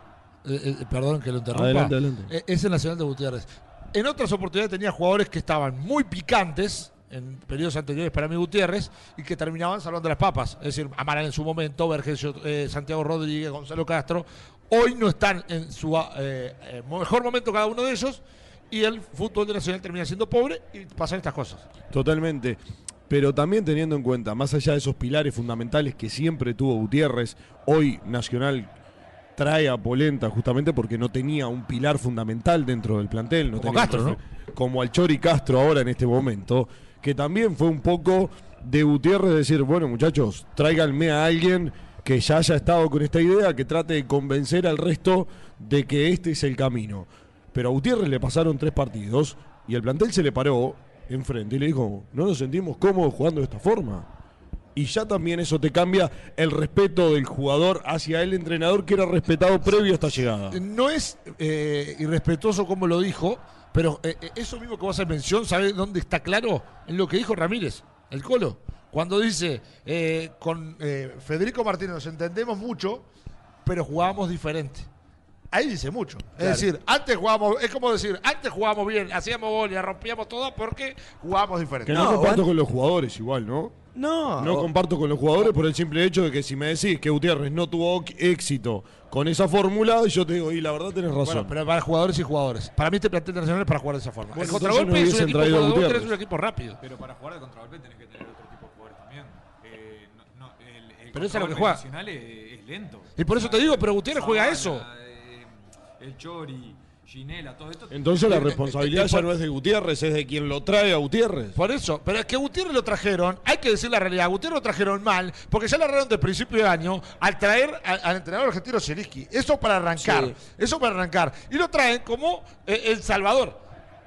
eh, eh, perdón que lo interrumpa, Adelante, adelante. eh, es el Nacional de Gutiérrez. En otras oportunidades tenía jugadores que estaban muy picantes en periodos anteriores para mí Gutiérrez y que terminaban salvando las papas. Es decir, Amaral en su momento, Vergesio, eh, Santiago Rodríguez, Gonzalo Castro. Hoy no están en su eh, mejor momento cada uno de ellos y el fútbol de Nacional termina siendo pobre y pasan estas cosas. Totalmente. Pero también teniendo en cuenta, más allá de esos pilares fundamentales que siempre tuvo Gutiérrez, hoy Nacional trae a Polenta justamente porque no tenía un pilar fundamental dentro del plantel. No Como tenía Castro, refer- Como al Chori Castro ahora en este momento, que también fue un poco de Gutiérrez decir, bueno muchachos, tráiganme a alguien que ya haya estado con esta idea, que trate de convencer al resto de que este es el camino. Pero a Gutiérrez le pasaron tres partidos y el plantel se le paró enfrente y le dijo, no nos sentimos cómodos jugando de esta forma. Y ya también eso te cambia el respeto del jugador hacia el entrenador que era respetado previo a esta llegada. No es eh, irrespetuoso como lo dijo, pero eh, eh, eso mismo que vos haces mención, ¿sabes dónde está claro? En lo que dijo Ramírez, el Colo. Cuando dice, con Federico Martínez nos entendemos mucho, pero jugábamos diferente. Ahí dice mucho. Es decir, antes jugábamos, es como decir, antes jugábamos bien, hacíamos gol y la rompíamos todas porque jugábamos diferente. Que no, No, comparto con los jugadores igual, ¿no? No, No o- comparto con los jugadores por el simple hecho de que si me decís que Gutiérrez no tuvo éxito con esa fórmula, yo te digo, y la verdad tenés razón. Bueno, pero para jugadores y jugadores. Para mí este plantel nacional es para jugar de esa forma. Bueno, el contragolpe no es un equipo traído a jugador, Gutiérrez. es un equipo rápido. Pero para jugar de contragolpe tenés que tener otro tipo de jugadores también. Eh, no- no, el, el Pero eso es lo que juega. nacional es, es lento. Y por eso te digo, pero Gutiérrez juega eso. El Chori, Ginela, todo esto. Entonces la Eh, eh, responsabilidad eh, ya por- no es de Gutiérrez, es de quien lo trae a Gutiérrez. Por eso, pero es que a Gutiérrez lo trajeron, hay que decir la realidad, a Gutiérrez lo trajeron mal, porque ya lo agarraron de principio de año al traer a- al entrenador argentino Zielinski. Eso para arrancar, Sí. eso para arrancar. Y lo traen como eh, El Salvador,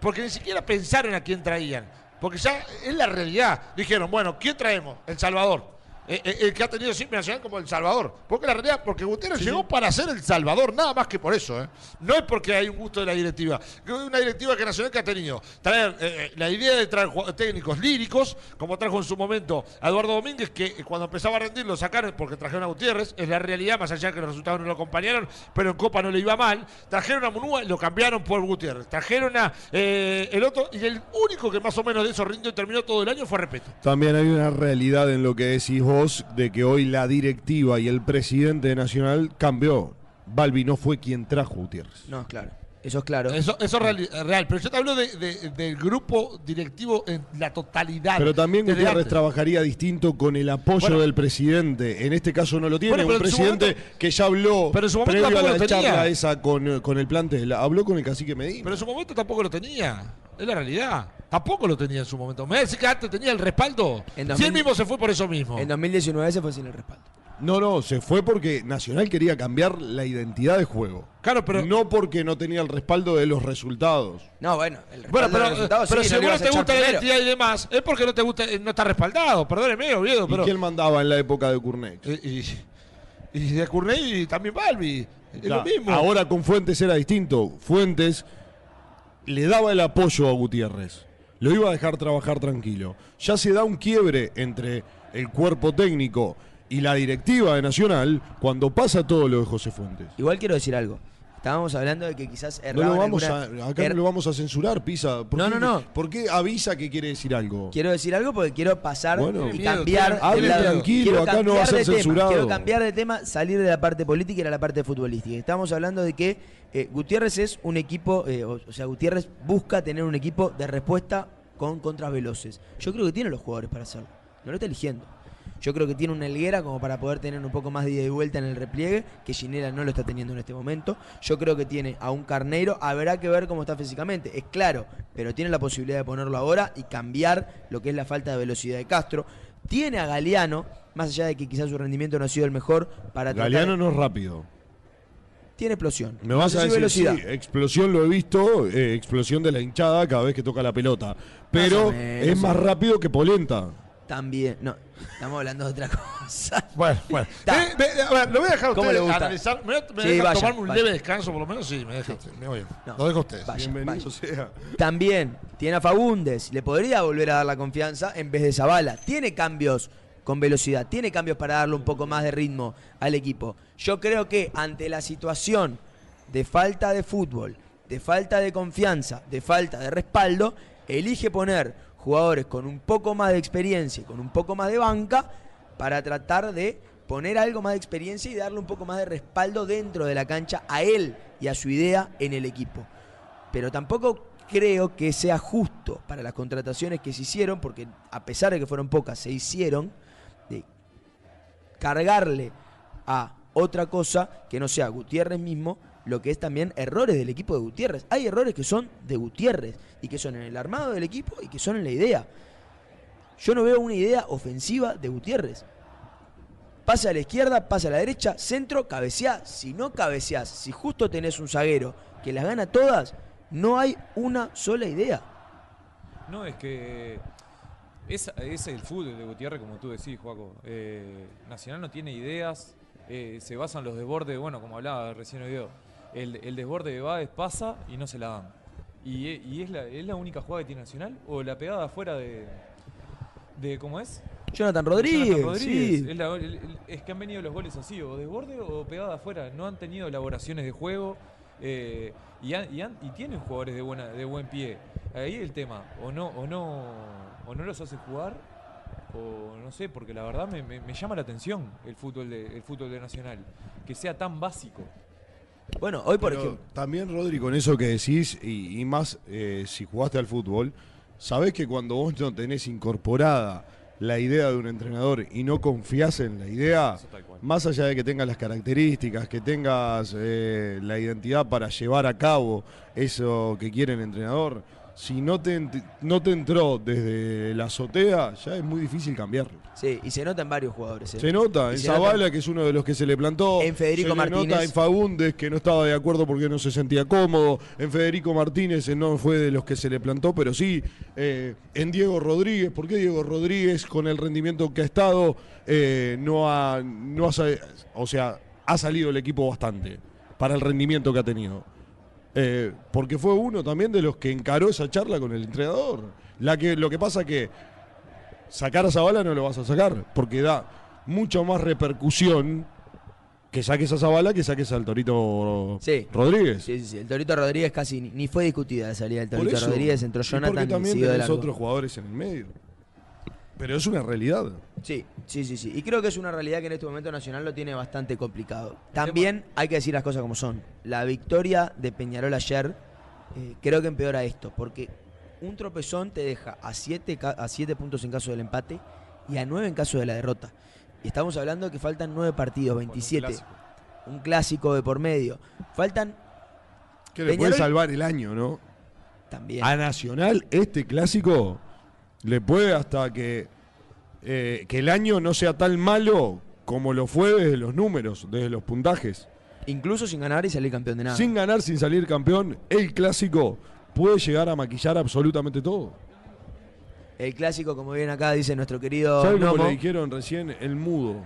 porque ni siquiera pensaron a quién traían, porque ya es la realidad. Dijeron, bueno, ¿quién traemos? El Salvador. Eh, eh, el que ha tenido siempre Nacional como El Salvador. Porque la realidad, porque Gutiérrez llegó para ser El Salvador, nada más que por eso. ¿eh? No es porque hay un gusto de la directiva. Una directiva que Nacional que ha tenido. Traer eh, la idea de traer técnicos líricos, como trajo en su momento a Eduardo Domínguez, que cuando empezaba a rendir lo sacaron porque trajeron a Gutiérrez. Es la realidad, más allá de que los resultados no lo acompañaron, pero en Copa no le iba mal. Trajeron a Munúa y lo cambiaron por Gutiérrez. Trajeron a el otro, y el único que más o menos de eso rindió y terminó todo el año fue Repeto. También hay una realidad en lo que decís vos, de que hoy la directiva y el presidente de Nacional cambió. Balbi no fue quien trajo a Gutiérrez. no, claro. Eso es claro. Eso, eso es es real, pero yo te hablo de- de- del grupo directivo en la totalidad. Pero también Gutiérrez antes. trabajaría distinto con el apoyo Bueno. del presidente. En este caso no lo tiene. Bueno, pero un presidente momento- que ya habló Pero en su momento previo a la lo tenía. charla esa con, con el plantel. Habló con el cacique Medina. Pero en su momento tampoco lo tenía. Es la realidad. Tampoco lo tenía en su momento. Me decís que antes tenía el respaldo. En Si 2000 él mismo se fue por eso mismo. En 2019 se fue sin el respaldo. No, no, se fue porque Nacional quería cambiar la identidad de juego. Claro, pero. no porque no tenía el respaldo de los resultados. No, bueno, el respaldo Bueno, pero, del resultado pero sí, si no te gusta la primero. identidad y demás, es porque no te gusta, eh, no está respaldado. Perdóneme, Oviedo, pero. ¿Y quién mandaba en la época de Curnex? Y, y- y de Courney y también Balbi. Es Ya, lo mismo. Ahora con Fuentes era distinto. Fuentes le daba el apoyo a Gutiérrez. Lo iba a dejar trabajar tranquilo. Ya se da un quiebre entre el cuerpo técnico y la directiva de Nacional cuando pasa todo lo de José Fuentes. Igual quiero decir algo. Estábamos hablando de que quizás No lo vamos alguna- a, acá er- no lo vamos a censurar, Pisa. ¿Por No, qué- no, no. ¿Por qué avisa que quiere decir algo? Quiero decir algo porque quiero pasar Bueno. y miedo, cambiar. Hable la- tranquilo, quiero acá no va a ser censurado. Quiero cambiar de tema, salir de la parte política y ir a la parte futbolística. Estamos hablando de que eh, Gutiérrez es un equipo, eh, o, o sea, Gutiérrez busca tener un equipo de respuesta con contras veloces. Yo creo que tiene los jugadores para hacerlo. No lo está eligiendo. Yo creo que tiene una helguera como para poder tener un poco más de ida y vuelta en el repliegue, que Ginela no lo está teniendo en este momento. Yo creo que tiene a un carnero, habrá que ver cómo está físicamente, es claro, pero tiene la posibilidad de ponerlo ahora y cambiar lo que es la falta de velocidad de Castro. Tiene a Galeano, más allá de que quizás su rendimiento no ha sido el mejor, para tratar- Galeano no es rápido. tiene explosión. Me vas a decir, velocidad. sí, explosión lo he visto, eh, explosión de la hinchada cada vez que toca la pelota. Pero menos, es más rápido que Polenta. También, no, estamos hablando de otra cosa. Bueno, bueno. Ta. Eh, a ver, lo voy a dejar a ¿Cómo ustedes le gusta? analizar. ¿Me, voy a- me Sí, dejan vaya, tomarme un vaya. leve descanso por lo menos? Sí, me dejan. Me voy. No. Lo dejo a ustedes. Vaya, Bienvenido vaya. sea. También tiene a Fagundes, le podría volver a dar la confianza en vez de Zavala. Tiene cambios con velocidad, tiene cambios para darle un poco más de ritmo al equipo. Yo creo que ante la situación de falta de fútbol, de falta de confianza, de falta de respaldo, elige poner jugadores con un poco más de experiencia y con un poco más de banca para tratar de poner algo más de experiencia y darle un poco más de respaldo dentro de la cancha a él y a su idea en el equipo. Pero tampoco creo que sea justo para las contrataciones que se hicieron, porque a pesar de que fueron pocas, se hicieron, de cargarle a otra cosa que no sea Gutiérrez mismo, lo que es también errores del equipo de Gutiérrez. Hay errores que son de Gutiérrez y que son en el armado del equipo y que son en la idea. Yo no veo una idea ofensiva de Gutiérrez. Pasa a la izquierda, pasa a la derecha, centro, cabeceás. Si no cabeceás, si justo tenés un zaguero que las gana todas, no hay una sola idea. No, es que es, es el fútbol de Gutiérrez, como tú decís, Juaco. Eh, Nacional no tiene ideas, eh, se basan los desbordes, bueno, como hablaba recién hoy, el, el desborde de Báez pasa y no se la dan. ¿Y, y es, la, es la única jugada que tiene Nacional? ¿O la pegada afuera de, de ¿cómo es? Jonathan Rodríguez, Jonathan Rodríguez. sí. Es, la- que han venido los goles así, o desborde o pegada afuera. No han tenido elaboraciones de juego eh, y, han- y, han- y tienen jugadores de buena de buen pie. Ahí el tema, o no, o no, o no los hace jugar, o no sé, porque la verdad me, me- me llama la atención el fútbol de, el fútbol de Nacional, que sea tan básico. Bueno, hoy por Pero ejemplo, También, Rodri, con eso que decís, y, y más eh, si jugaste al fútbol, sabés que cuando vos no tenés incorporada la idea de un entrenador y no confías en la idea, más allá de que tengas las características, que tengas eh, la identidad para llevar a cabo eso que quiere el entrenador, si no te, no te entró desde la azotea, ya es muy difícil cambiarlo. sí, y se nota en varios jugadores. ¿eh? Se nota Y en se nota Zavala, que es uno de los que se le plantó. En Federico se Martínez. nota en Fagundes, que no estaba de acuerdo porque no se sentía cómodo. En Federico Martínez eh, no fue de los que se le plantó, pero sí. eh, en Diego Rodríguez, ¿por qué Diego Rodríguez, con el rendimiento que ha estado, eh, no ha. No ha o sea, ha salido el equipo bastante para el rendimiento que ha tenido? Eh, porque fue uno también de los que encaró esa charla con el entrenador. La que, lo que pasa que sacar a Zabala no lo vas a sacar, porque da mucho más repercusión que saques a Zabala que saques al Torito Sí. Rodríguez. Sí, sí, sí. El Torito Rodríguez casi ni, ni fue discutida la salida del Torito. Rodríguez, entró Y porque Jonathan y también de tenés largo. otros jugadores en el medio. Pero es una realidad. Sí, sí, sí, sí. Y creo que es una realidad que en este momento Nacional lo tiene bastante complicado. También hay que decir las cosas como son. La victoria de Peñarol ayer eh, creo que empeora esto, porque un tropezón te deja a 7 a siete puntos en caso del empate y a 9 en caso de la derrota. Y estamos hablando de que faltan 9 partidos, 27. clásico. Un clásico de por medio. Faltan Que le Peñarol- puede salvar el año, ¿no? también. A Nacional, este clásico le puede hasta que, eh, que el año no sea tan malo como lo fue desde los números, desde los puntajes. Incluso sin ganar y salir campeón de nada. Sin ganar, sin salir campeón, el clásico puede llegar a maquillar absolutamente todo. El clásico, como bien acá dice nuestro querido ¿Sabes cómo le dijeron recién? El mudo.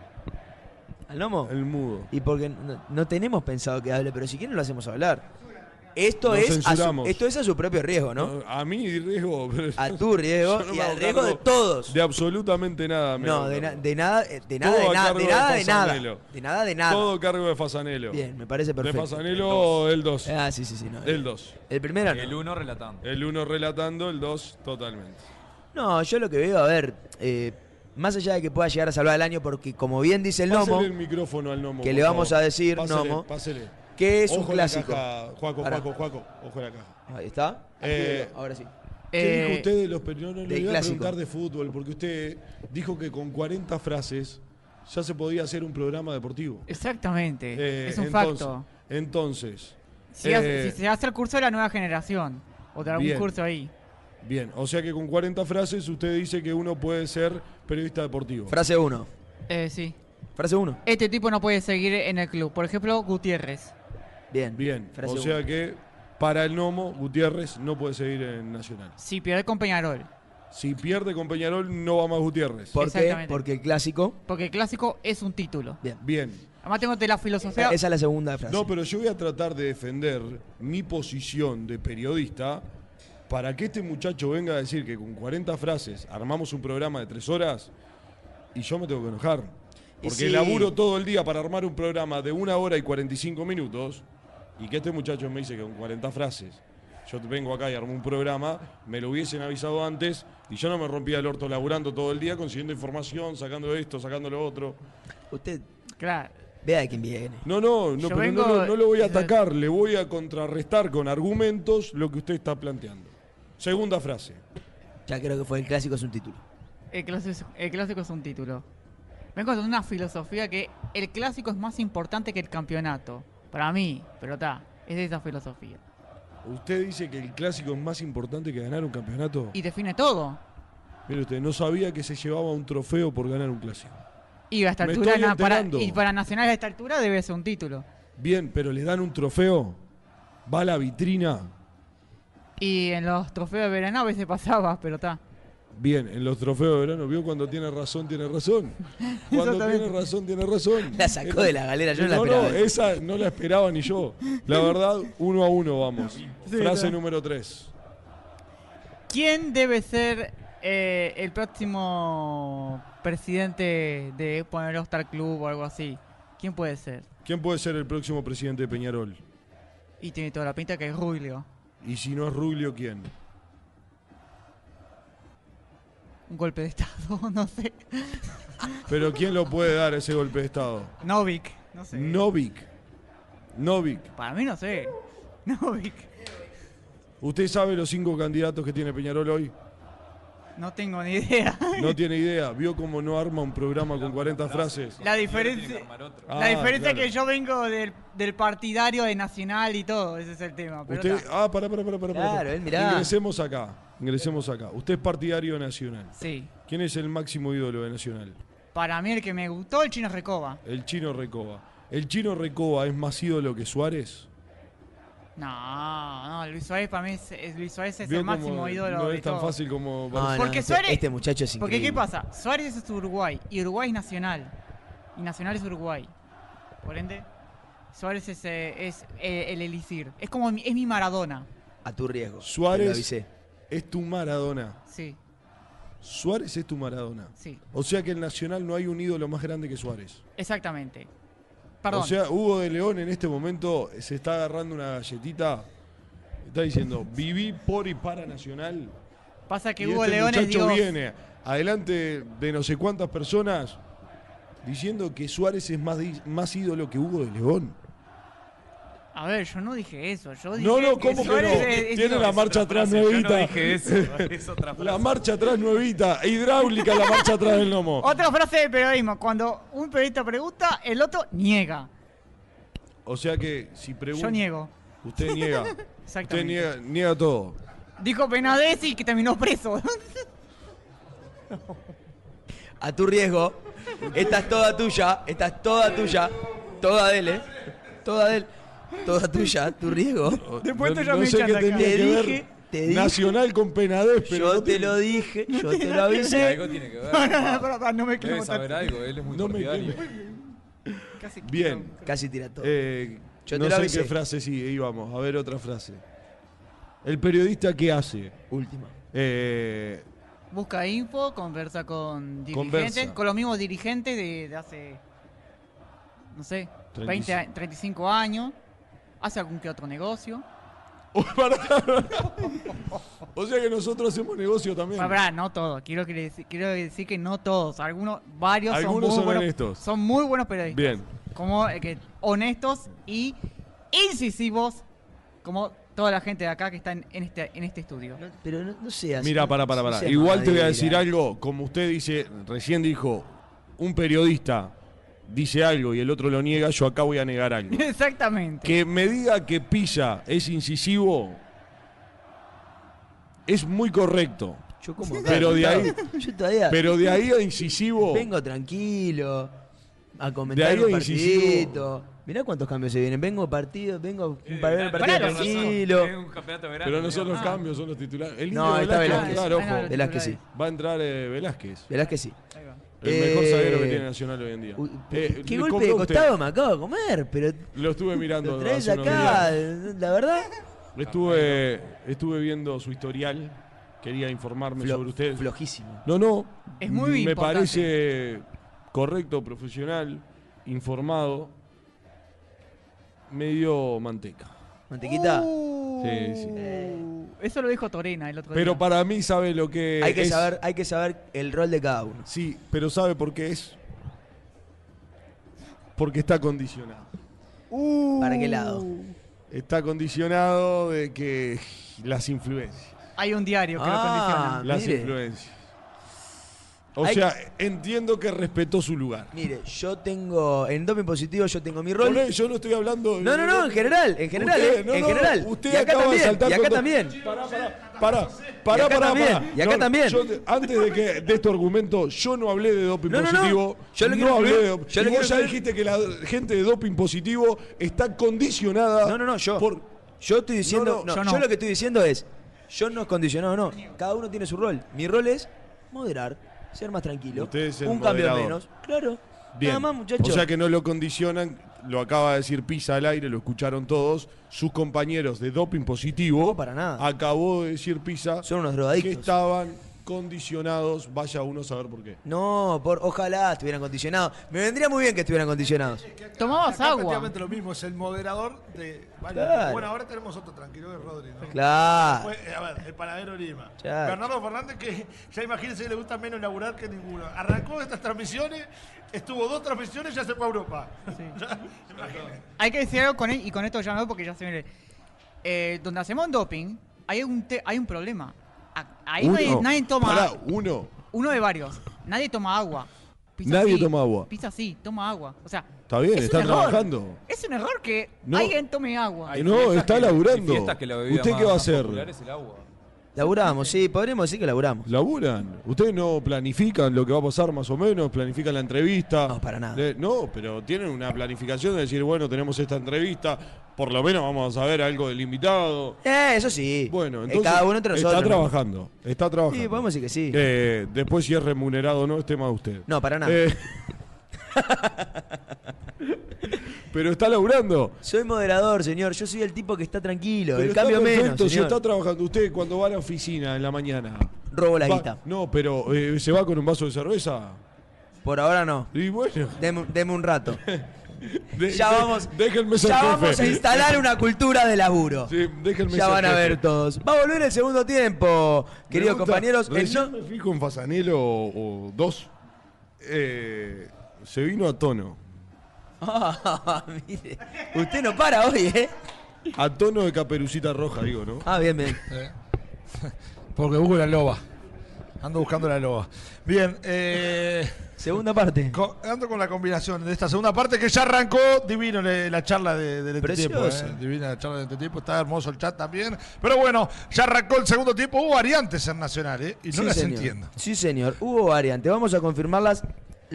¿Al Nomo? El mudo. Y porque no, no tenemos pensado que hable, pero si quieren lo hacemos hablar. Esto Nos es, a su, censuramos. esto es a su propio riesgo, ¿no? A mí riesgo. pero- A tu riesgo no y al riesgo de todos. De absolutamente nada. me No, de, na- cargo. de nada, de nada, de nada, de de nada, de nada. Fasanelo. De nada, de nada. Todo cargo de Fasanelo. Bien, me parece perfecto. De Fasanelo, el 2. Ah, sí, sí, sí. No, El 2. El primero. El uno relatando. El 1 relatando, el 2 totalmente. No, yo lo que veo, a ver, eh, más allá de que pueda llegar a salvar el año, porque como bien dice el Nomo, el micrófono al Nomo. que le vamos favor. a decir, Pásele, Nomo, Pásele. Que es un Ojo la clásico. caja, Juaco. Juaco, Juaco. Ojo la caja. Ahí está. Eh, Ahora sí. ¿Qué Eh, dijo usted de los pe- No, no, le iba a clásico. preguntar de fútbol, porque usted dijo que con 40 frases ya se podía hacer un programa deportivo. Exactamente. Eh, es un entonces, facto. Entonces, Si, hace- eh, si se hace el curso de la nueva generación, o de algún Bien. curso ahí. bien, o sea que con 40 frases usted dice que uno puede ser periodista deportivo. Frase 1. Eh, sí. Frase 1. Este tipo no puede seguir en el club. Por ejemplo, Gutiérrez. Bien. Bien, Frase o sea que para el Nomo, Gutiérrez no puede seguir en Nacional. Si pierde con Peñarol. Si pierde con Peñarol, no va más Gutiérrez. ¿Por qué? Porque el clásico. Porque el clásico es un título. Bien. Bien. Además tengo de la filosofía. Esa es la segunda frase. No, pero yo voy a tratar de defender mi posición de periodista para que este muchacho venga a decir que con 40 frases armamos un programa de tres horas y yo me tengo que enojar. Porque sí. laburo todo el día para armar un programa de una hora y 45 minutos y que este muchacho me dice que con 40 frases yo vengo acá y armo un programa, me lo hubiesen avisado antes y yo no me rompía el orto laburando todo el día consiguiendo información, sacando esto, sacando lo otro. Usted Claro. vea de quién viene. No, no, no, pero vengo- no, lo- no lo voy a atacar, le voy a contrarrestar con argumentos lo que usted está planteando. Segunda frase. Ya creo que fue el clásico, es un título. El clásico, es- el clásico es un título. Vengo con una filosofía que el clásico es más importante que el campeonato. Para mí, pero está. Es de esa filosofía. Usted dice que el clásico es más importante que ganar un campeonato. Y define todo. Mire usted, no sabía que se llevaba un trofeo por ganar un clásico. Y a esta Me altura, estoy na- para, enterando. y para Nacional a esta altura debe ser un título. Bien, pero le dan un trofeo, va a la vitrina. Y en los trofeos de verano a veces pasaba, pero está. Bien, en los trofeos de verano, vio cuando tiene razón, tiene razón. Cuando tiene razón, tiene razón. La sacó de la galera, yo no la no, esperaba. No, esa no la esperaba ni yo. La verdad, uno a uno vamos. Frase está. número tres. ¿Quién debe ser eh, el próximo presidente de poner Star Club o algo así? ¿Quién puede ser? ¿Quién puede ser el próximo presidente de Peñarol? Y tiene toda la pinta que es Rubio. Y si no es Ruglio, ¿quién? Un golpe de estado, no sé. Pero ¿quién lo puede dar ese golpe de Estado? Novik, no sé. Novik. Novik. Para mí no sé. Novik. ¿Usted sabe los cinco candidatos que tiene Peñarol hoy? No tengo ni idea. No tiene idea. ¿Vio cómo no arma un programa con 40 frases? La diferencia, Ah, la diferencia claro. es que yo vengo del, del partidario de Nacional y todo, ese es el tema. Pero Usted, ah, pará, pará, pará, pará. pará. Claro, él mirá. Ingresemos acá. Ingresemos acá. Usted es partidario nacional. Sí. ¿Quién es el máximo ídolo de Nacional? Para mí el que me gustó, el chino Recoba. El chino Recoba. ¿El chino Recoba es más ídolo que Suárez? No, no, Luis Suárez para mí es, es- Luis Suárez es ¿Vio el máximo ídolo No de es tan todo. fácil como... No, no, Porque este, Suárez- este muchacho es Porque increíble. ¿qué pasa? Suárez es Uruguay y Uruguay es Nacional. Y Nacional es Uruguay. Por ende, Suárez es, eh, es eh, el elixir. Es como mi, es mi Maradona. A tu riesgo. Suárez- Te lo avisé. Es tu Maradona. Sí, Suárez es tu Maradona. sí, O sea que el Nacional no hay un ídolo más grande que Suárez. exactamente. Perdón. O sea, Hugo de León en este momento se está agarrando una galletita. Está diciendo, viví por y para Nacional. Pasa que y Hugo este León muchacho viene adelante de no sé cuántas personas diciendo que Suárez es más, más ídolo que Hugo de León. A ver, yo no dije eso. Yo dije No, no, ¿cómo que no? es- es Tiene la marcha atrás Frase, yo nuevita. no dije eso. Es otra frase. La marcha atrás nuevita, hidráulica la marcha atrás del lomo. Otra frase de periodismo. Cuando un periodista pregunta, el otro niega. O sea que si pregunta. Yo niego. Usted niega. Usted Exactamente. niega, niega todo. Dijo Penadez y que terminó preso. A tu riesgo. Esta es toda tuya. Esta es toda tuya. Toda de él, ¿eh? Toda de él. Toda tuya. Tu riesgo. Después no, tú ya no me sé echan qué de acá. tenía Te que dije, te dije. Nacional con Penadez, pero Yo no te tiene- lo dije. Yo te lo avisé. algo tiene que ver. no, no, papá. pará, pará, no me Debe saber tanto. algo, él es muy No me partidario. Casi Bien. Casi tira todo. Eh, Yo te no lo sé avisé. qué frase sí, íbamos. A ver otra frase. El periodista qué hace? Última. Eh, Busca info, conversa con dirigentes, Conversa. con los mismos dirigentes de, de hace, no sé, 20, 35. a- 35 años. Hace algún que otro negocio. o sea que nosotros hacemos negocio también. Pará, no todos. Quiero, quiero decir que no todos. Algunos, varios Algunos son muy son buenos. honestos. Son muy buenos periodistas. Bien. Como eh, que honestos y incisivos, como toda la gente de acá que está en, en este, en este estudio. No, pero no, no seas. Mira, para, para, no para. Igual te voy a decir algo. Como usted dice, recién dijo, un periodista dice algo y el otro lo niega, yo acá voy a negar algo. Exactamente. que me diga que Pisa es incisivo es muy correcto. Yo como Pero de ahí- Yo todavía. Pero de ahí a incisivo. Vengo tranquilo a comentar De ahí un a incisivo. partidito. Mirá cuántos cambios se vienen. Vengo partido, vengo para ver el partido tranquilo. Un campeonato Pero no son los cambios, son los titulares. El No, está Velázquez, Velázquez. Velázquez sí. Va a entrar eh, Velázquez. Verás que sí. Ahí va. El Eh, mejor zaguero que tiene Nacional hoy en día. Uy, Eh, ¿Qué golpe de usted. costado me acabo de comer? Pero Lo estuve mirando. lo traes acá, la verdad. Estuve, estuve viendo su historial. Quería informarme flo- sobre usted. flojísimo. No, no. Es muy Me importante. parece correcto, profesional, informado. Medio manteca. Mantequita, Sí, sí. Uh, Eso lo dijo Torena el otro Pero día. para mí sabe lo que hay que es- saber, hay que saber el rol de cada uno. Sí, pero ¿sabe por qué es? Porque está condicionado. ¿Para qué lado? Está condicionado de que las influencias. Hay un diario que Ah, lo condiciona. Las mire. influencias. O Hay- sea, entiendo que respetó su lugar. Mire, yo tengo, en doping positivo yo tengo mi rol. Yo no estoy hablando. No, no, no, en general, en general, Usted, eh, no, en no, general. Usted y acá acaba de también, saltar y acá también. Pará, pará, pará, pará, acá pará, también, pará. y acá No, también. yo antes de que de este argumento, yo no hablé de doping No, no, no. positivo. Yo lo no hablé de doping. Lo vos ya dijiste que la gente de doping positivo está condicionada. No, no, no, yo. por- Yo estoy diciendo, yo yo, lo que estoy diciendo es, yo no es condicionado, no. Cada uno tiene su rol. Mi rol es moderar, ser más tranquilo. Usted es el un cambio menos. Claro. Bien. Nada más, muchachos. O sea que no lo condicionan, lo acaba de decir Pisa al aire, lo escucharon todos. Sus compañeros de doping positivo. No, para nada. Acabó de decir Pisa Son unos que drogadictos. estaban condicionados. Vaya uno a saber por qué. No, por, ojalá estuvieran condicionados. Me vendría muy bien que estuvieran condicionados. Tomabas Acá agua. prácticamente lo mismo, es el moderador de. Claro. Bueno, ahora tenemos otro tranquilo de Rodri, ¿no? Claro. Fue, eh, a ver, el panadero Lima. Bernardo Fernández, que ya imagínense que le gusta menos laburar que ninguno. Arrancó estas transmisiones, estuvo dos transmisiones y ya se fue a Europa. Ya, imagínense. Hay que decir algo con él, y con esto ya no, porque ya se viene. Eh, donde hacemos doping, hay un, te- hay un problema. Ahí nadie, Uno. nadie toma Pará, uno. Uno de varios. Nadie toma agua. Pizza Nadie sí, toma agua. Pizza sí, toma agua. O sea, Está bien, es está trabajando. Es un error que No. alguien tome agua. Hay No, está que- laburando. ¿Usted qué va a hacer? es el agua. Laburamos, sí, podríamos decir que laburamos. Laburan. Ustedes no planifican lo que va a pasar más o menos, planifican la entrevista. No, para nada. Le- no, pero tienen una planificación de decir, bueno, tenemos esta entrevista, por lo menos vamos a saber algo del invitado. Eh, eso sí. Bueno, Eh, entonces cada uno entre nosotros. está ¿no? trabajando, está trabajando. Sí, podemos decir que sí. Eh, después si es remunerado o no es tema de usted. No, para nada. Eh, pero está laburando. Soy moderador, señor. Yo soy el tipo que está tranquilo. Pero el cambio menos. perfecto, si señor. está trabajando usted cuando va a la oficina en la mañana. Robo la va- guita. No, pero eh, ¿se va con un vaso de cerveza? Por ahora no. Y bueno, Deme, deme un rato. de- Ya vamos, déjenme ser ya jefe. vamos a instalar una cultura de laburo. Sí, déjenme ya ser van a ver todos. Va a volver el segundo tiempo, queridos compañeros. No- me fijo en Fasanelo o, o dos. Eh, se vino a tono. Ah, mire. Usted no para hoy, ¿eh? A tono de caperucita roja, digo, ¿no? Ah, bien, bien. Porque busco la loba. Ando buscando la loba. Bien, eh, Segunda parte. co- ando con la combinación de esta segunda parte que ya arrancó. Divino le- la charla de, del entretiempo. Preciosa. eh. Divina la charla del entretiempo. Está hermoso el chat también. Pero bueno, ya arrancó el segundo tiempo. Hubo variantes en Nacional, ¿eh? Y no Sí, las señor. entiendo. Sí, señor. Hubo variantes. Vamos a confirmarlas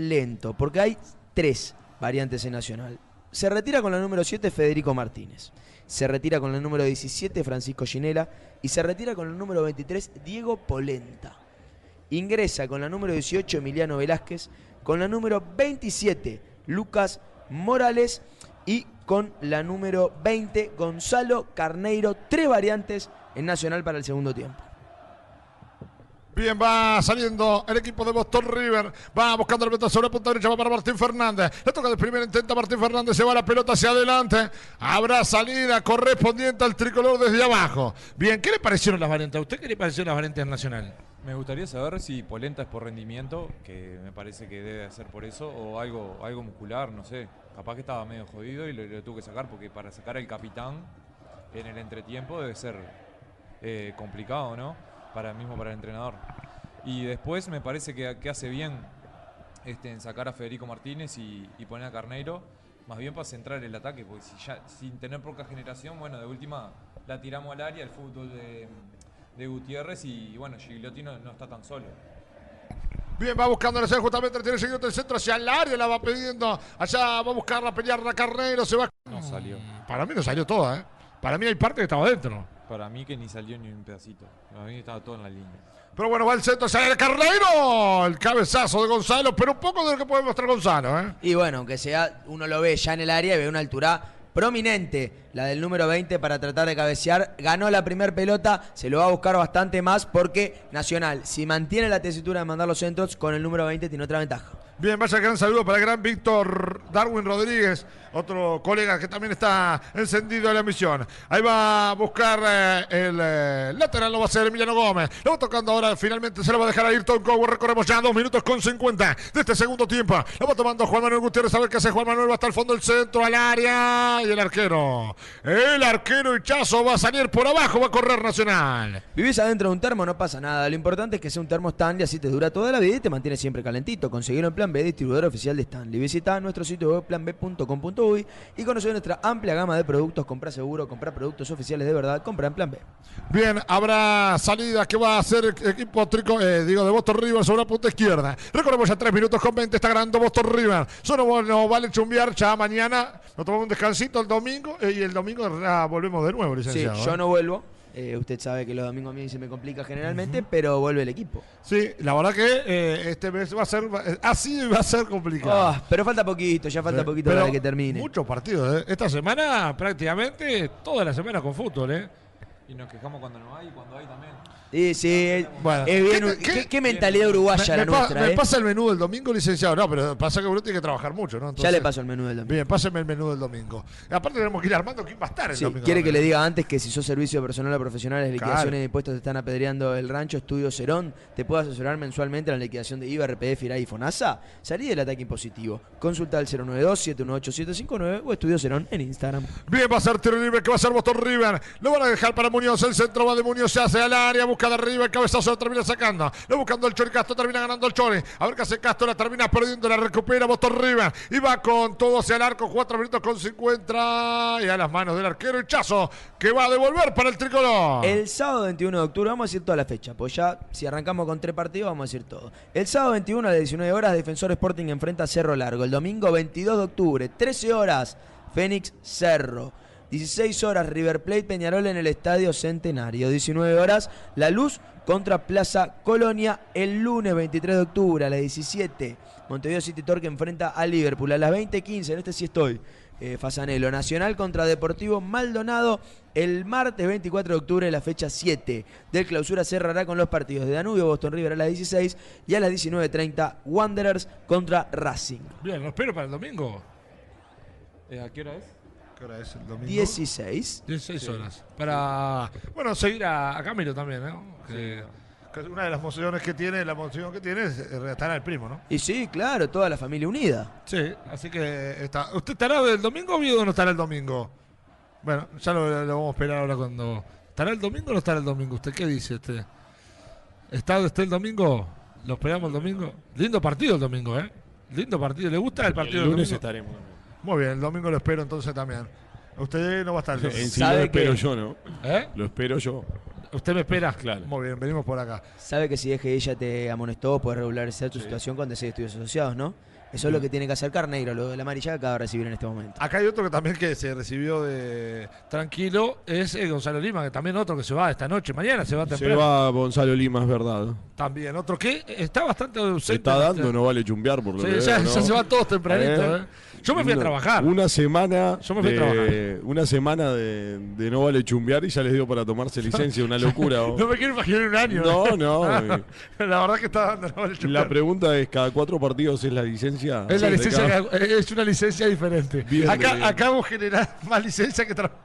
lento, porque hay tres variantes en Nacional. Se retira con la número 7 Federico Martínez. Se retira con la número 17 Francisco Ginela. Y se retira con la número 23 Diego Polenta. Ingresa con la número 18 Emiliano Velázquez. Con la número 27 Lucas Morales. y con la número 20, Gonzalo Carneiro. Tres variantes en Nacional para el segundo tiempo. Bien, va saliendo el equipo de Boston River. Va buscando la pelota sobre la punta derecha. Va para Martín Fernández. Le toca de primera intenta Martín Fernández. Se va la pelota hacia adelante. Habrá salida correspondiente al tricolor desde abajo. Bien, ¿qué le parecieron las variantes? ¿A usted qué le parecieron las variantes Nacional? Me gustaría saber si Polenta es por rendimiento, que me parece que debe ser por eso, o algo, algo muscular, no sé. Capaz que estaba medio jodido y lo, lo tuve que sacar, porque para sacar al capitán en el entretiempo debe ser eh, complicado, ¿no? Para mismo para el entrenador. Y después me parece que, que hace bien este, en sacar a Federico Martínez y, y poner a Carneiro, más bien para centrar el ataque, porque si ya, sin tener poca generación, bueno, de última la tiramos al área, el fútbol de, de Gutiérrez y bueno, Gigliotti no, no está tan solo. Bien, va buscando el centro, justamente tiene seguido del centro hacia el área, la va pidiendo. Allá va a buscar a pelear a Carneiro, se va. No salió. Para mí no salió toda, ¿eh? Para mí hay parte que estaba dentro. Para mí que ni salió ni un pedacito. Para mí estaba todo en la línea. Pero bueno, va el centro hacia el Carneiro. El cabezazo de Gonzalo, pero un poco de lo que puede mostrar Gonzalo, ¿eh? Y bueno, aunque sea, uno lo ve ya en el área y ve una altura prominente, la del número 20 para tratar de cabecear. Ganó la primer pelota, se lo va a buscar bastante más porque Nacional, si mantiene la tesitura de mandar los centros, con el número 20 tiene otra ventaja. Bien, vaya gran saludo para el gran Víctor Darwin Rodríguez, otro colega que también está encendido en la misión. Ahí va a buscar eh, el eh, lateral, lo va a hacer Emiliano Gómez. Lo va tocando ahora, finalmente se lo va a dejar a Ayrton Cower. Recorremos ya dos minutos con 50 de este segundo tiempo. Lo va tomando Juan Manuel Gutiérrez, a ver qué hace Juan Manuel. Va hasta el fondo del centro, al área. Y el arquero, el arquero Hichazo va a salir por abajo, va a correr Nacional. Vivís adentro de un termo, no pasa nada. Lo importante es que sea un termo Stanley, así te dura toda la vida y te mantiene siempre calentito. Conseguirlo en Plan B, distribuidor oficial de Stanley. Visita nuestro sitio web planb.com.uy y conocer nuestra amplia gama de productos. Compra seguro, compra productos oficiales de verdad, compra en Plan B. Bien, habrá salida que va a hacer el equipo trico, eh, digo, de Boston River sobre la punta izquierda. Recordemos ya 3 minutos con 20, está ganando Boston River. Solo nos vale chumbear ya mañana. Nos tomamos un descansito el domingo eh, y el domingo volvemos de nuevo, Sí, licenciado. yo ¿eh? no vuelvo. Eh, usted sabe que los domingos a mí se me complica generalmente, pero vuelve el equipo. Sí, la verdad que eh, este mes va a ser, va- así va a ser complicado. Ah, pero falta poquito, ya falta Sí, poquito para que termine. Muchos partidos, ¿eh? Esta semana prácticamente toda la semana con fútbol, ¿eh? Y nos quejamos cuando no hay y cuando hay también. Sí, sí, Bueno. es bien. ¿Qué- ¿Qué, qué- mentalidad uruguaya me, la me pa- nuestra, me eh? pasa el menú del domingo, licenciado. No, pero pasa que uno tiene que trabajar mucho, ¿no? Ya Entonces- le paso el menú del domingo. Bien, páseme el menú del domingo. Y aparte tenemos que ir armando quién va a estar el Sí, domingo. quiere que le diga antes que si sos servicio personal a profesionales, liquidaciones Claro. de impuestos te están apedreando el rancho Estudio Cerón, te puede asesorar mensualmente en la liquidación de IVA, RPF, IRA y FONASA. Salí del ataque impositivo. Consulta al 092-718-759 o Estudio Cerón en Instagram. Bien, va a ser tiro libre que va a ser Boston River. Lo van a dejar para Muñoz. El centro va de Muñoz, se hace al área, busca de arriba, el cabezazo lo termina sacando. Lo buscando el Chori Castro, termina ganando el Chori. A ver qué hace Castro, la termina perdiendo, la recupera Boston River. Y va con todo hacia el arco, 4 minutos con 50. Y a las manos del arquero Chazo, que va a devolver para el tricolor. El sábado 21 de octubre, vamos a decir toda la fecha, pues ya si arrancamos con tres partidos, vamos a decir todo. El sábado 21 a las 19 horas, Defensor Sporting enfrenta a Cerro Largo. El domingo 22 de octubre, 13 horas, Fénix Cerro. 16 horas, River Plate Peñarol en el Estadio Centenario. 19 horas, La Luz contra Plaza Colonia. El lunes 23 de octubre a las 17, Montevideo City Torque enfrenta a Liverpool. A las 20.15, en este sí estoy. Eh, Fasanelo Nacional contra Deportivo Maldonado el martes 24 de octubre, la fecha 7 del clausura cerrará con los partidos de Danubio, Boston River a las 16 y a las 19.30 Wanderers contra Racing. Bien, lo espero para el domingo. Eh, ¿A qué hora es? ¿Qué hora es el domingo? 16. 16 horas. Para, bueno, seguir a, a Camilo también, ¿no? Que, que una de las emociones que tiene, la emoción que tiene es eh, estar al primo, ¿no? Y sí, claro, toda la familia unida. Sí, así que está. ¿Usted estará el domingo o no estará el domingo? Bueno, ya lo, lo vamos a esperar ahora cuando. ¿Estará el domingo o no estará el domingo? ¿Usted qué dice? Este? ¿Está el domingo? ¿Lo esperamos el domingo? Lindo partido el domingo, ¿eh? Lindo partido. ¿Le gusta el partido El del lunes domingo? estaremos. Muy bien, el domingo lo espero entonces también. Usted no va a estar. Encima ¿Sabe lo espero que- yo, ¿no? ¿Eh? Lo espero yo. ¿Usted me espera? Claro. Muy bien, venimos por acá. Sabe que si es que ella te amonestó, puedes regularizar tu situación con de estudios asociados, ¿no? Eso es lo que tiene que hacer Carneiro, lo de la amarilla que acaba de recibir en este momento. Acá hay otro que también que se recibió de tranquilo, es eh, Gonzalo Lima, que también otro que se va esta noche, mañana se va Se temprano. va Gonzalo Lima, es verdad. También, otro que está bastante ausente. Se está dando, no vale chumbear por lo Sí, que ya, veo, ¿no? ya se van todos tempranito. ¿Eh? ¿eh? Yo me fui a trabajar. Una semana. Yo me fui a de- trabajar. Una semana de, de no vale chumbear y ya les dio para tomarse licencia, una locura. No me quiero imaginar un año. No, ¿eh? no. la verdad que está dando. no vale La chupar. pregunta es, ¿cada cuatro partidos es la licencia? Es, la licencia cada- es una licencia diferente. Bien, acá, bien. acá vos generás más licencia que trabajo.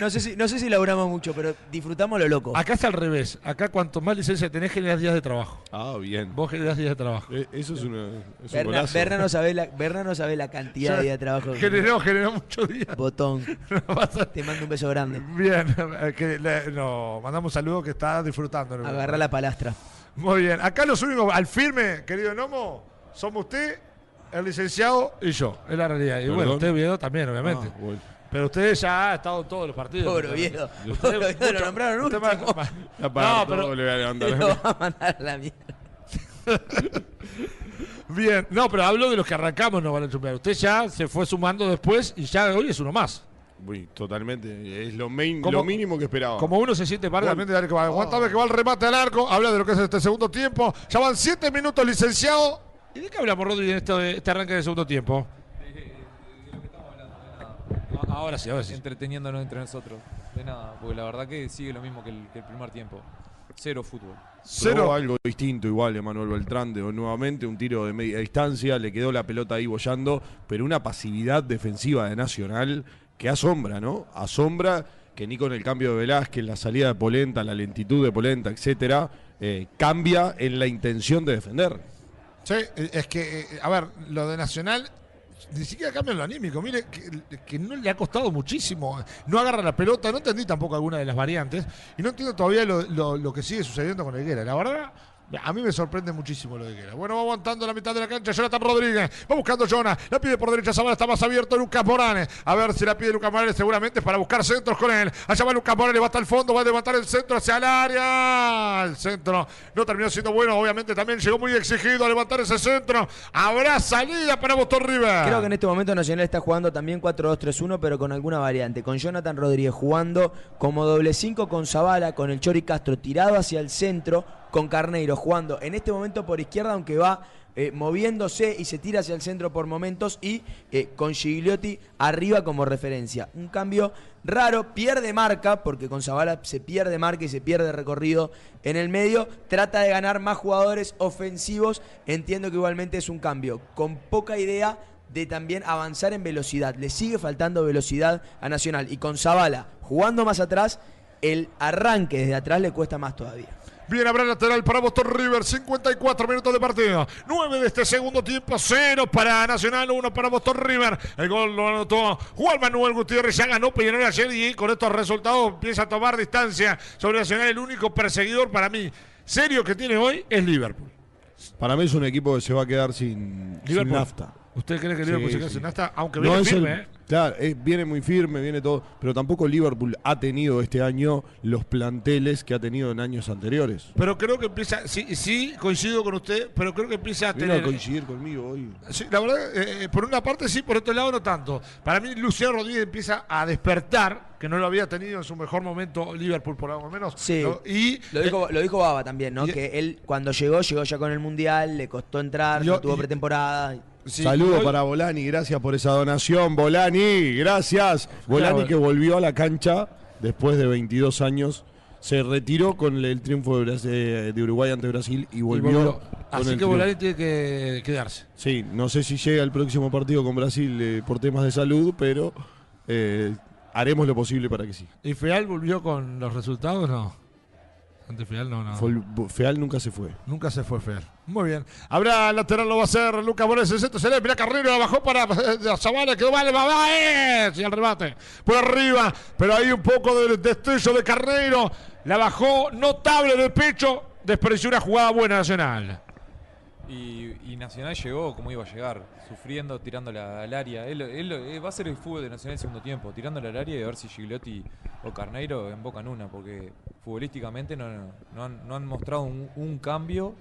No sé si, no sé si laburamos mucho, pero disfrutamos lo loco. Acá es al revés. Acá cuanto más licencia tenés, generás días de trabajo. Ah, bien. Vos generás días de trabajo. Eh, Eso es, una, es un Berna, golazo. Berna no sabe la, Berna no sabe la cantidad de días de trabajo. que- Generó, generó muchos días. Botón. No Te mando un beso grande. Bien, eh, que le- no, mandamos un saludo que está disfrutando. Agarra la palastra. Muy bien. Acá los únicos al firme, querido Nomo, somos usted, el licenciado y yo. Es la realidad. Y bueno, usted, Oviedo, también, obviamente. Ah, bueno. Pero usted ya ha estado en todos los partidos. Pobre Oviedo. Pobre lo nombraron último. más- No, pero le voy a levantar. Lo va a mandar a la mierda. bien. No, pero hablo de los que arrancamos, no van a chumbear. Usted ya se fue sumando después y ya hoy es uno más. Uy, totalmente. Es lo, main- Como- lo mínimo que esperaba. Como uno se siente también de dar que va. Aguantame que va el remate al arco. Habla de lo que es este segundo tiempo. Ya van siete minutos, licenciado. ¿Y de qué hablamos, Rodri, en este, este arranque del segundo tiempo? Ah, Ahora sí, ahora sí. Entreteniéndonos entre nosotros. De nada, porque la verdad que sigue lo mismo que el, que el primer tiempo. Cero fútbol. Probó Cero. algo distinto igual Emanuel Beltrán de nuevamente un tiro de media distancia, le quedó la pelota ahí bollando, pero una pasividad defensiva de Nacional que asombra, ¿no? Asombra que ni con el cambio de Velázquez, la salida de Polenta, la lentitud de Polenta, etcétera, eh, cambia en la intención de defender. Sí, es que, eh, a ver, lo de Nacional ni siquiera cambia lo anímico. Mire, que, no le ha costado muchísimo. No agarra la pelota, no entendí tampoco alguna de las variantes. Y no entiendo todavía lo, que sigue sucediendo con Higuera. La verdad. A mí me sorprende muchísimo lo de Higuera. Bueno, va aguantando la mitad de la cancha. Jonathan Rodríguez. Va buscando Jonah. La pide por derecha. Zabala está más abierto. Lucas Morales. A ver si la pide Lucas Morales. Seguramente para buscar centros con él. Allá va Lucas Morales. Va hasta el fondo. Va a levantar el centro hacia el área. El centro no terminó siendo bueno. Obviamente también llegó muy exigido a levantar ese centro. Habrá salida para Boston River. Creo que en este momento Nacional está jugando también 4-2-3-1, pero con alguna variante. Con Jonathan Rodríguez jugando como doble 5 con Zavala, con el Chori Castro tirado hacia el centro, con Carneiro jugando en este momento por izquierda, aunque va eh, moviéndose y se tira hacia el centro por momentos, y eh, con Gigliotti arriba como referencia. Un cambio raro, pierde marca, porque con Zavala se pierde marca y se pierde recorrido en el medio. Trata de ganar más jugadores ofensivos. Entiendo que igualmente es un cambio con poca idea de también avanzar en velocidad. Le sigue faltando velocidad a Nacional. Y con Zavala jugando más atrás, el arranque desde atrás le cuesta más todavía. Bien, habrá lateral para Boston River, 54 minutos de partido. 9 de este segundo tiempo, 0 para Nacional, 1 para Boston River. El gol lo anotó Juan Manuel Gutiérrez, ya ganó Peñarol ayer y con estos resultados empieza a tomar distancia sobre Nacional. El único perseguidor para mí serio que tiene hoy es Liverpool. Para mí es un equipo que se va a quedar sin, sin nafta. ¿Usted cree que Liverpool Sí, se queda sí. sin nafta? Aunque viene firme, el- ¿eh? Claro, eh, viene muy firme, viene todo, pero tampoco Liverpool ha tenido este año los planteles que ha tenido en años anteriores. Pero creo que empieza, sí, sí, coincido con usted, pero creo que empieza a Vino tener... a coincidir conmigo hoy. Sí, la verdad, eh, por una parte sí, por otro lado no tanto. Para mí, Luciano Rodríguez empieza a despertar, que no lo había tenido en su mejor momento Liverpool, por lo menos. Sí. ¿no? Y Lo dijo, lo dijo Baba también, ¿no? y- que él cuando llegó, llegó ya con el Mundial, le costó entrar, Yo- no tuvo y- pretemporada. Sí, Saludo para Volani, gracias por esa donación. Volani, gracias. Claro. que volvió a la cancha después de 22 años. Se retiró con el triunfo de, eh, de Uruguay ante Brasil y y volvió. Así que triunfo. Volani tiene que quedarse. Sí, no sé si llega el próximo partido con Brasil eh, por temas de salud, pero eh, haremos lo posible para que sí. ¿Y Feal volvió con los resultados? No. Ante Feal no, no. Fol- Feal nunca se fue. Nunca se fue Feal. Muy bien. Habrá lateral, lo va a hacer Lucas Morales. El centro se le mira Carrero, la bajó para eh, Zavala, quedó mal, va, va, eh, y el remate. Por arriba, pero hay un poco de destello de Carrero. La bajó notable de pecho. Despreció una jugada buena nacional. Y, y Nacional llegó como iba a llegar, sufriendo, tirándola al área. Él, él- eh, va a ser el fútbol de Nacional el segundo tiempo, tirándola al área y a ver si Gigliotti o Carneiro embocan una, porque futbolísticamente no, no, no han, no han mostrado un, un cambio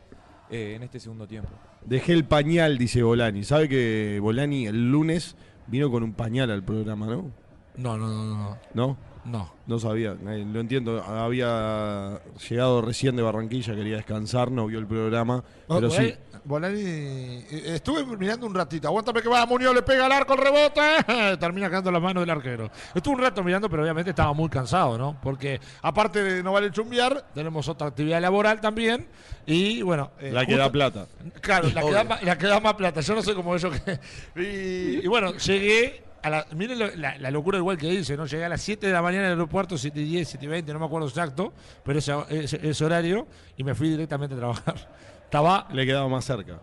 eh, en este segundo tiempo. Dejé el pañal, dice Bolani. ¿Sabe que Bolani el lunes vino con un pañal al programa, no? No, no, no, no. ¿No? No. No sabía, eh, lo entiendo. Había llegado recién de Barranquilla, quería descansar, no vio el programa. Pero Bolani- sí, Bolani, eh, estuve mirando un ratito. Aguántame que va, Muñoz le pega al arco, el rebote. Termina quedando las manos del arquero. Estuve un rato mirando, pero obviamente estaba muy cansado, ¿no? Porque aparte de no vale chumbiar, tenemos otra actividad laboral también. Y bueno. eh, la que da plata. Claro, la que, da, ma- la que da más plata. Yo no sé cómo eso que. Y, y bueno, llegué. A la, miren lo- la, la locura igual que dice, ¿no? Llegué a las 7 de la mañana al aeropuerto, 7 y 10, 7 y 20, no me acuerdo exacto, pero ese, ese- ese horario, y me fui directamente a trabajar. Estaba Le quedaba más cerca.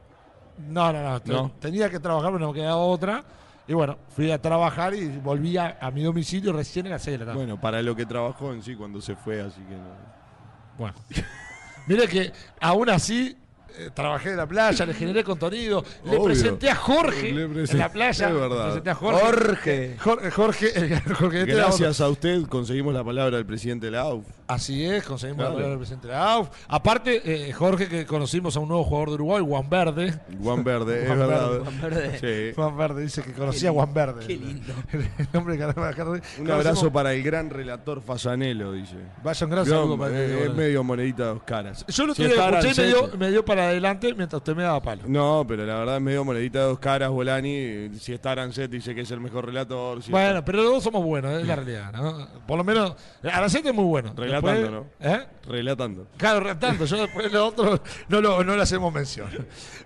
no, no, no, te- ¿No? Tenía que trabajar, pero no me quedaba otra. Y bueno, fui a trabajar y volví a, a mi domicilio recién a las 6 de la tarde. Bueno, para lo que trabajó en sí cuando se fue, así que no. Bueno. Mire que aún así eh, trabajé en la playa, le generé contenido, le Obvio. presenté a Jorge Le en la playa. Es le verdad. presenté a Jorge. Jorge. Jorge, Jorge, el- Jorge, este. Gracias a usted conseguimos la palabra del presidente de la AUF. Así es, conseguimos Claro. la palabra del presidente de la AUF. Aparte, eh, Jorge, que conocimos a un nuevo jugador de Uruguay, Juan Verde. Juan Verde, es Juan verdad. Verde, Juan Verde. Sí. Juan Verde dice que conocía a Juan Verde. Qué lindo. El nombre que Un abrazo para el gran relator Fasanelo, dice. Vaya un gran saludo para es medio monedita de dos caras. Yo lo Si está escuché y me dio, me dio para adelante mientras usted me daba palo. No, pero la verdad es medio monedita de dos caras, Bolani. Si está Arancet dice que es el mejor relator. si Bueno, pero los dos somos buenos, es la realidad, ¿no? Por lo menos, Aracete es muy bueno. Relatando, Después- ¿Eh? relatando. Claro, relatando. Yo después los otros no, lo, no le hacemos mención.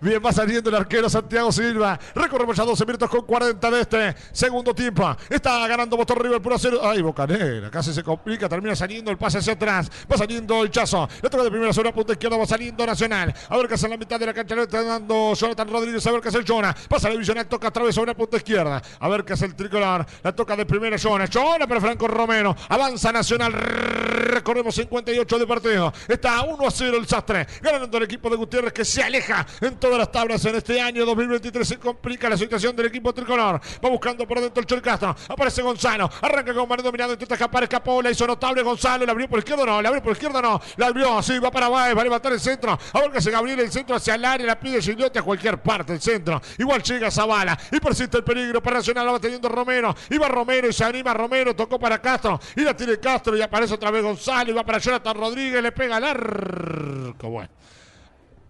Bien, va saliendo el arquero Santiago Silva. Recorremos ya 12 minutos con 40 de este segundo tiempo. Está ganando Boston River por 0. Ay, Bocanera. Casi se complica. Termina saliendo el pase hacia atrás. Va saliendo el Chazo. Le toca de primera sobre la punta izquierda. Va saliendo Nacional. A ver qué en la mitad de la cancha. Le está dando Jonathan Rodríguez. A ver qué hace el Jonah. Pasa la división. Toca otra vez sobre la punta izquierda. A ver qué hace el tricolor. La toca de primera Jonah. Jonah para Franco Romero. Avanza Nacional. Recorremos 58 de partido. Está 1 a 0 el Sastre. Ganando el equipo de Gutiérrez que se aleja en todas las tablas en este año 2023. Se complica la situación del equipo tricolor. Va buscando por dentro el Chol Castro. Aparece Gonzalo. Arranca con mano dominado. Intenta escapar. Escapó. La hizo notable Gonzalo. La abrió por izquierda. No. La abrió por izquierda. No. La abrió. Sí. Va para Baez. Va a levantar el centro. A ver que hace Gabriel. El centro hacia el área. La pide Gigliotti a cualquier parte. El centro. Igual llega Zavala. Y persiste el peligro. Para Nacional la va teniendo Romero. Va Romero. Y se anima Romero. Tocó para Castro. Y la tiene Castro. Y aparece otra vez Gonzalo. Y va para Jonathan Rodríguez. Le pega al arco. Bueno.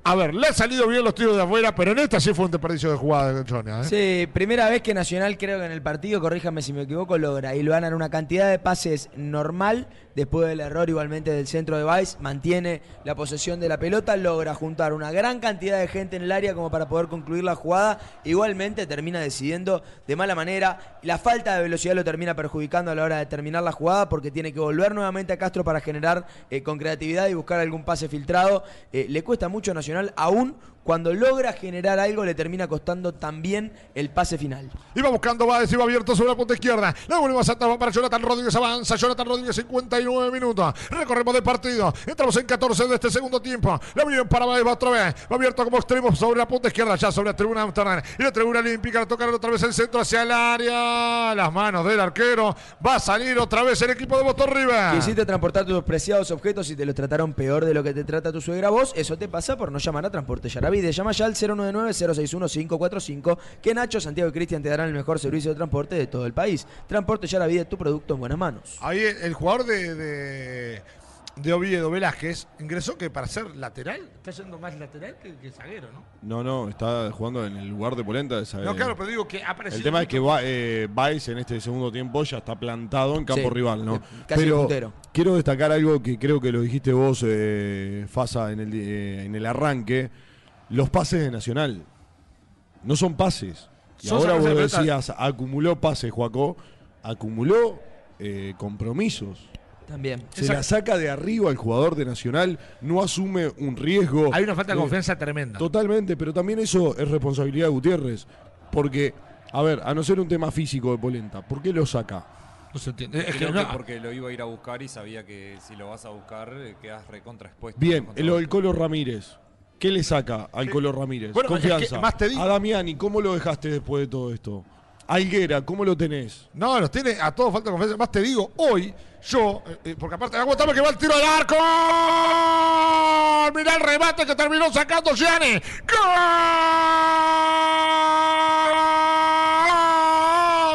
A ver, le han salido bien los tiros de afuera, pero en esta sí fue un desperdicio de jugada de. ¿eh? Sí, primera vez que Nacional, creo que en el partido, corríjame si me equivoco, logra y lo ganan una cantidad de pases normal. Después del error igualmente del centro de Vice, mantiene la posesión de la pelota, logra juntar una gran cantidad de gente en el área como para poder concluir la jugada. Igualmente termina decidiendo de mala manera. La falta de velocidad lo termina perjudicando a la hora de terminar la jugada porque tiene que volver nuevamente a Castro para generar eh, con creatividad y buscar algún pase filtrado. Eh, le cuesta mucho a Nacional, aún cuando logra generar algo, le termina costando también el pase final. Iba buscando Báez, iba abierto sobre la punta izquierda. La vuelve a va para Jonathan Rodríguez, avanza. Jonathan Rodríguez, 59 minutos. Recorremos de partido. Entramos en 14 de este segundo tiempo. La abrieron para Báez, va otra vez. Va abierto como extremo sobre la punta izquierda, ya sobre la tribuna Amsterdam. Y la tribuna olímpica, la tocan otra vez el centro hacia el área. Las manos del arquero. Va a salir otra vez el equipo de Boston River. Quisiste transportar tus preciados objetos y te los trataron peor de lo que te trata tu suegra vos. Eso te pasa por no llamar a Transporte Yaravide. Llama ya al 099-061-545 que Nacho, Santiago y Cristian te darán el mejor servicio de transporte de todo el país. Transporte Yaravide, tu producto en buenas manos. Ahí el, el jugador de, de, de Oviedo, Velázquez, ingresó que para ser lateral. Está yendo más lateral que, que zaguero, ¿no? No, no, está jugando en el lugar de Polenta. de saber- No, claro, pero digo que ha aparecido. El tema es que va, eh, Baez en este segundo tiempo ya está plantado en campo Sí, rival, ¿no? casi Pero puntero. quiero destacar algo que creo que lo dijiste vos, eh, Fasa, en el, eh, en el arranque. Los pases de Nacional no son pases. Y Son ahora vos decías, acumuló pases, Juaco. Acumuló eh, compromisos. También. Se la saca de arriba el jugador de Nacional, no asume un riesgo. Hay una falta de Eh, confianza tremenda. Totalmente, pero también eso es responsabilidad de Gutiérrez. Porque, a ver, a no ser un tema físico de Polenta, ¿por qué lo saca? No se entiende. Es que Creo no- que porque lo iba a ir a buscar y sabía que si lo vas a buscar eh, quedas recontra expuesto. Bien, lo del. Colo Ramírez. ¿Qué le saca al Colo Ramírez? Bueno, es Confianza. que más te digo- A Damiani, ¿cómo lo dejaste después de todo esto? Alguera, ¿cómo lo tenés? No, los tiene a todos falta confianza. Más te digo, hoy yo, eh, eh, porque aparte, aguantame que va el tiro al arco. Mirá el remate que terminó sacando Gianni. ¡Gol!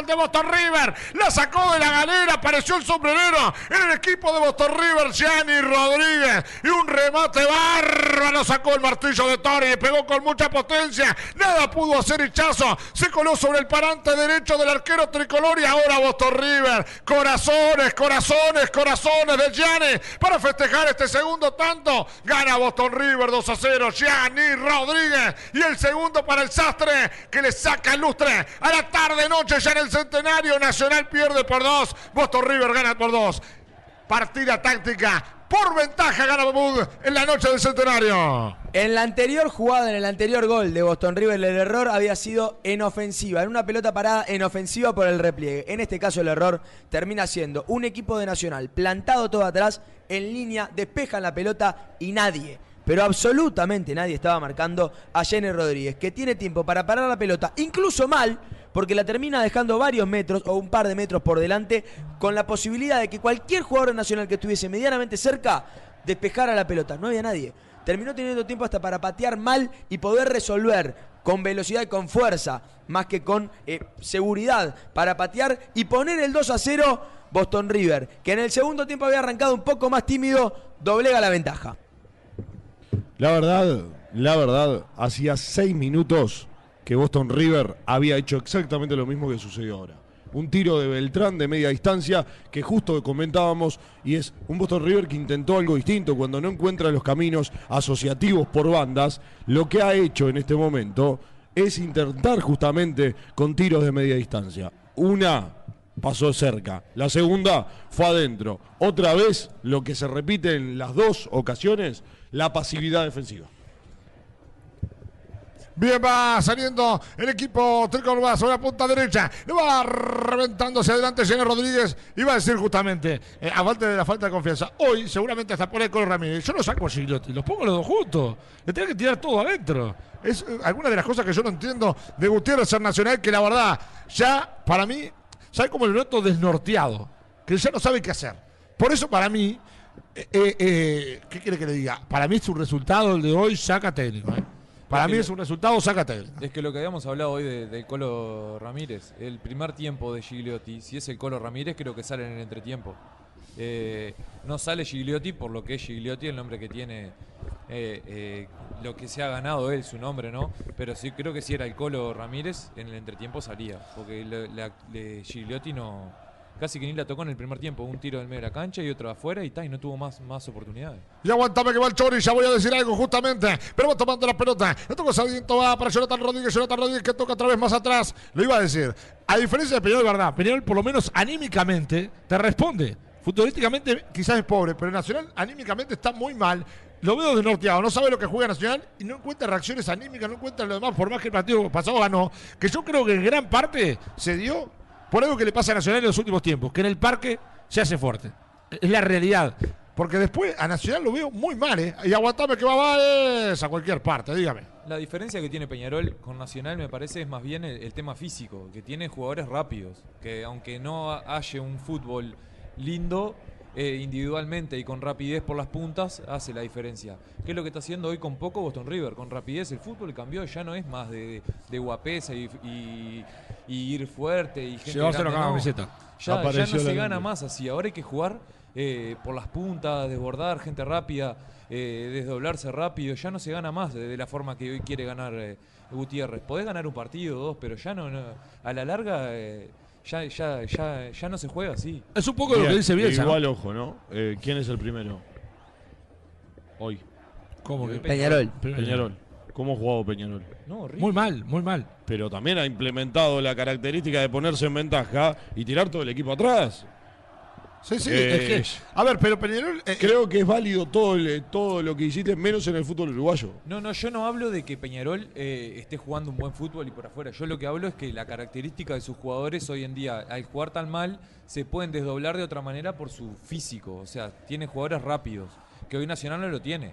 De Boston River, la sacó de la galera, apareció el sombrerero en el equipo de Boston River, Gianni Rodríguez, y un remate bárbaro, sacó el martillo de Tori, pegó con mucha potencia, nada pudo hacer Hichazo, se coló sobre el parante derecho del arquero tricolor y ahora Boston River, corazones, corazones, corazones de Gianni para festejar este segundo tanto, gana Boston River 2 a 0, Gianni Rodríguez, y el segundo para el Sastre, que le saca el lustre a la tarde noche ya en el centenario, Nacional pierde por dos, Boston River gana por dos, partida táctica, por ventaja gana en la noche del centenario. En la anterior jugada, en el anterior gol de Boston River, el error había sido en ofensiva, en una pelota parada en ofensiva por el repliegue. En este caso el error termina siendo un equipo de Nacional plantado todo atrás, en línea, despejan la pelota y nadie, pero absolutamente nadie estaba marcando a Jenny Rodríguez, que tiene tiempo para parar la pelota, incluso mal, porque la termina dejando varios metros o un par de metros por delante, con la posibilidad de que cualquier jugador nacional que estuviese medianamente cerca despejara la pelota. No había nadie. Terminó teniendo tiempo hasta para patear mal y poder resolver con velocidad y con fuerza, más que con eh, seguridad, para patear y poner el 2 a 0 Boston River, que en el segundo tiempo había arrancado un poco más tímido, doblega la ventaja. La verdad, la verdad, hacía seis minutos que Boston River había hecho exactamente lo mismo que sucedió ahora. Un tiro de Beltrán de media distancia que justo comentábamos y es un Boston River que intentó algo distinto cuando no encuentra los caminos asociativos por bandas. Lo que ha hecho en este momento es intentar justamente con tiros de media distancia. Una pasó cerca, la segunda fue adentro. Otra vez lo que se repite en las dos ocasiones, la pasividad defensiva. Bien, va saliendo el equipo tricolor sobre la punta derecha. Le va reventando hacia adelante Jenny Rodríguez. Iba a decir justamente, eh, a falta de la falta de confianza. Hoy, seguramente hasta por el Colo Ramírez. Yo lo saco a Gigliotti, los pongo los dos juntos. Le tiene que tirar todo adentro. Es eh, alguna de las cosas que yo no entiendo de Gutiérrez ser nacional, que la verdad, ya para mí, sabe como el noto desnorteado. Que ya no sabe qué hacer. Por eso, para mí, eh, eh, ¿qué quiere que le diga? Para mí es un resultado el de hoy, saca técnico. Para Es mí es un resultado, técnico. Es que lo que habíamos hablado hoy de- del Colo Ramírez, el primer tiempo de Gigliotti, si es el Colo Ramírez, creo que sale en el entretiempo. Eh, no sale Gigliotti por lo que es Gigliotti, el nombre que tiene, eh, eh, lo que se ha ganado él, su nombre, ¿no? Pero sí creo que si era el Colo Ramírez, en el entretiempo salía, porque le- le- Gigliotti no... Casi que ni la tocó en el primer tiempo, un tiro del medio de la cancha y otro afuera y, ta, y no tuvo más, más oportunidades. Y aguantame que va el Chori, ya voy a decir algo justamente. Pero va tomando la pelota. Le toca Sarmiento, va para Jonathan Rodríguez. Jonathan Rodríguez que toca otra vez más atrás. Lo iba a decir. A diferencia de Peñarol, verdad. Peñarol, por lo menos anímicamente, te responde. Futbolísticamente quizás es pobre, pero Nacional anímicamente está muy mal. Lo veo desnorteado, no sabe lo que juega Nacional y no encuentra reacciones anímicas, no encuentra lo demás, por más que el partido pasado ganó. Que yo creo que en gran parte se dio por algo que le pasa a Nacional en los últimos tiempos, que en el parque se hace fuerte. Es la realidad. Porque después a Nacional lo veo muy mal, ¿eh? Y aguantame que va Valles a cualquier parte, dígame. La diferencia que tiene Peñarol con Nacional me parece es más bien el, el tema físico, que tiene jugadores rápidos, que aunque no haya un fútbol lindo eh, individualmente y con rapidez por las puntas, hace la diferencia. ¿Qué es lo que está haciendo hoy con poco Boston River? Con rapidez el fútbol cambió, ya no es más de, de guapesa y, y- y ir fuerte y gente grande, la camiseta. Ya, ya no se gana más así, ahora hay que jugar eh, por las puntas, desbordar, gente rápida, eh, desdoblarse rápido, ya no se gana más de, de la forma que hoy quiere ganar Gutiérrez. Podés ganar un partido o dos, pero ya no, no- a la larga ya, ya, ya, ya no se juega así. Es un poco lo que dice Bielsa, ¿no? Igual, ojo, ¿no? Eh, ¿Quién es el primero? Hoy. ¿Cómo que? Peñarol. Peñarol. ¿Cómo ha jugado Peñarol? No, horrible. Muy mal, muy mal. Pero también ha implementado la característica de ponerse en ventaja y tirar todo el equipo atrás. Sí, sí, Eh, es que. A ver, pero Peñarol. eh, Creo que es válido todo, el- todo lo que hiciste, menos en el fútbol uruguayo. No, no, yo no hablo de que Peñarol eh, esté jugando un buen fútbol y por afuera. Yo lo que hablo es que la característica de sus jugadores hoy en día, al jugar tan mal, se pueden desdoblar de otra manera por su físico. O sea, tiene jugadores rápidos, que hoy Nacional no lo tiene.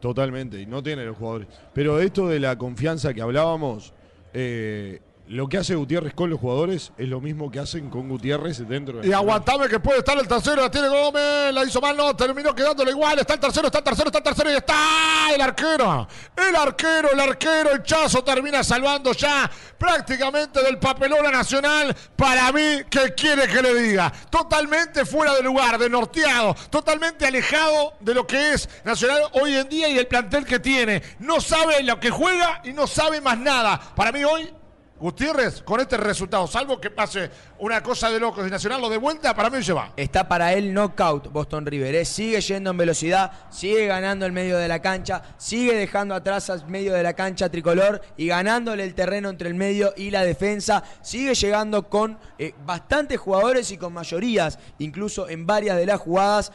Totalmente, y no tiene los jugadores. Pero esto de la confianza que hablábamos, eh, lo que hace Gutiérrez con los jugadores es lo mismo que hacen con Gutiérrez dentro de Y aguantame que puede estar el tercero, la tiene Gómez, la hizo mal, no, terminó quedándole igual, está el tercero, está el tercero, está el tercero y está el arquero. El arquero, el arquero, el Chazo termina salvando ya prácticamente del papelón Nacional. Para mí, ¿qué quiere que le diga? Totalmente fuera de lugar, de norteado, totalmente alejado de lo que es Nacional hoy en día y el plantel que tiene. No sabe lo que juega y no sabe más nada. Para mí hoy Gutiérrez, con este resultado, salvo que pase una cosa de locos y Nacional lo de vuelta, para mí se va. Está para él knockout Boston River. ¿eh? Sigue yendo en velocidad, sigue ganando el medio de la cancha, sigue dejando atrás al medio de la cancha tricolor y ganándole el terreno entre el medio y la defensa. Sigue llegando con eh, bastantes jugadores y con mayorías, incluso en varias de las jugadas.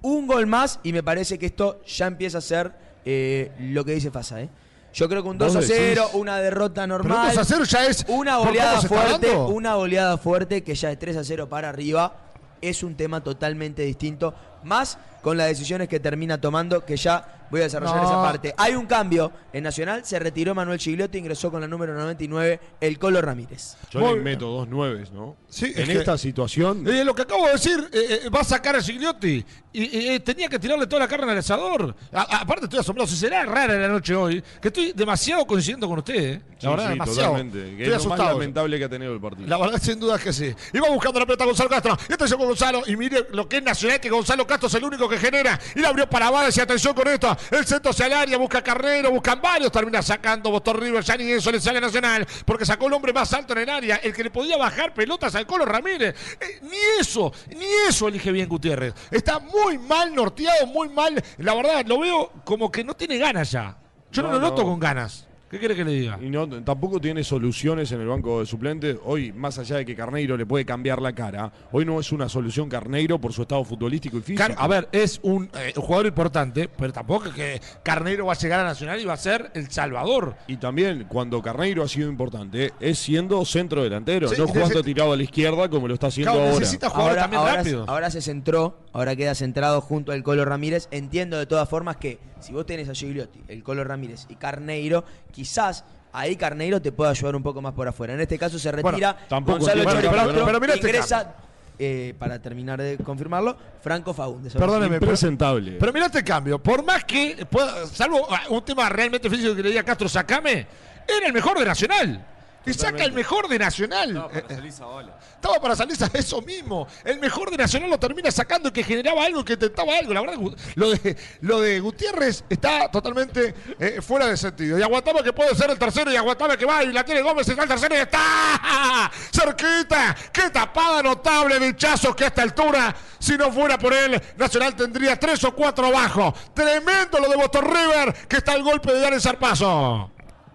Un gol más y me parece que esto ya empieza a ser eh, lo que dice Fasa. ¿eh? Yo creo que un 2 a ¿Vos 0, decís? una derrota Pero normal. 2 a 0 ya es. Una ¿por cómo goleada fuerte, una goleada fuerte que ya es 3 a 0 para arriba es un tema totalmente distinto. Más con las decisiones que termina tomando, que ya voy a desarrollar No. esa parte. Hay un cambio en Nacional, se retiró Manuel Gigliotti, ingresó con la número 99, el Colo Ramírez. Yo Muy- le meto dos nueves, ¿no? Sí, es en que- esta situación. Eh, lo que acabo de decir, eh, eh, va a sacar a Gigliotti. Y, eh, tenía que tirarle toda la carne al asador. A- aparte, estoy asombrado. Si será rara la noche hoy, que estoy demasiado coincidiendo con usted. eh. La Sí, verdad, sí, demasiado. totalmente. Que Estoy es lo más asustado. lamentable que ha tenido el partido. La verdad, sin duda que sí. Y va buscando la pelota Gonzalo Castro. Y atención con Gonzalo. Y mire lo que es Nacional, que Gonzalo Castro es el único que genera. Y la abrió para Vales. Y atención con esto. El centro hacia el área. Busca Carrero. Buscan varios. Termina sacando Boston River. Ya ni eso le sale a Nacional. Porque sacó el hombre más alto en el área. El que le podía bajar pelotas al Colo Ramírez. Eh, ni eso. Ni eso elige bien Gutiérrez. Está muy mal norteado. Muy mal. La verdad, lo veo como que no tiene ganas ya. Yo no, No, lo noto no. con ganas. ¿Qué quiere que le diga? Y no, tampoco tiene soluciones en el banco de suplentes. Hoy, más allá de que Carneiro le puede cambiar la cara, hoy no es una solución Carneiro por su estado futbolístico y físico. Car- a ver, es un, eh, un jugador importante, pero tampoco es que Carneiro va a llegar a Nacional y va a ser el salvador. Y también, cuando Carneiro ha sido importante, es siendo centro delantero, Sí, no jugando tirado a la izquierda como lo está haciendo Claro, ahora. necesita jugadores también ahora, rápidos. ahora se centró, ahora queda centrado junto al Colo Ramírez. Entiendo de todas formas que si vos tenés a Gigliotti, el Colo Ramírez y Carneiro, quizás ahí Carneiro te pueda ayudar un poco más por afuera. En este caso se Bueno, retira tampoco Gonzalo ¿no? Pero mira este ingresa, eh, para terminar de confirmarlo, Franco Faúndez. Perdóneme, pero, Impresentable. pero mira este cambio. Por más que, pueda- salvo ah, un tema realmente físico que le diga a Castro, sacame, era el mejor de Nacional. Y saca el mejor de Nacional. No, Eh, para salir Zavala. Estaba para salirse a eso mismo. El mejor de Nacional lo termina sacando y que generaba algo, que intentaba algo. La verdad, lo de, lo de Gutiérrez está totalmente eh, fuera de sentido. Y aguantaba que puede ser el tercero y aguantaba que va y la tiene Gómez, está el tercero y está cerquita. Qué tapada notable de Chazos que a esta altura, si no fuera por él, Nacional tendría tres o cuatro abajo. Tremendo lo de Boston River, que está el golpe de dar el zarpazo.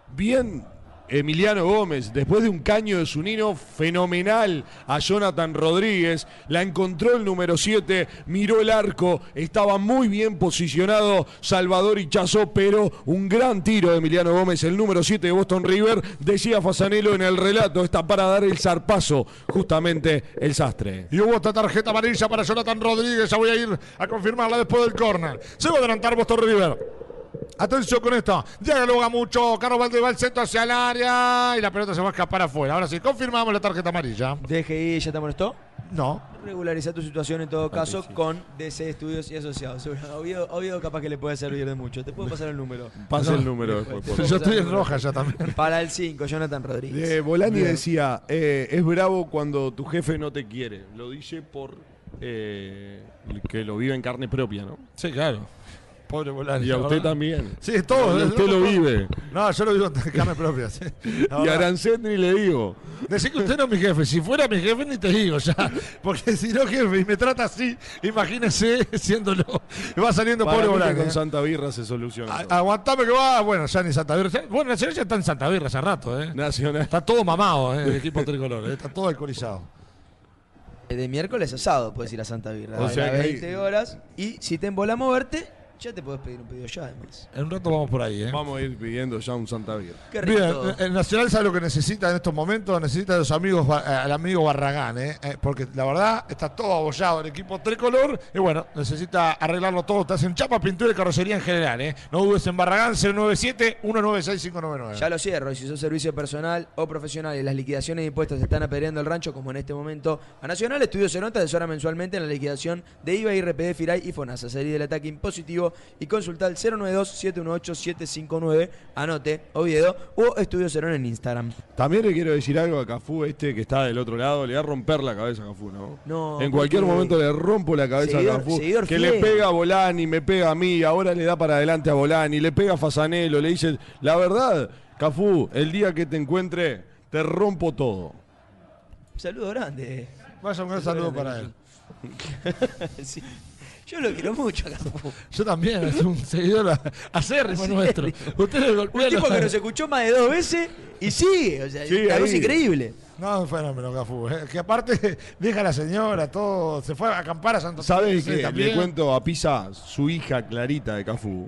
Bien Emiliano Gómez, después de un caño de Zunino fenomenal a Jonathan Rodríguez, la encontró el número 7, miró el arco, estaba muy bien posicionado Salvador Hichazo, pero un gran tiro de Emiliano Gómez, el número 7 de Boston River, decía Fasanelo en el relato, está para dar el zarpazo, justamente el sastre. Y hubo esta tarjeta amarilla para Jonathan Rodríguez. Ya voy a ir a confirmarla después del córner. Se va a adelantar Boston River. Atención con esto. Dialoga mucho. Carlos Valdés va al centro hacia el área. Y la pelota se va a escapar afuera. Ahora sí, confirmamos la tarjeta amarilla. DGI, ¿ya te molestó? No. Regulariza tu situación en todo caso con DC Estudios y Asociados. Seguro, Oviedo, Oviedo capaz que le puede servir de mucho. Te puedo pasar el número. Pasa el número después. Yo estoy en roja ya también. Para el 5, Jonathan Rodríguez. Eh, Bolani decía, eh, es bravo cuando tu jefe no te quiere. Lo dice por eh, que lo vive en carne propia, ¿no? Sí, claro. Pobre Bolani. Y a usted verdad. también. Sí, todo. Y usted lo vive. No, yo lo vivo en carne propia. sí. Y a. Arancet ni le digo. Decí que usted no es mi jefe. Si fuera mi jefe, ni te digo ya. Porque si no, jefe, y me trata así, imagínese siéndolo. Va saliendo Para pobre Bolani. con ¿eh? Santa Birra se soluciona. A-. Aguantame que va. Bueno, ya ni Santa Birra. Bueno, Nacional ya está en Santa Birra hace rato, ¿eh? Nacional. Está todo mamado, ¿eh? El equipo tricolor, ¿eh? Está todo alcoholizado. De miércoles asado puedes ir a Santa Birra. O a sea las que hay- 20 horas. Y si te embola moverte, Ya te podés pedir un pedido ya, además. En un rato vamos por ahí, ¿eh? Vamos a ir pidiendo ya un Santa Vida. Qué rico Bien, todo. el Nacional sabe lo que necesita en estos momentos, necesita de los amigos, eh, al amigo Barragán, ¿eh? Eh, porque la verdad está todo abollado el equipo tricolor y bueno, necesita arreglarlo todo, te hacen chapa, pintura y carrocería en general, ¿eh? No dudes en Barragán 097 196 599. Ya lo cierro, y si sos servicio personal o profesional y las liquidaciones de impuestos están apedreando el rancho, como en este momento, a Nacional Estudios se nota asesora mensualmente en la liquidación de IVA, IRPD, FIRAI y FONASA. Salir del ataque impositivo y consulta al 092-718-759, anote, Oviedo, o Estudios Cerón en Instagram. También le quiero decir algo a Cafú, este que está del otro lado, le va a romper la cabeza a Cafú, ¿no? No, en cualquier porque- momento le rompo la cabeza Seguidor- a Cafú. Que fiel. le pega a Volani, me pega a mí, ahora le da para adelante a Volani, le pega a Fasanelo, le dice, la verdad, Cafú, el día que te encuentre, te rompo todo. Saludo grande. Vaya un gran saludo para él. Sí. Yo lo quiero mucho, Cafú. Yo también, es un seguidor a- acérrimo nuestro. Ustedes Un tipo los- que nos escuchó más de dos veces y sigue. O sea, Sí, una cosa ahí. increíble. No, un fenómeno, Cafú. eh, Que aparte deja a la señora, todo. Se fue a acampar a Santo ¿Sabes Tomé, que también. le cuento a Pisa, su hija Clarita de Cafú,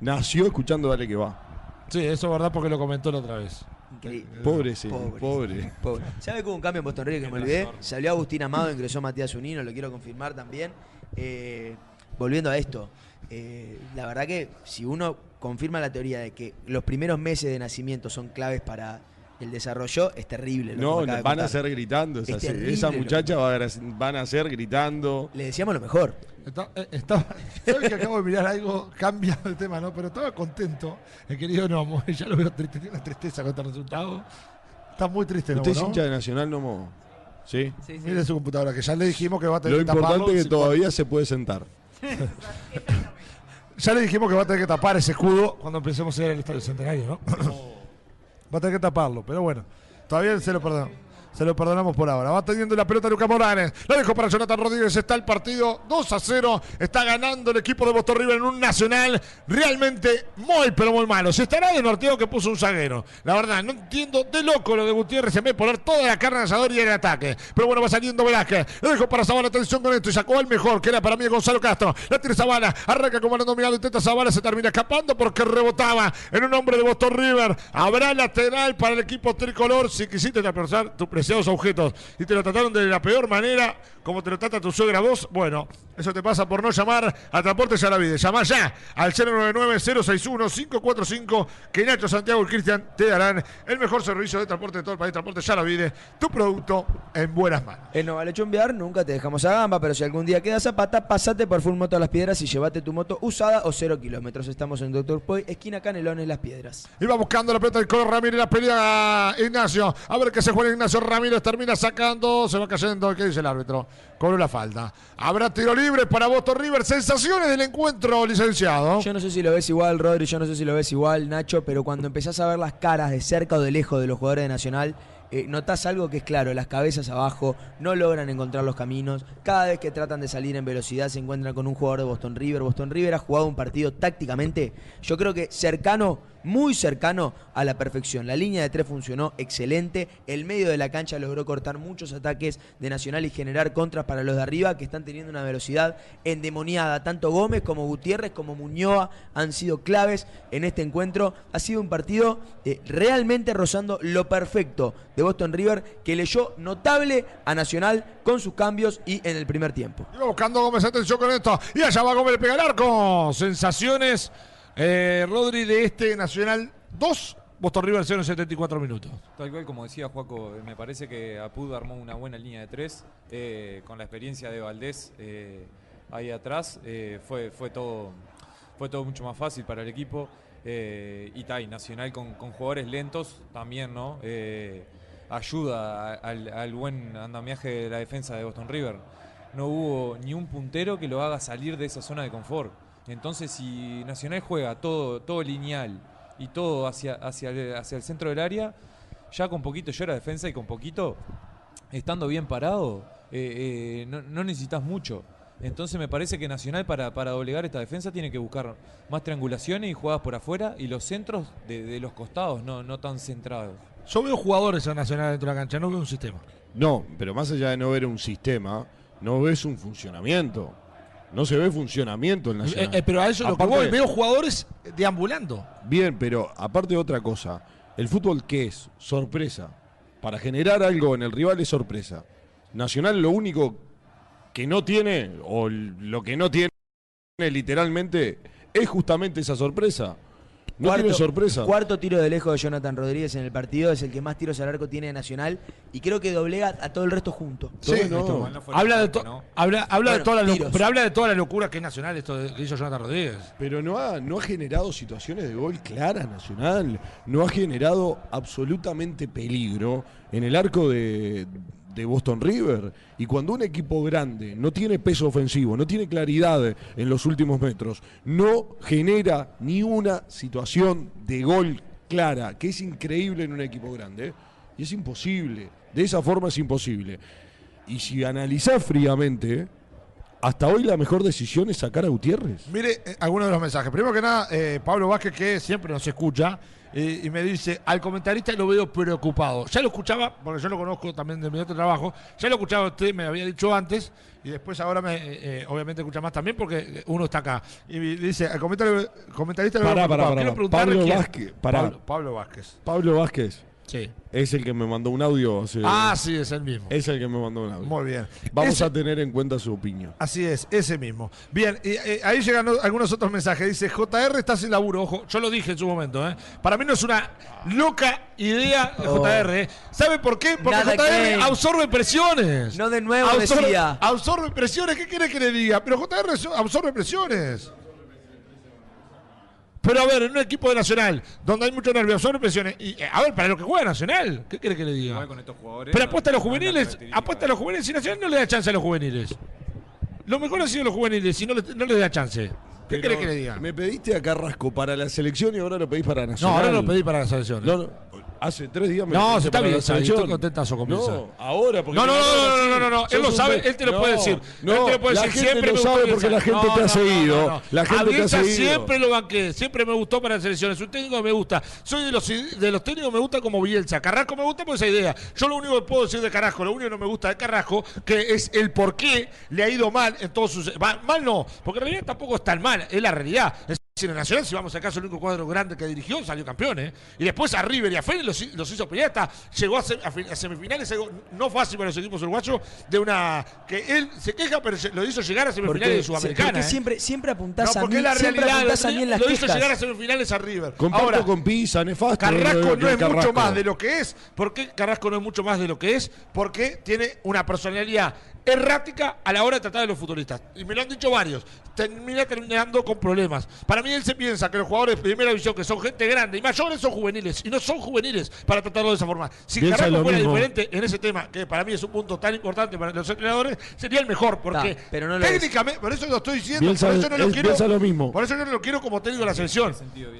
nació escuchando Dale que va? Sí, eso es verdad porque lo comentó la otra vez. Increíble. Pobre, sí, pobre. Pobre. ¿Sabe que hubo un cambio en Boston River que me olvidé? Salió Agustín Amado, ingresó Matías Unino, lo quiero confirmar también. Eh, volviendo a esto, eh, la verdad que si uno confirma la teoría de que los primeros meses de nacimiento son claves para el desarrollo, es terrible. lo que No, me acaba de van a ser gritando. es Es terrible Esa muchacha va a, van a ser gritando. Le decíamos lo mejor. Está- eh, Estaba, ¿Sabes que acabo de mirar algo? Cambia de tema, ¿no? Pero estaba contento. El querido Nomo, ya lo veo triste, tiene una tristeza con este resultado. Está muy triste, Nomo, ¿Usted es ¿no? hincha de Nacional, Nomo? Sí. Sí, sí. Mire su computadora, que ya le dijimos que va a tener Lo que taparlo. importante es que todavía se puede sentar. Ya le dijimos que va a tener que tapar ese escudo cuando empecemos a ir al Estadio Centenario, ¿no? va a tener que taparlo, pero bueno, todavía se lo perdonamos. Se lo perdonamos por ahora. Va teniendo la pelota Lucas Morales. La dejó para Jonathan Rodríguez. Está el partido 2 a 0. Está ganando el equipo de Boston River en un nacional realmente muy, pero muy malo. Se estará de norteo que puso un zaguero. La verdad, no entiendo de loco lo de Gutiérrez en vez de poner toda la carne asador y el ataque. Pero bueno, va saliendo Velázquez. La dejó para Zavala. Atención con esto. Y sacó al mejor, que era para mí Gonzalo Castro. La tiene Zavala. Arranca como dominado. Intenta Zavala. Se termina escapando porque rebotaba en un hombre de Boston River. Habrá lateral para el equipo tricolor. Si quisiste pensar tus preciados objetos y te lo trataron de la peor manera, como te lo trata tu suegra vos, bueno, eso te pasa por no llamar a Transporte Yaravide. Llama ya al 099-061-545 que Nacho Santiago y Cristian te darán el mejor servicio de transporte de todo el país. Transporte Yaravide, tu producto en buenas manos. En Nova Lechonviar nunca te dejamos a gamba, pero si algún día queda zapata, pasate por Full Moto a Las Piedras y llévate tu moto usada o cero kilómetros. Estamos en Doctor Poy, esquina Canelones, Las Piedras. Iba buscando la pelota del Colo Ramírez, la pelea Ignacio. A ver qué se juega Ignacio Ramírez, termina sacando, se va cayendo. ¿Qué dice el árbitro? Cobró la falta. Habrá tiro libre para Boston River. Sensaciones del encuentro, licenciado. Yo no sé si lo ves igual, Rodri, yo no sé si lo ves igual, Nacho, pero cuando empezás a ver las caras de cerca o de lejos de los jugadores de Nacional, eh, notás algo que es claro, las cabezas abajo, no logran encontrar los caminos, cada vez que tratan de salir en velocidad se encuentran con un jugador de Boston River. Boston River ha jugado un partido tácticamente, yo creo que cercano, muy cercano a la perfección. La línea de tres funcionó excelente, el medio de la cancha logró cortar muchos ataques de Nacional y generar contras para los de arriba que están teniendo una velocidad endemoniada. Tanto Gómez como Gutiérrez como Muñoa han sido claves en este encuentro. Ha sido un partido eh, realmente rozando lo perfecto de Boston River que leyó notable a Nacional con sus cambios y en el primer tiempo. Buscando Gómez, atención con esto. Y allá va Gómez, pega el arco. Sensaciones, eh, Rodri, de este Nacional 2, Boston River 0 en 74 minutos. Tal cual como decía Juaco, eh, me parece que Apud armó una buena línea de tres. eh, con la experiencia de Valdés eh, ahí atrás, fue, fue, todo, fue todo mucho más fácil para el equipo. y tal, y Nacional con, jugadores lentos también, ¿no? Ayuda al, al buen andamiaje de la defensa de Boston River. No hubo ni un puntero que lo haga salir de esa zona de confort. Entonces, si Nacional juega todo, todo lineal y todo hacia, hacia, el, hacia el centro del área, ya con poquito llora defensa y con poquito, estando bien parado, eh, eh, no, no necesitas mucho. Entonces me parece que Nacional para, para doblegar esta defensa tiene que buscar más triangulaciones y jugadas por afuera y los centros de, de los costados, no, no tan centrados. Yo veo jugadores en Nacional dentro de la cancha, no veo un sistema. No, pero más allá de no ver un sistema, no ves un funcionamiento. No se ve funcionamiento en Eh, Nacional. eh, pero a eso es lo que Aparte- voy. Veo jugadores deambulando. Bien, pero aparte de otra cosa, ¿el fútbol qué es? Sorpresa. Para generar algo en el rival es sorpresa. Nacional lo único que no tiene, o lo que no tiene literalmente, es justamente esa sorpresa. No tiene sorpresa. Cuarto tiro de lejos de Jonathan Rodríguez en el partido, es el que más tiros al arco tiene de Nacional y creo que doblega a todo el resto junto. Sí, no. Habla de, campo, to- ¿no? habla, habla de toda la locura, pero habla de toda la locura que es Nacional esto de- que hizo Jonathan Rodríguez. Pero no ha, no ha generado situaciones de gol claras Nacional. No ha generado absolutamente peligro en el arco de, de Boston River. Y cuando un equipo grande no tiene peso ofensivo, no tiene claridad en los últimos metros, no genera ni una situación de gol clara, que es increíble en un equipo grande. Y es imposible. De esa forma es imposible. Y si analizás fríamente, hasta hoy la mejor decisión es sacar a Gutiérrez. Mire eh, algunos de los mensajes. Primero que nada, eh, Pablo Vázquez, que siempre nos escucha, eh, y me dice, al comentarista lo veo preocupado. Ya lo escuchaba, porque yo lo conozco también de mi otro trabajo, ya lo escuchaba usted, me había dicho antes, y después ahora me, eh, eh, obviamente escucha más también porque uno está acá. Y me dice, al comentar- comentarista lo veo Pará, pará, preocupado. pará. Quiero preguntarle Pablo quién. Vázquez, pará. Pablo, Pablo Vázquez. Pablo Vázquez Sí. es el que me mandó un audio. hace- Ah, sí, es el mismo. Es el que me mandó un audio. Muy bien. Vamos Ese- a tener en cuenta su opinión. Así es, ese mismo. Bien, y, eh, ahí llegan algunos otros mensajes. Dice, JR está sin laburo, ojo, yo lo dije en su momento, ¿eh? Para mí no es una loca idea de Oh. JR. ¿eh? ¿Sabe por qué? Porque Nada JR que- absorbe presiones. No de nuevo absorbe, decía. absorbe presiones, ¿qué quiere que le diga? Pero JR so- absorbe presiones. Pero a ver, en un equipo de Nacional, donde hay mucho nervio, absorbe presiones. Y, eh, a ver, para lo que juega Nacional, ¿qué quiere que le diga? Igual con estos jugadores. Pero no- apuesta a los no juveniles, apuesta a los juveniles. Si Nacional no le da chance a los juveniles. Lo mejor ha sido los juveniles, si no le, no le da chance. ¿Qué querés que le diga? Me pediste a Carrasco para la selección y ahora lo pedís para No, Nacional. ahora lo pedí para la selección. No, no, Hace tres días me No, está bien, la Sa, y selección. estoy contentazo con. No, ahora. Porque No, no, no, no, no, no, él lo sabe, él te lo puede decir. No, él te lo puede decir, siempre lo sabe porque la gente te ha seguido. La gente te ha seguido. siempre lo banqué, siempre me gustó para las selecciones. Un técnico me gusta. Soy de los, de los técnicos me gusta como Bielsa. Carrasco me gusta por esa idea. Yo lo único que puedo decir de Carrasco, lo único que no me gusta de Carrasco, que es el por qué le ha ido mal en todos sus. Mal no, porque en realidad tampoco es tan mal, es la realidad. Nacional, si vamos a caso, el único cuadro grande que dirigió salió campeón, ¿eh? Y después a River y a Fénix los, los hizo pelear, hasta llegó a, sem- a fin- a semifinales, algo no fácil para los equipos uruguayos, de una. que él se queja, pero se- lo hizo llegar a semifinales Porque, de Sudamericana. porque ¿eh? siempre, siempre apuntás No, a porque mí, la siempre realidad. apuntás a mí en las lo hizo llegar a semifinales a River. Comparto Ahora, con Pisa, nefasto. Carrasco lo de- no es Carrasco. mucho más de lo que es. ¿Por qué Carrasco no es mucho más de lo que es? Porque tiene una personalidad errática a la hora de tratar de los futbolistas. Y me lo han dicho varios. Termina terminando con problemas. Para mí él se piensa que los jugadores de primera división, que son gente grande y mayores, son juveniles. Y no son juveniles para tratarlo de esa forma. Si Piensa Carrasco fuera mismo. diferente en ese tema, que para mí es un punto tan importante para los entrenadores, sería el mejor. Porque Ta, pero no técnicamente, por eso lo estoy diciendo, Piensa- por eso no lo quiero. piensa lo mismo. Por eso yo no lo quiero como técnico de la selección.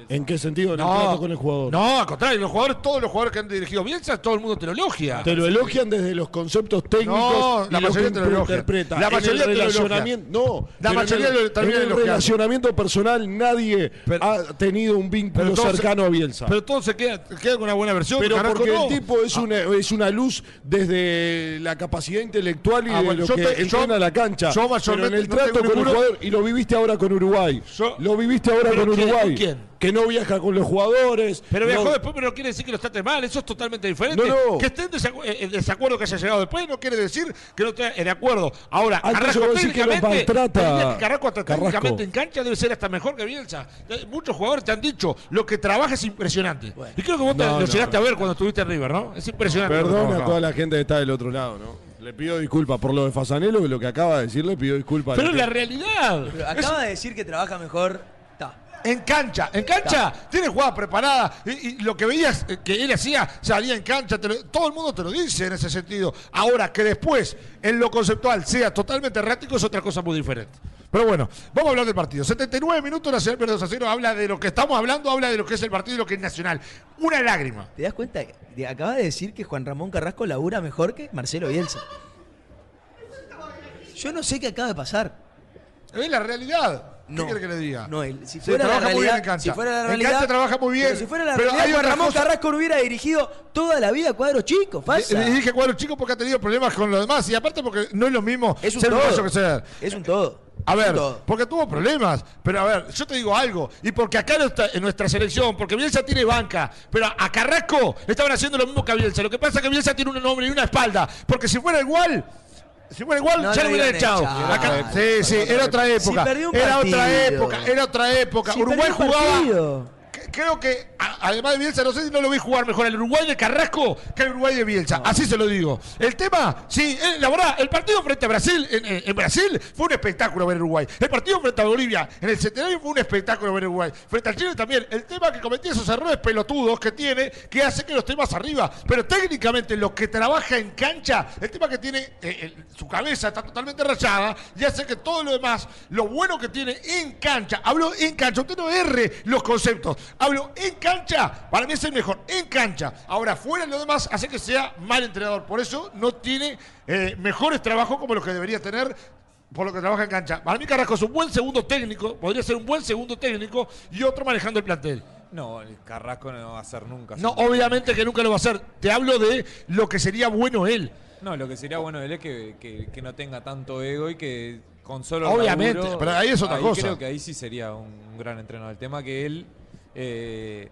¿En qué sentido? En el trato con el jugador. No, al contrario, los jugadores, todos los jugadores que han dirigido Bielsa, todo el mundo te lo elogia. Te lo elogian desde los conceptos técnicos No, y la lo mayoría que te lo elogia. interpreta. La mayoría el te lo elogia. relacionamiento, no. La pero mayoría en el, lo termina en el elogiando. relacionamiento personal nadie Pero- ha tenido un vínculo cercano a Bielsa. Pero todo se queda, queda con una buena versión. Pero porque el tipo es una, es una luz desde la capacidad intelectual y Ah, de lo que entrena la cancha. yo Pero mayormente en el trato con el jugador, y lo viviste ahora con Uruguay. Lo viviste ahora ¿Pero con? Uruguay. ¿Con quién? Que no viaja con los jugadores. Pero viajó no- después, pero no quiere decir que lo trate mal, eso es totalmente diferente. No, no. Que esté en desacu- eh, en desacuerdo que haya llegado después no quiere decir que no esté de acuerdo. Ahora, Ah, Carrasco técnicamente, maltrata Carrasco técnicamente en cancha debe ser hasta mejor que Bielsa. Muchos jugadores te han dicho, lo que trabaja es impresionante. Y creo que vos te- No, lo no, llegaste a ver cuando estuviste en River, ¿no? Es impresionante. Perdona a toda la gente que está del otro lado, ¿no? Le pido disculpas por lo de Fasanelo, que lo que acaba de decir, le pido disculpas. a Pero la realidad. Pero Es- acaba de decir que trabaja mejor. En cancha, en cancha, tiene jugada preparada y, y lo que veías eh, que él hacía, salía en cancha, lo- todo el mundo te lo dice en ese sentido. Ahora, que después en lo conceptual sea totalmente errático es otra cosa muy diferente. Pero bueno, vamos a hablar del partido. 79 minutos, Nacional pierde 2 a 0, habla de lo que estamos hablando, habla de lo que es el partido y lo que es Nacional. Una lágrima. ¿Te das cuenta? Acaba de decir que Juan Ramón Carrasco labura mejor que Marcelo Bielsa. Yo no sé qué acaba de pasar. Es la realidad. No. quiere que le diga? No, él. Si fuera la muy bien realidad, en cancha. si fuera la En realidad, cancha trabaja muy bien, Pero si fuera la pero realidad, hay otra Ramón cosa- Carrasco no hubiera dirigido toda la vida cuadro chico, pasa. Le dije cuadro chico porque ha tenido problemas con los demás y aparte porque no es lo mismo Es un ser todo. que ser. Es un todo. A ver, todo. porque tuvo problemas. Pero a ver, yo te digo algo. Y porque acá en nuestra, en nuestra selección, porque Bielsa tiene banca. Pero a Carrasco le estaban haciendo lo mismo que a Bielsa. Lo que pasa es que Bielsa tiene un nombre y una espalda. Porque si fuera igual. Si fuera igual, No ya lo hubieran echado. Acá- sí, sí, era otra época. era otra época, era otra época. Si Uruguay jugaba. Creo que, a- además de Bielsa, no sé si no lo vi jugar mejor el Uruguay de Carrasco que el Uruguay de Bielsa. Así se lo digo. El tema, sí, eh, la verdad, el partido frente a Brasil, en, en- en Brasil, fue un espectáculo ver Uruguay. El partido frente a Bolivia, en el centenario, fue un espectáculo ver Uruguay. Frente al Chile también. El tema que cometía esos errores pelotudos que tiene, que hace que los temas arriba. Pero técnicamente, lo que trabaja en cancha, el tema que tiene, eh, el- su cabeza está totalmente rayada y hace que todo lo demás, lo bueno que tiene en cancha, hablo en cancha, usted no erre los conceptos, hablo en cancha, para mí es el mejor, en cancha. Ahora, fuera de lo demás, hace que sea mal entrenador, por eso no tiene eh, mejores trabajos como los que debería tener. Por lo que trabaja en cancha. Para mí Carrasco es un buen segundo técnico, podría ser un buen segundo técnico y otro manejando el plantel. No, el Carrasco no va a ser nunca. No, obviamente que nunca lo va a hacer. Te hablo de lo que sería bueno él. No, lo que sería bueno de él es que, que- que no tenga tanto ego y que con solo Obviamente, laburo- pero ahí es otra cosa. Creo que ahí sí sería un gran entrenador. El tema que él, eh,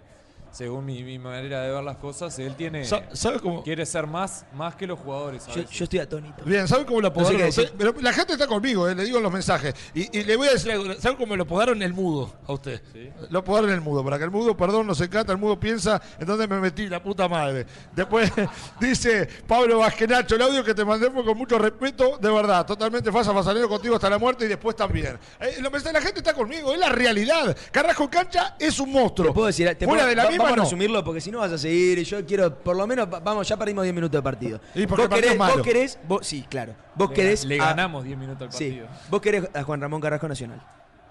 según mi, mi manera de ver las cosas, él tiene Sa- ¿Sabe cómo? quiere ser más, más que los jugadores. Yo, yo estoy atónito. Bien, ¿saben cómo lo No sé apodaron? Usted- pero la gente está conmigo, eh, le digo en los mensajes. Y, y le voy a decir algo. ¿Saben cómo lo apodaron el mudo a usted? Lo apodaron el mudo. Para que el mudo, perdón, nos encanta. El mudo piensa en dónde me metí, la puta madre. Después dice Pablo Vasquenacho, el audio que te mandé fue con mucho respeto, de verdad. Totalmente fasa, fasanero contigo hasta la muerte y después también. Eh, lo la gente está conmigo, es la realidad. Carrasco en cancha es un monstruo. Te puedo decir, te Fuera puedo- de la va- misma, vamos no. a resumirlo porque si no vas a seguir y yo quiero, por lo menos, va- vamos, ya perdimos 10 minutos de partido. Y porque vos querés, es malo. vos querés, vos- sí, claro. Vos Le- querés le a- ganamos 10 minutos al Sí, partido. vos querés a Juan Ramón Carrasco Nacional.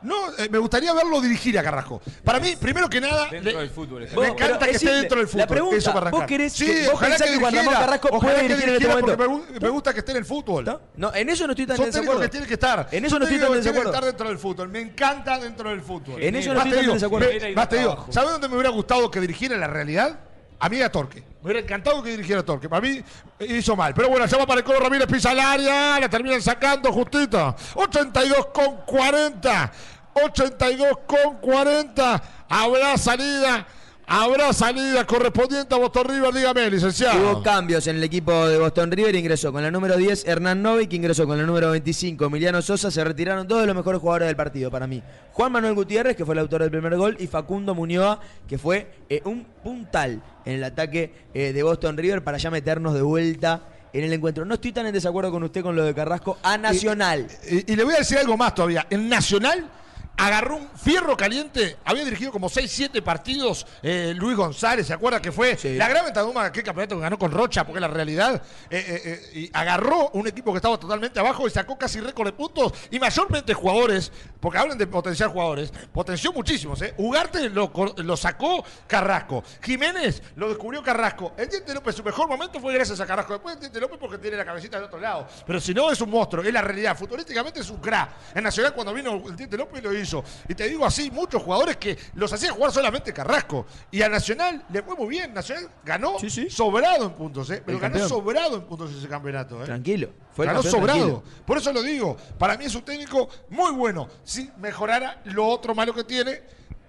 No, eh, me gustaría verlo dirigir a Carrasco. Para mí, primero que nada, Dentro le- del fútbol, me encanta que es esté simple. dentro del fútbol. La pregunta, eso para. ¿vos querés sí, que- vos ojalá que Juan Ramón dirigiera, Carrasco ojalá puede que dirigir en este porque momento? me, me gusta que esté en el fútbol. ¿No? No, en eso no estoy tan en desacuerdo. que tiene que estar. En eso no estoy tan que en tiene que desacuerdo. estar dentro del fútbol. Me encanta dentro del fútbol. En eso no estoy tan en desacuerdo. más no te digo, trabajo. ¿sabes dónde me hubiera gustado que dirigiera la realidad? A mí a Torque. Me hubiera encantado que dirigiera a Torque. Para mí eh, hizo mal. Pero bueno, llama para el Colo Ramírez, pisa al área. La terminan sacando justita. 82 con 40. 82 con 40. Habrá salida. Habrá salida correspondiente a Boston River. Dígame, licenciado. Hubo cambios en el equipo de Boston River, ingresó con la número 10 Hernán Novik, ingresó con la número 25 Emiliano Sosa, se retiraron dos de los mejores jugadores del partido para mí. Juan Manuel Gutiérrez, que fue el autor del primer gol, y Facundo Muñoa, que fue eh, un puntal en el ataque eh, de Boston River para ya meternos de vuelta en el encuentro. No estoy tan en desacuerdo con usted con lo de Carrasco a Nacional. Y, y le voy a decir algo más todavía. En Nacional agarró un fierro caliente. Había dirigido como 6, 7 partidos eh, Luis González. ¿Se acuerda que fue Sí. la gran ventaja de aquel campeonato que ganó con Rocha? Porque la realidad. Eh, eh, y agarró un equipo que estaba totalmente abajo y sacó casi récord de puntos. Y mayormente jugadores, porque hablan de potenciar jugadores, potenció muchísimos. ¿eh? Ugarte lo, lo sacó Carrasco. Jiménez lo descubrió Carrasco. El Diente López, su mejor momento fue gracias a Carrasco. Después el Diente López porque tiene la cabecita del otro lado. Pero si no, es un monstruo, es la realidad. Futurísticamente es un crack. En Nacional, cuando vino el Diente López, lo hizo. Y te digo así, muchos jugadores que los hacía jugar solamente Carrasco. Y a Nacional le fue muy bien. Nacional ganó Sí, sí. sobrado en puntos, ¿eh? Pero El ganó campeón. sobrado en puntos ese campeonato, ¿eh? Tranquilo. Fue Ganó campeón sobrado. tranquilo. Por eso lo digo. Para mí es un técnico muy bueno. Si mejorara lo otro malo que tiene,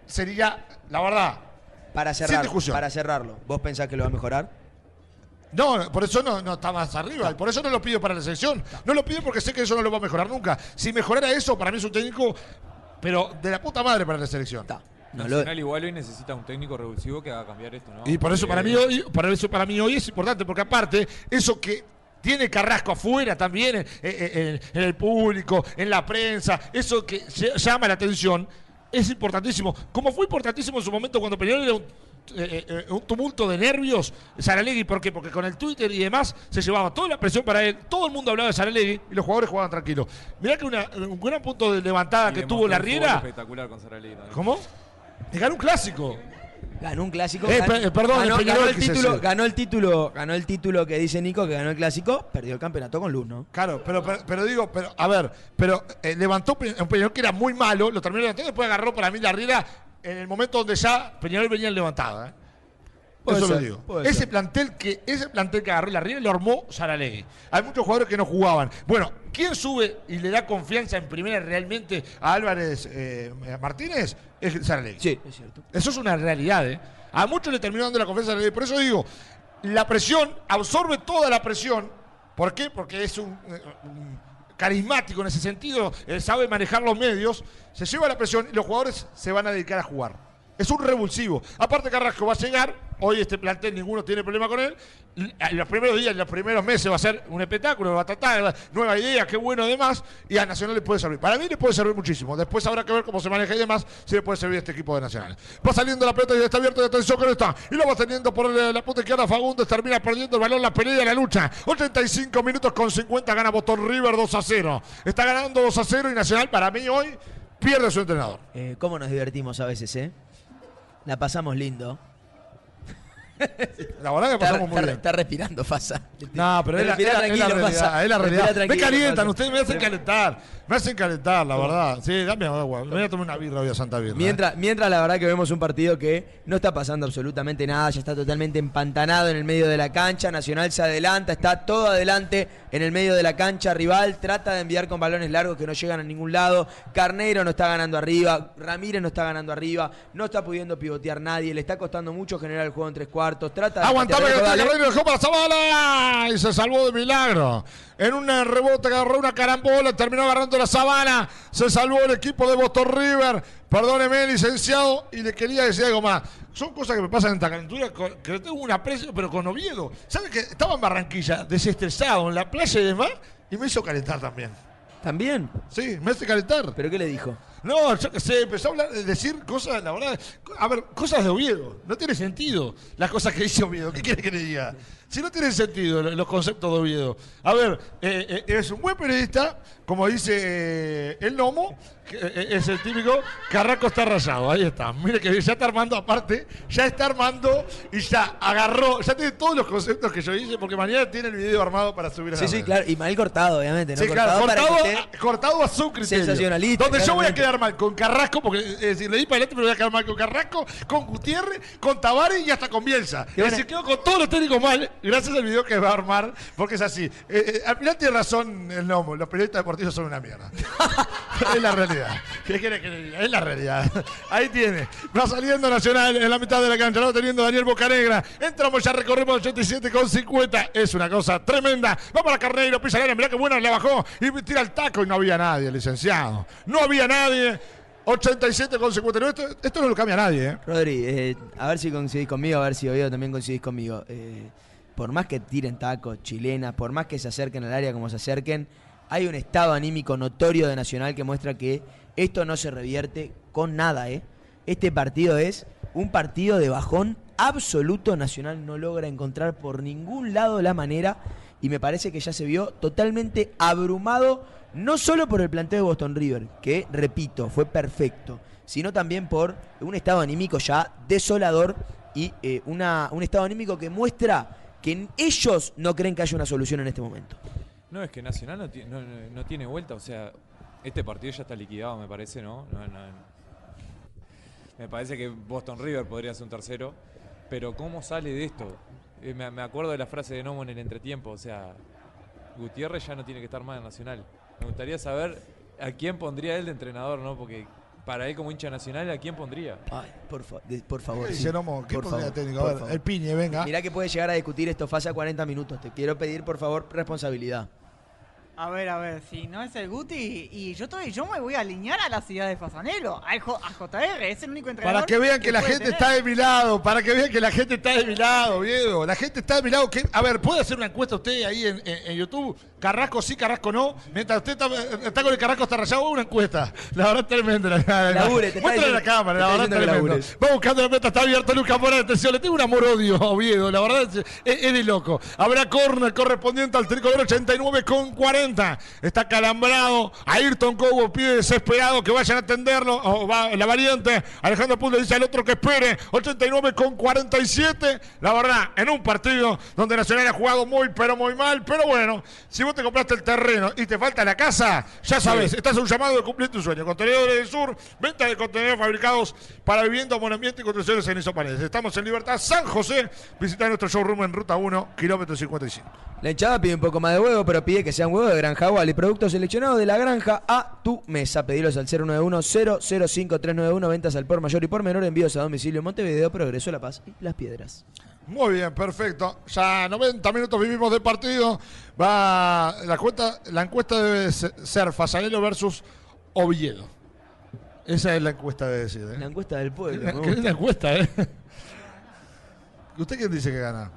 sería, la verdad. Para Sin cerrar, discusión. para cerrarlo, ¿vos pensás que lo va a mejorar? No, por eso no, no está más arriba. Por eso no lo pido para la selección. No lo pido porque sé que eso no lo va a mejorar nunca. Si mejorara eso, para mí es un técnico, pero de la puta madre para la selección. Está. No lo- Nacional igual hoy necesita un técnico revulsivo que haga cambiar esto, ¿no? Y por eso para mí Porque- hoy, para eso para mí hoy es importante, porque aparte, eso que tiene Carrasco afuera también, en, en- en el público, en la prensa, eso que se- llama la atención, es importantísimo. Como fue importantísimo en su momento cuando Peñarol era un, eh, eh, un tumulto de nervios, Saralegui, ¿por qué? Porque con el Twitter y demás se llevaba toda la presión para él, todo el mundo hablaba de Saralegui y los jugadores jugaban tranquilos. Mirá que una- un gran punto de levantada y que tuvo la Riera. espectacular con. ¿Cómo? Y ganó un clásico. Ganó un clásico. Eh, eh, perdón, ganó, el ganó título, ganó el título, ganó el título que dice Nico que ganó el clásico, perdió el campeonato con Luz, ¿no? Claro, pero, pero, pero digo, pero a ver, pero eh, levantó un Peñarol que era muy malo, lo terminó levantando y después agarró para mí la riera en el momento donde ya Peñarol venía levantado. ¿eh? Eso lo digo. Ese ser. plantel que ese plantel que agarró la riera lo armó Saralegui. Hay muchos jugadores que no jugaban. Bueno, ¿quién sube y le da confianza en primera realmente a Álvarez eh, Martínez? Es Saralegui. Sí, es cierto. Eso es una realidad, ¿eh? A muchos le terminó dando la confianza a la ley. Por eso digo, la presión absorbe toda la presión. ¿Por qué? Porque es un, eh, un carismático en ese sentido, eh, sabe manejar los medios, se lleva la presión y los jugadores se van a dedicar a jugar. Es un revulsivo. Aparte Carrasco va a llegar, hoy este plantel ninguno tiene problema con él. En los primeros días, en los primeros meses va a ser un espectáculo, va a tratar, nueva idea, qué bueno además, y a Nacional le puede servir. Para mí le puede servir muchísimo. Después habrá que ver cómo se maneja y demás, si le puede servir a este equipo de Nacional. Va saliendo la pelota y está abierto y atención que no está. Y lo va teniendo por la, la punta izquierda Fagundes, termina perdiendo el balón, la pelea, la lucha. 85 minutos con 50 gana Botón River 2 a 0. Está ganando 2 a 0 y Nacional para mí hoy pierde su entrenador. Eh, ¿Cómo nos divertimos a veces, eh? La pasamos lindo. La verdad que Está, pasamos muy está- bien. está respirando, Fasa. No, pero es la, es la- es la realidad. Fasa. Es la realidad. Me calientan, ustedes me hacen calentar. Me hacen calentar, la verdad. Sí, dame agua. Me voy a tomar una birra hoy a Santa Birra. ¿eh? Mientras, mientras la verdad que vemos un partido que no está pasando absolutamente nada, ya está totalmente empantanado en el medio de la cancha, Nacional se adelanta, está todo adelante en el medio de la cancha, rival trata de enviar con balones largos que no llegan a ningún lado, Carneiro no está ganando arriba, Ramírez no está ganando arriba, no está pudiendo pivotear nadie, le está costando mucho generar el juego en tres cuartos, trata. Aguantame que. Carrero dejó para Zabala y se salvó de milagro. En un rebote agarró una carambola, terminó agarrando la sabana. Se salvó el equipo de Boston River. Perdóneme, licenciado, y le quería decir algo más. Son cosas que me pasan en esta calentura con- que le tengo un aprecio, pero con Oviedo. ¿Sabe que estaba en Barranquilla, desestresado, en la playa y demás? Y me hizo calentar también. ¿También? Sí, me hace calentar. ¿Pero qué le dijo? No, yo qué sé, empezó a hablar, decir cosas, la verdad, a ver, cosas de Oviedo. No tiene sentido las cosas que dice Oviedo. ¿Qué quiere que le diga? Si no tienen sentido lo- los conceptos de Oviedo. A ver, eh, eh, es un buen periodista, como dice eh, el eh, es el típico, Carraco está rayado, ahí está. Mire que ya está armando aparte, ya está armando y ya agarró, ya tiene todos los conceptos que yo hice, porque mañana tiene el video armado para subir a Sí, sí, claro, y mal cortado, obviamente, ¿no? Sí, claro, para cortado, esté- a, cortado a su criterio. Sensacionalista, Donde yo voy a quedar mal con Carrasco, porque es decir, le di para adelante, pero voy a quedar mal con Carrasco, con Gutiérrez, con Tavares y hasta con Bielsa. Es decir, quedo con todos los técnicos mal, gracias al video que va a armar, porque es así. Eh, eh, final tiene razón el Nomo, los periodistas deportivos son una mierda. es la realidad. ¿Qué quiere? Es la realidad. Ahí tiene. Va saliendo Nacional en la mitad de la cancha, lo teniendo Daniel Bocanegra. Entramos, ya recorrimos 87 con 50. Es una cosa tremenda. Va para Carneiro, pisa el mirá qué buena la bajó y tira el taco y no había nadie, licenciado. No había nadie. 87 con 59. Esto, esto no lo cambia nadie, ¿eh? Rodri, eh, a ver si coincidís conmigo, a ver si Oviedo también coincidís conmigo. Eh, por más que tiren tacos, chilenas, por más que se acerquen al área como se acerquen, hay un estado anímico notorio de Nacional que muestra que esto no se revierte con nada, ¿eh? Este partido es un partido de bajón absoluto. Nacional no logra encontrar por ningún lado la manera y me parece que ya se vio totalmente abrumado, no solo por el planteo de Boston River, que, repito, fue perfecto, sino también por un estado anímico ya desolador y eh, una, un estado anímico que muestra que ellos no creen que haya una solución en este momento. No, es que Nacional no, ti- no- no- no tiene vuelta, o sea, este partido ya está liquidado, me parece, no- Me parece que Boston River podría ser un tercero, pero ¿cómo sale de esto? Eh, me, me acuerdo de la frase de Nomo en el entretiempo, o sea, Gutiérrez ya no tiene que estar más en Nacional. Me gustaría saber a quién pondría él de entrenador, ¿no? Porque para él como hincha nacional, ¿a quién pondría? Ay, por, fa- de- por favor. ¿Qué sí. dice Nomo? ¿Qué Por pondría favor, técnico? por A ver, favor. el Piñe, venga. Mirá que puede llegar a discutir esto fase a 40 minutos. Te quiero pedir, por favor, responsabilidad. A ver, a ver, si no es el Guti, y yo estoy, yo me voy a alinear a la ciudad de Fasanelo, a JR, es el único entrenador. Para que vean que, la gente tener. está de mi lado, para que vean que la gente está de mi lado, Viedo. La gente está de mi lado. que- a ver, ¿puede hacer una encuesta usted ahí en, en- en YouTube? Carrasco sí, Carrasco no. Mientras usted está, está con el Carrasco está rayado, una encuesta. La verdad es tremendo. La, la, Labure, te está Muéstrale la cámara, la verdad es labures. Va buscando la meta, está abierto Lucas Mora, atención, le tengo un amor-odio a Oviedo, la verdad es, es- es de loco. Habrá córner correspondiente al tricolor 89 con 40. Está calambrado. Ayrton Cobo pide desesperado que vayan a atenderlo. O va la variante. Alejandro Puz le dice al otro que espere. 89 con 47. La verdad, en un partido donde Nacional ha jugado muy, pero muy mal. Pero bueno, si vos te compraste el terreno y te falta la casa, ya sabes, estás a un llamado de cumplir tu sueño. Contenedores del Sur, venta de contenedores fabricados para vivienda, monoambiente y construcciones en Isopaneles. Estamos en Libertad, San José. Visita nuestro showroom en Ruta 1, kilómetro 55. La hinchada pide un poco más de huevo, pero pide que sean huevos de Granja Wally. Productos seleccionados de la granja a tu mesa. Pedilos al 091-005-391. Ventas al por mayor y por menor. Envíos a domicilio Montevideo, Progreso, La Paz y Las Piedras. Muy bien, perfecto. Ya 90 minutos vivimos de partido. Va la cuenta, la encuesta debe se- ser Fasanelo versus Oviedo. Esa es la encuesta debe decir. ¿eh? La encuesta del pueblo. gusta. linda encuesta, ¿eh? ¿Usted quién dice que gana?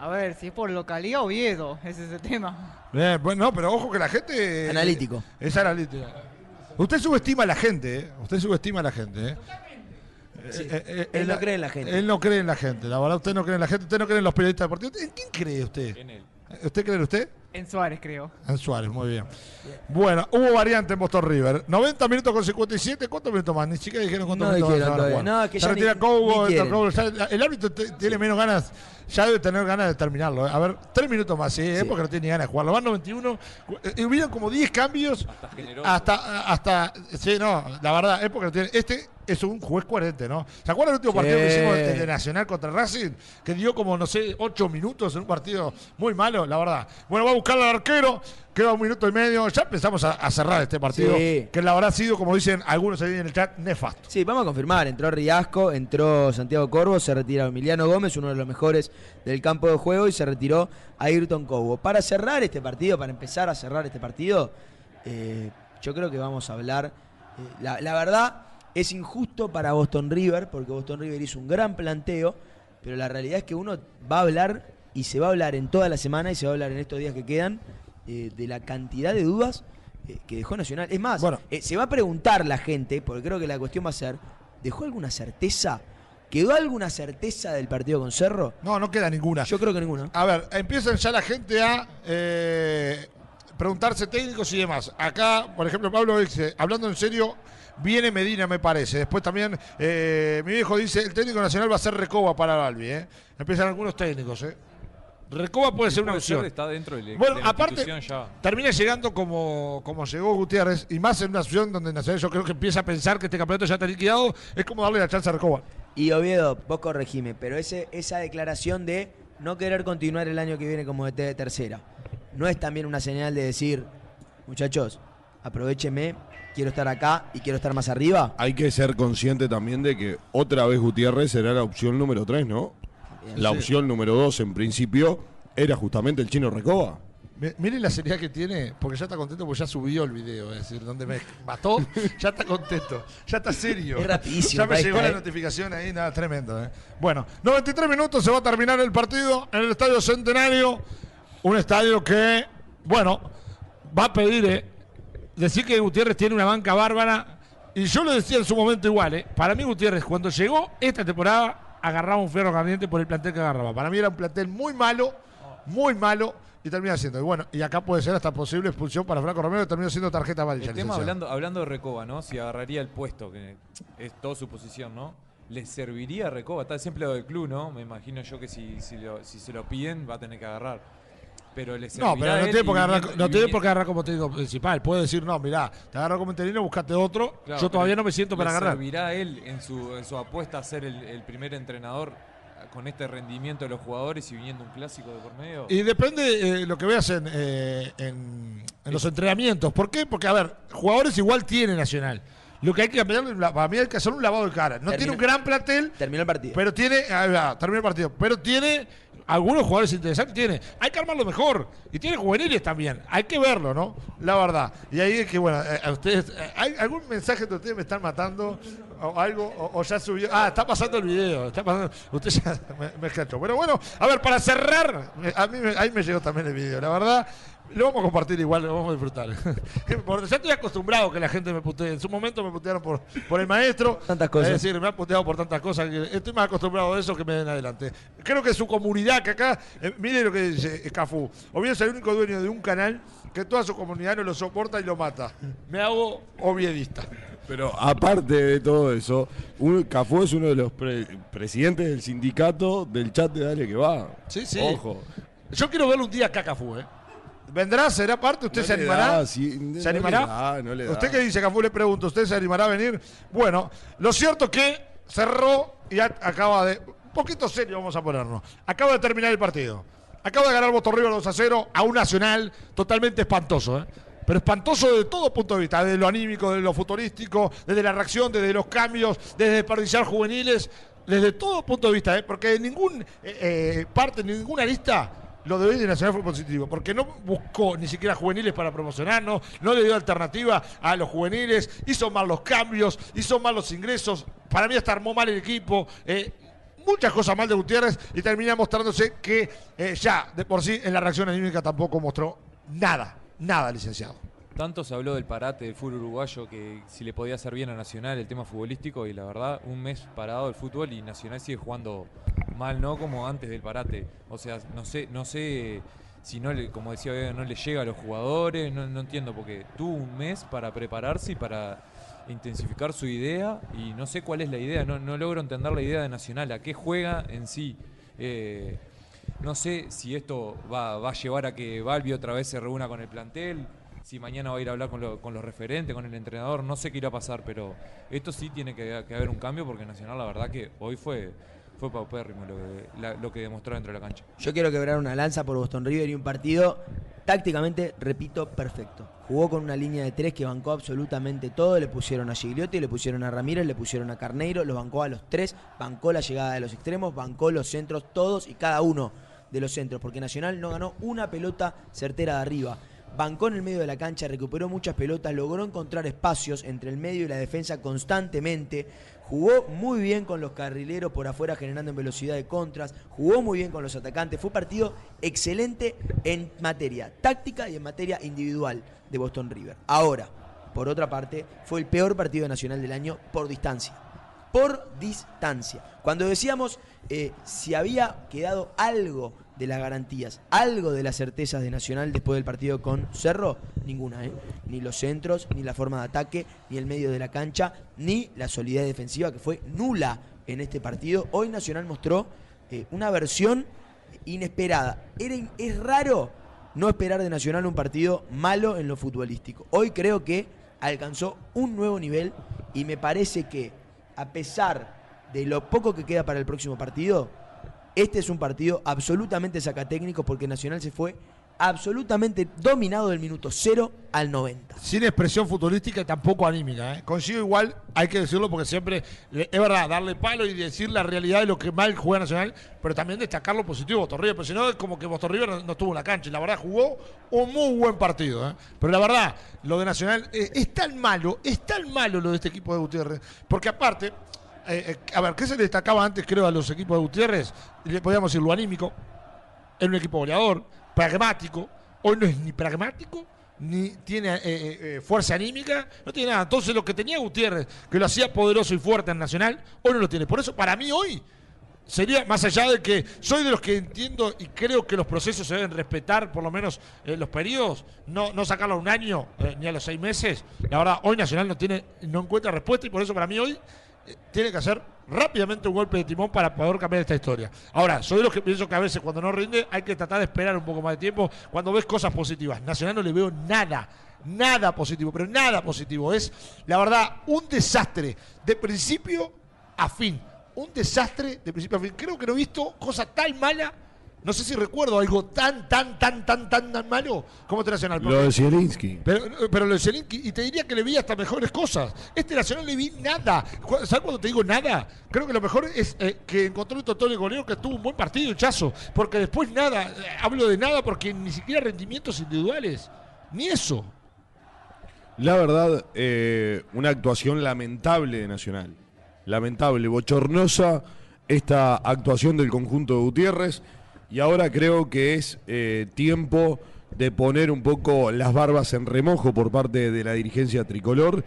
A ver, si es por localidad Oviedo, ese es el tema. Bien, bueno, no, pero ojo que la gente. Analítico. Es analítico. Usted subestima a la gente, ¿eh? Usted subestima a la gente, ¿eh? Sí. Eh, eh, Él no cree en la gente. Él no cree en la gente, la verdad, usted no cree en la gente, usted no cree en los periodistas deportivos. ¿En quién cree usted? En él. ¿Usted cree en usted? En Suárez, creo. En Suárez, muy bien. Bueno, hubo variante en Boston River. 90 minutos con 57. ¿Cuántos minutos más? Ni siquiera dijeron cuántos No minutos dijeron van a. No, que Se ya retira ni- Cobo, ni entra quieren. Cobo. Ya- El árbitro tiene menos ganas. Ya debe tener ganas de terminarlo. ¿eh? A ver, tres minutos más, sí, ¿eh? Sí. porque no tiene ni ganas de jugarlo. Van 91. eh, hubieron como 10 cambios. Hasta generoso. Hasta, hasta, sí, no, la verdad, es porque no tiene. Este es un juez coherente, ¿no? ¿Se acuerdan del último Sí. partido que hicimos de, de Nacional contra Racing? Que dio como, no sé, 8 minutos en un partido muy malo, la verdad. Bueno, va a buscar al arquero. Queda un minuto y medio. Ya empezamos a, a cerrar este partido. Sí. Que la verdad ha sido, como dicen algunos ahí en el chat, nefasto. Sí, vamos a confirmar. Entró Riasco, entró Santiago Corvo, se retira Emiliano Gómez, uno de los mejores del campo de juego, y se retiró Ayrton Cobo. Para cerrar este partido, para empezar a cerrar este partido, eh, yo creo que vamos a hablar. eh, la, la verdad, es injusto para Boston River, porque Boston River hizo un gran planteo, pero la realidad es que uno va a hablar, y se va a hablar en toda la semana, y se va a hablar en estos días que quedan, eh, de la cantidad de dudas eh, que dejó Nacional. Es más, Bueno. eh, se va a preguntar la gente, porque creo que la cuestión va a ser, ¿dejó alguna certeza? ¿Quedó alguna certeza del partido con Cerro? No, no queda ninguna. Yo creo que ninguna. A ver, empiezan ya la gente a eh, preguntarse técnicos y demás. Acá, por ejemplo, Pablo dice, hablando en serio, viene Medina, me parece. Después también, eh, mi viejo dice, el técnico nacional va a ser Recoba para Balbi. ¿eh? Empiezan algunos técnicos. ¿eh? Recoba puede ser una opción. está dentro de, Bueno, de la aparte, ya. termina llegando como, como llegó Gutiérrez, y más en una situación donde Nacional yo creo que empieza a pensar que este campeonato ya está liquidado, es como darle la chance a Recoba. Y Oviedo, vos corregime, pero ese, esa declaración de no querer continuar el año que viene como DT de tercera, ¿no es también una señal de decir, muchachos, aprovechenme, quiero estar acá y quiero estar más arriba? Hay que ser consciente también de que otra vez Gutiérrez será la opción número 3, ¿no? La opción número 2 en principio era justamente el chino Recoba. Mi- Miren la seriedad que tiene, porque ya está contento porque ya subió el video, es decir, donde me mató, ya está contento, ya está serio. Es rapidísimo, Ya me llegó esta, la ¿eh? notificación ahí, nada, tremendo. ¿eh? Bueno, 93 minutos se va a terminar el partido en el Estadio Centenario, un estadio que, bueno, va a pedir, ¿eh? decir que Gutiérrez tiene una banca bárbara, y yo lo decía en su momento igual, ¿eh? para mí Gutiérrez cuando llegó esta temporada agarraba un fierro caliente por el plantel que agarraba. Para mí era un plantel muy malo, muy malo, y termina siendo. Y bueno, y acá puede ser hasta posible expulsión para Franco Romero, que terminó siendo tarjeta amarilla. El tema licenciado. hablando, hablando de Recoba, ¿no? Si agarraría el puesto, que es toda su posición, ¿no? ¿Le serviría a Recoba? Está siempre lo del club, ¿no? Me imagino yo que si, si, lo- si se lo piden va a tener que agarrar. Pero le No, pero no tiene, por qué y agarrar, viniendo- no tiene por qué agarrar como técnico principal. Puede decir, no, mirá, te agarro como interino, buscate otro. Claro, Yo todavía no me siento para ¿le agarrar. servirá a él en su, en su apuesta a ser el, el primer entrenador con este rendimiento de los jugadores y viniendo un clásico de por medio? Y depende eh, lo que veas en, eh, en, en los entrenamientos. ¿Por qué? Porque, a ver, jugadores igual tiene Nacional. Lo que hay que cambiar, para mí hay que hacer un lavado de cara. No tiene un gran plantel, Terminó el partido. pero tiene, ahí va, termina el partido, pero tiene algunos jugadores interesantes tiene. Hay que armarlo mejor. Y tiene juveniles también. Hay que verlo, ¿no? La verdad. Y ahí es que, bueno, eh, a ustedes, eh, ¿hay algún mensaje de ustedes me están matando? O algo, o, o ya subió. Ah, está pasando el video. Está pasando. Usted ya me, me escachó. Pero bueno, a ver, para cerrar, eh, a mí ahí me llegó también el video. La verdad, lo vamos a compartir igual, lo vamos a disfrutar. Porque ya estoy acostumbrado que la gente me putee. En su momento me putearon por, por el maestro. Tantas cosas. Es decir, me han puteado por tantas cosas. que estoy más acostumbrado a eso que me den adelante. Creo que su comunidad, que acá, eh, mire lo que dice Cafú. Oviedo es el único dueño de un canal que toda su comunidad no lo soporta y lo mata. Me hago oviedista. Pero aparte de todo eso, un, Cafú es uno de los pre- presidentes del sindicato del chat de Dale que va. Sí, sí. Ojo. Yo quiero verlo un día acá, Cafú, ¿eh? ¿Vendrá? ¿Será parte? ¿Usted No se animará? da, sí, no ¿Se le animará? da, no le da. ¿Usted qué dice, Cafú? Le pregunto. ¿Usted se animará a venir? Bueno, lo cierto es que cerró y acaba de... Un poquito serio vamos a ponernos. Acaba de terminar el partido. Acaba de ganar Boston River 2 a 0 a un Nacional totalmente espantoso, ¿eh? Pero espantoso desde todo punto de vista, desde lo anímico, desde lo futurístico, desde la reacción, desde los cambios, desde desperdiciar juveniles, desde todo punto de vista, ¿eh? porque en ningún eh, eh, parte, en ninguna lista lo de hoy de Nacional fue positivo, porque no buscó ni siquiera juveniles para promocionarnos, no le dio alternativa a los juveniles, hizo mal los cambios, hizo mal los ingresos, para mí hasta armó mal el equipo. eh, Muchas cosas mal de Gutiérrez y termina mostrándose que eh, ya de por sí en la reacción anímica tampoco mostró nada, nada, licenciado. Tanto se habló del parate del fútbol uruguayo que si le podía hacer bien a Nacional el tema futbolístico y la verdad un mes parado el fútbol y Nacional sigue jugando mal, ¿no? Como antes del parate. O sea, no sé, no sé si no le, como decía no le llega a los jugadores, no, no entiendo porque tuvo un mes para prepararse y para intensificar su idea y no sé cuál es la idea, no, no logro entender la idea de Nacional, a qué juega en sí. Eh, no sé si esto va, va a llevar a que Balbi otra vez se reúna con el plantel, si mañana va a ir a hablar con, lo- con los referentes, con el entrenador, no sé qué irá a pasar, pero esto sí tiene que, haber un cambio porque Nacional la verdad que hoy fue, fue paupérrimo lo que, lo que demostró dentro de la cancha. Yo quiero quebrar una lanza por Boston River y un partido tácticamente, repito, perfecto. Jugó con una línea de tres que bancó absolutamente todo. Le pusieron a Gigliotti, le pusieron a Ramírez, le pusieron a Carneiro, los bancó a los tres, bancó la llegada de los extremos, bancó los centros, todos y cada uno de los centros, porque Nacional no ganó una pelota certera de arriba. Bancó en el medio de la cancha, recuperó muchas pelotas, logró encontrar espacios entre el medio y la defensa constantemente. Jugó muy bien con los carrileros por afuera generando en velocidad de contras. Jugó muy bien con los atacantes. Fue un partido excelente en materia táctica y en materia individual de Boston River. Ahora, por otra parte, fue el peor partido nacional del año por distancia. Por distancia. Cuando decíamos eh, si había quedado algo de las garantías, algo de las certezas de Nacional después del partido con Cerro, ninguna, ¿eh? Ni los centros, ni la forma de ataque, ni el medio de la cancha, ni la solidez defensiva que fue nula en este partido. Hoy Nacional mostró eh, una versión inesperada. Era, es raro no esperar de Nacional un partido malo en lo futbolístico. Hoy creo que alcanzó un nuevo nivel y me parece que a pesar de lo poco que queda para el próximo partido, este es un partido absolutamente sacatécnico porque Nacional se fue absolutamente dominado del minuto 0 al 90. Sin expresión futbolística tampoco anímica. ¿eh? Consigo igual, hay que decirlo porque siempre, es verdad, darle palo y decir la realidad de lo que mal juega Nacional, pero también destacar lo positivo de Boston River, porque si no es como que Boston River no, no estuvo en la cancha y la verdad jugó un muy buen partido. ¿eh? Pero la verdad, lo de Nacional eh, es tan malo, es tan malo lo de este equipo de Gutiérrez, porque aparte, eh, eh, a ver, ¿qué se destacaba antes creo a los equipos de Gutiérrez? Le podíamos decir lo anímico, era un equipo goleador, pragmático. Hoy no es ni pragmático, ni tiene eh, fuerza anímica, no tiene nada. Entonces lo que tenía Gutiérrez, que lo hacía poderoso y fuerte en Nacional, hoy no lo tiene. Por eso para mí hoy sería, más allá de que soy de los que entiendo y creo que los procesos se deben respetar, por lo menos los periodos, no, no sacarlo a un año ni a los seis meses. La verdad, hoy Nacional no tiene, no encuentra respuesta y por eso para mí hoy tiene que hacer rápidamente un golpe de timón para poder cambiar esta historia. Ahora, soy de los que pienso que a veces cuando no rinde hay que tratar de esperar un poco más de tiempo cuando ves cosas positivas. Nacional no le veo nada, nada positivo, pero nada positivo. Es, la verdad, un desastre de principio a fin. Un desastre de principio a fin. Creo que no he visto cosa tan mala No sé si recuerdo algo tan, tan, tan, tan, tan, tan malo como este Nacional. Lo de Zielinski. pero, pero lo de Zelinski, y te diría que le vi hasta mejores cosas. Este Nacional le vi nada. ¿Sabes cuando te digo nada? Creo que lo mejor es eh, que encontró un Totó de goleo que tuvo un buen partido, Chazo. Porque después nada. Eh, Hablo de nada porque ni siquiera rendimientos individuales. Ni eso. La verdad, eh, una actuación lamentable de Nacional. Lamentable, bochornosa esta actuación del conjunto de Gutiérrez. Y ahora creo que es eh, tiempo de poner un poco las barbas en remojo por parte de la dirigencia tricolor.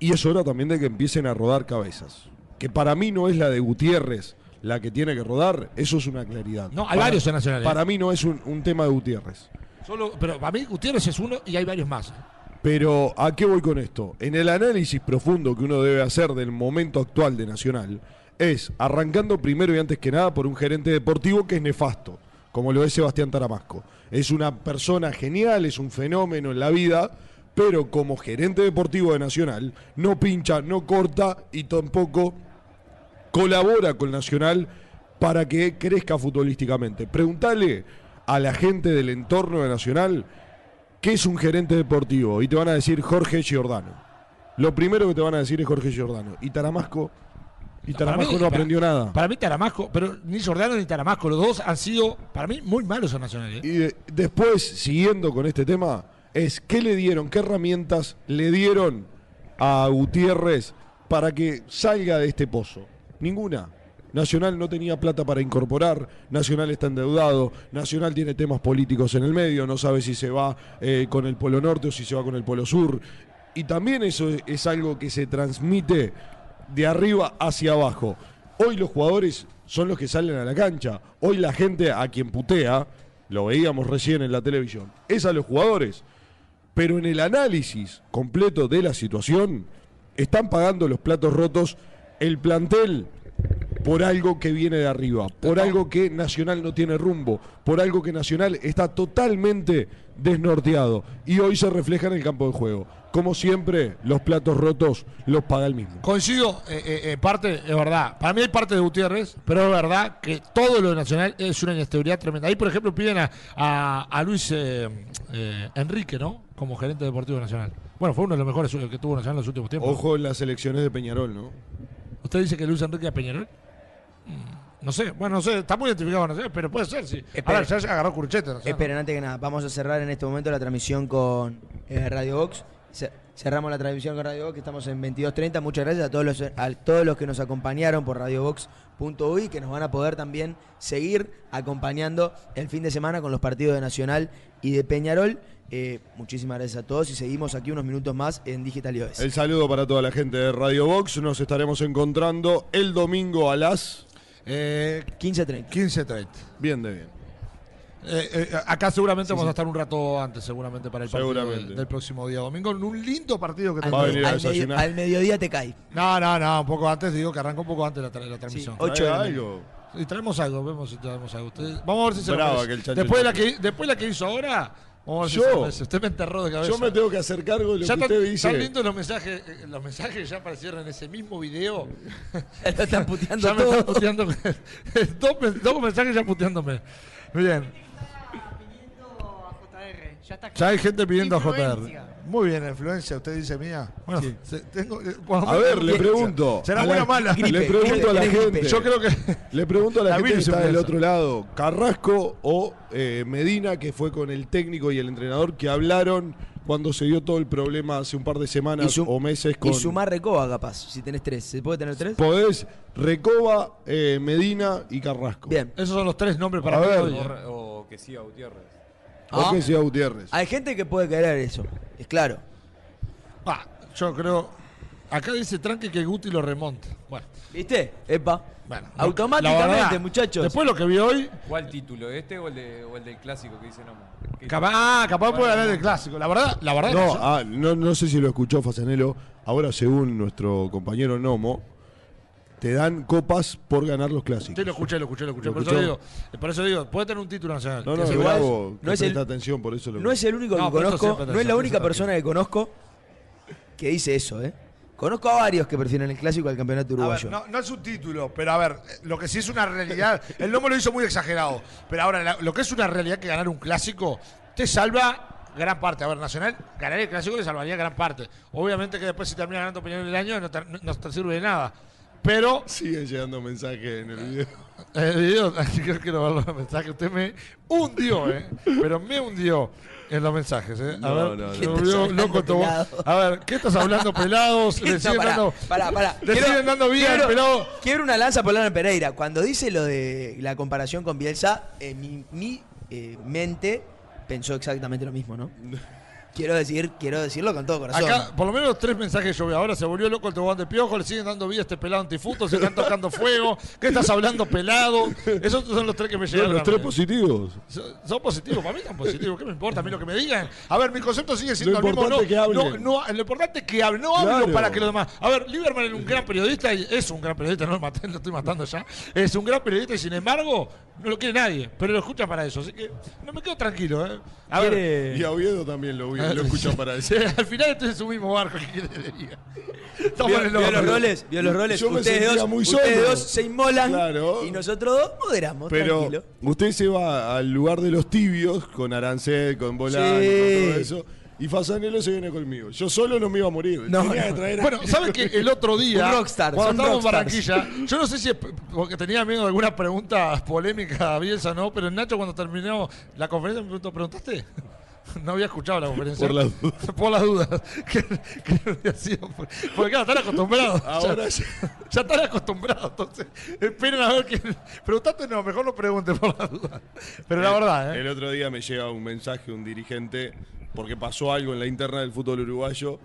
Y es hora también de que empiecen a rodar cabezas. Que para mí no es la de Gutiérrez la que tiene que rodar, eso es una claridad. No, hay Para- varios en Nacional, ¿eh? Para mí no es un, un tema de Gutiérrez. Solo, pero para mí Gutiérrez es uno y hay varios más. Pero ¿a qué voy con esto? En el análisis profundo que uno debe hacer del momento actual de Nacional, es arrancando primero y antes que nada por un gerente deportivo que es nefasto, como lo es Sebastián Taramasco. Es una persona genial, es un fenómeno en la vida, pero como gerente deportivo de Nacional, no pincha, no corta y tampoco colabora con Nacional para que crezca futbolísticamente. Preguntale a la gente del entorno de Nacional qué es un gerente deportivo y te van a decir Jorge Giordano. Lo primero que te van a decir es Jorge Giordano. Y Taramasco, y Taramasco mí- no aprendió para- nada. Para mí Taramasco, pero ni Jordano ni Taramasco, los dos han sido, para mí, muy malos en Nacional. ¿eh? Y de- después, siguiendo con este tema, es qué le dieron, qué herramientas le dieron a Gutiérrez para que salga de este pozo. Ninguna. Nacional no tenía plata para incorporar, Nacional está endeudado, Nacional tiene temas políticos en el medio, no sabe si se va eh, con el Polo Norte o si se va con el Polo Sur. Y también eso es- es algo que se transmite de arriba hacia abajo. Hoy los jugadores son los que salen a la cancha. Hoy la gente a quien putea, lo veíamos recién en la televisión, es a los jugadores. Pero en el análisis completo de la situación, están pagando los platos rotos el plantel por algo que viene de arriba, por algo que Nacional no tiene rumbo, por algo que Nacional está totalmente desnorteado y hoy se refleja en el campo de juego. Como siempre, los platos rotos los paga el mismo. Coincido, eh, eh, eh, parte, es verdad. Para mí hay parte de Gutiérrez, pero es verdad que todo lo de Nacional es una inestabilidad tremenda. Ahí, por ejemplo, piden a, a- a Luis eh, eh, Enrique, ¿no? Como gerente deportivo nacional. Bueno, fue uno de los mejores que tuvo Nacional en los últimos tiempos. Ojo en las elecciones de Peñarol, ¿no? ¿Usted dice que Luis Enrique es Peñarol? Mm, No sé, bueno, no sé, está muy identificado, no sé, pero puede ser, sí. Ver, ya se agarró Curchete. Nacional. Esperen, antes que nada, vamos a cerrar en este momento la transmisión con eh, Radio Box. Ce- Cerramos la transmisión con Radio Box, que estamos en 22.30. Muchas gracias a todos los, a todos los que nos acompañaron por radiobox.uy, que nos van a poder también seguir acompañando el fin de semana con los partidos de Nacional y de Peñarol. Eh, muchísimas gracias a todos y seguimos aquí unos minutos más en Digital iOS. El saludo para toda la gente de Radio Box. Nos estaremos encontrando el domingo a las Eh, 15.30. 15.30. bien de bien. Eh, eh, acá seguramente vamos a estar un rato antes, seguramente, para el partido del, del próximo día domingo. En un lindo partido que Al, Va a tenemos. venir a al medio- al mediodía te cae. No, no, no, un poco antes, digo que arranca un poco antes la, tra- la transmisión. la ¿Trae mañana. algo? Y traemos algo, vemos si traemos algo. Usted- vamos a ver si se lo chancho después, de la que, después de la que hizo ahora, si Yo. Usted me enterró de cabeza. Yo me tengo que hacer cargo de lo ya que están, usted dice. están viendo los mensajes, eh, los mensajes ya aparecieron en ese mismo video. Lo están puteando ya me están puteando. dos, dos mensajes ya puteándome. Bien. pidiendo a JR. Ya está Ya hay gente pidiendo a. JR. Muy bien, la influencia, usted dice mía. Bueno, se- tengo, eh, A me- ver, le pregunto. ¿Será buena o mala? Le pregunto a la Gripe. gente. Yo creo que. Le pregunto a la, La gente que está del otro lado, Carrasco o eh, Medina, que fue con el técnico y el entrenador que hablaron cuando se dio todo el problema hace un par de semanas o meses con... Y sumar recoba capaz, si tenés tres. ¿Se puede tener tres? Podés Recoba, eh, Medina y Carrasco. Bien. Esos son los tres nombres para A mí ver. O, o que siga Gutiérrez. Ah. Gutiérrez. Hay gente que puede querer eso, es claro. Ah, yo creo. Acá dice Tranque que Guti lo remonta. Bueno, ¿Viste? Epa. bueno. Automáticamente, verdad, muchachos. Después lo que vi hoy. ¿Cuál título? ¿Este o el, de- o el del clásico que dice Nomo? ¿Qué- Capaz, ah, capaz puede ganar el clásico. La verdad, la verdad. No, que- ah, no, no sé si lo escuchó Fasanelo. Ahora, según nuestro compañero Nomo, te dan copas por ganar los clásicos. Sí, lo escuché, lo escuché, lo escuché. ¿Lo por, escuchó? Eso digo, por eso digo, puede tener un título nacional. No, Que no, bravo. no es el- presta atención, por eso lo No es el único No, que conozco, no es la única persona que conozco que dice eso, ¿eh? Conozco a varios que prefieren el clásico al campeonato A ver, uruguayo. no, no es un título, pero a ver, lo que sí es una realidad, el lomo lo hizo muy exagerado, pero ahora la- lo que es una realidad que ganar un clásico te salva gran parte. A ver, Nacional, ganar el clásico le salvaría gran parte. Obviamente que después si termina ganando Peñarol el año no te, no te sirve de nada. Pero Siguen llegando mensajes en el video. el video, yo quiero ver los mensajes, usted me hundió, ¿eh? Pero me hundió en los mensajes, ¿eh? A No, ver, no, no. me ¿Qué estás volvió hablando, loco pelado? A ver, ¿qué estás hablando, pelados? Le No, siguen pará, dando, pará, pará. le Quiero- siguen dando vida al quiero- pelado. Quiero una lanza por Lana Pereira. Cuando dice lo de la comparación con Bielsa, eh, mi, mi, eh, mente pensó exactamente lo mismo, ¿no? Quiero decir, quiero decirlo con todo corazón. Acá, por lo menos tres mensajes yo veo. Ahora se volvió loco el tobogán de piojo, le siguen dando vida a este pelado antifuto, se están tocando fuego. ¿Qué estás hablando, pelado? Esos son los tres que me Son llegaron. los tres positivos. Son, son positivos, para mí están positivos. ¿Qué me importa a mí lo que me digan? A ver, mi concepto sigue siendo Lo el mismo. No, importante es que no, no, lo importante es que hable, no hablo Claro. para que los demás. A ver, Lieberman es un gran periodista, y es un gran periodista, no lo, maté, lo estoy matando ya. Es un gran periodista y sin embargo no lo quiere nadie, pero lo escucha para eso. Así que no me quedo tranquilo, ¿eh? A ver, Y a Oviedo también lo, lo escuchan para. Sí, al final estoy en su mismo barco, ¿qué quiere que? Estamos Vio, en el vio los roles, vio los roles. Yo me ustedes sentía dos, muy ustedes solo. dos se inmolan Claro. y nosotros dos moderamos, Pero tranquilo. usted se va al lugar de los tibios con Arancel, con Bolán, Sí. con todo eso. Y Fasanelo se viene conmigo. Yo solo no me iba a morir. No, Tenía no. que traer a- Bueno, ¿sabes que el otro día, Un rockstar, cuando estábamos en. Barranquilla, yo no sé si es porque tenía miedo de alguna pregunta polémica a Bielsa o no, pero Nacho cuando terminó la conferencia me preguntó, ¿preguntaste? No había escuchado la conferencia. Por las dudas. Por las dudas. Que, que había sido- porque claro, están acostumbrados. Ahora ya, ya- están acostumbrados. Entonces, esperen a ver que. Preguntaste, no, mejor no pregunte por las dudas. Pero la verdad, ¿eh? El otro día me llega un mensaje de un dirigente, porque pasó algo en la interna del fútbol uruguayo,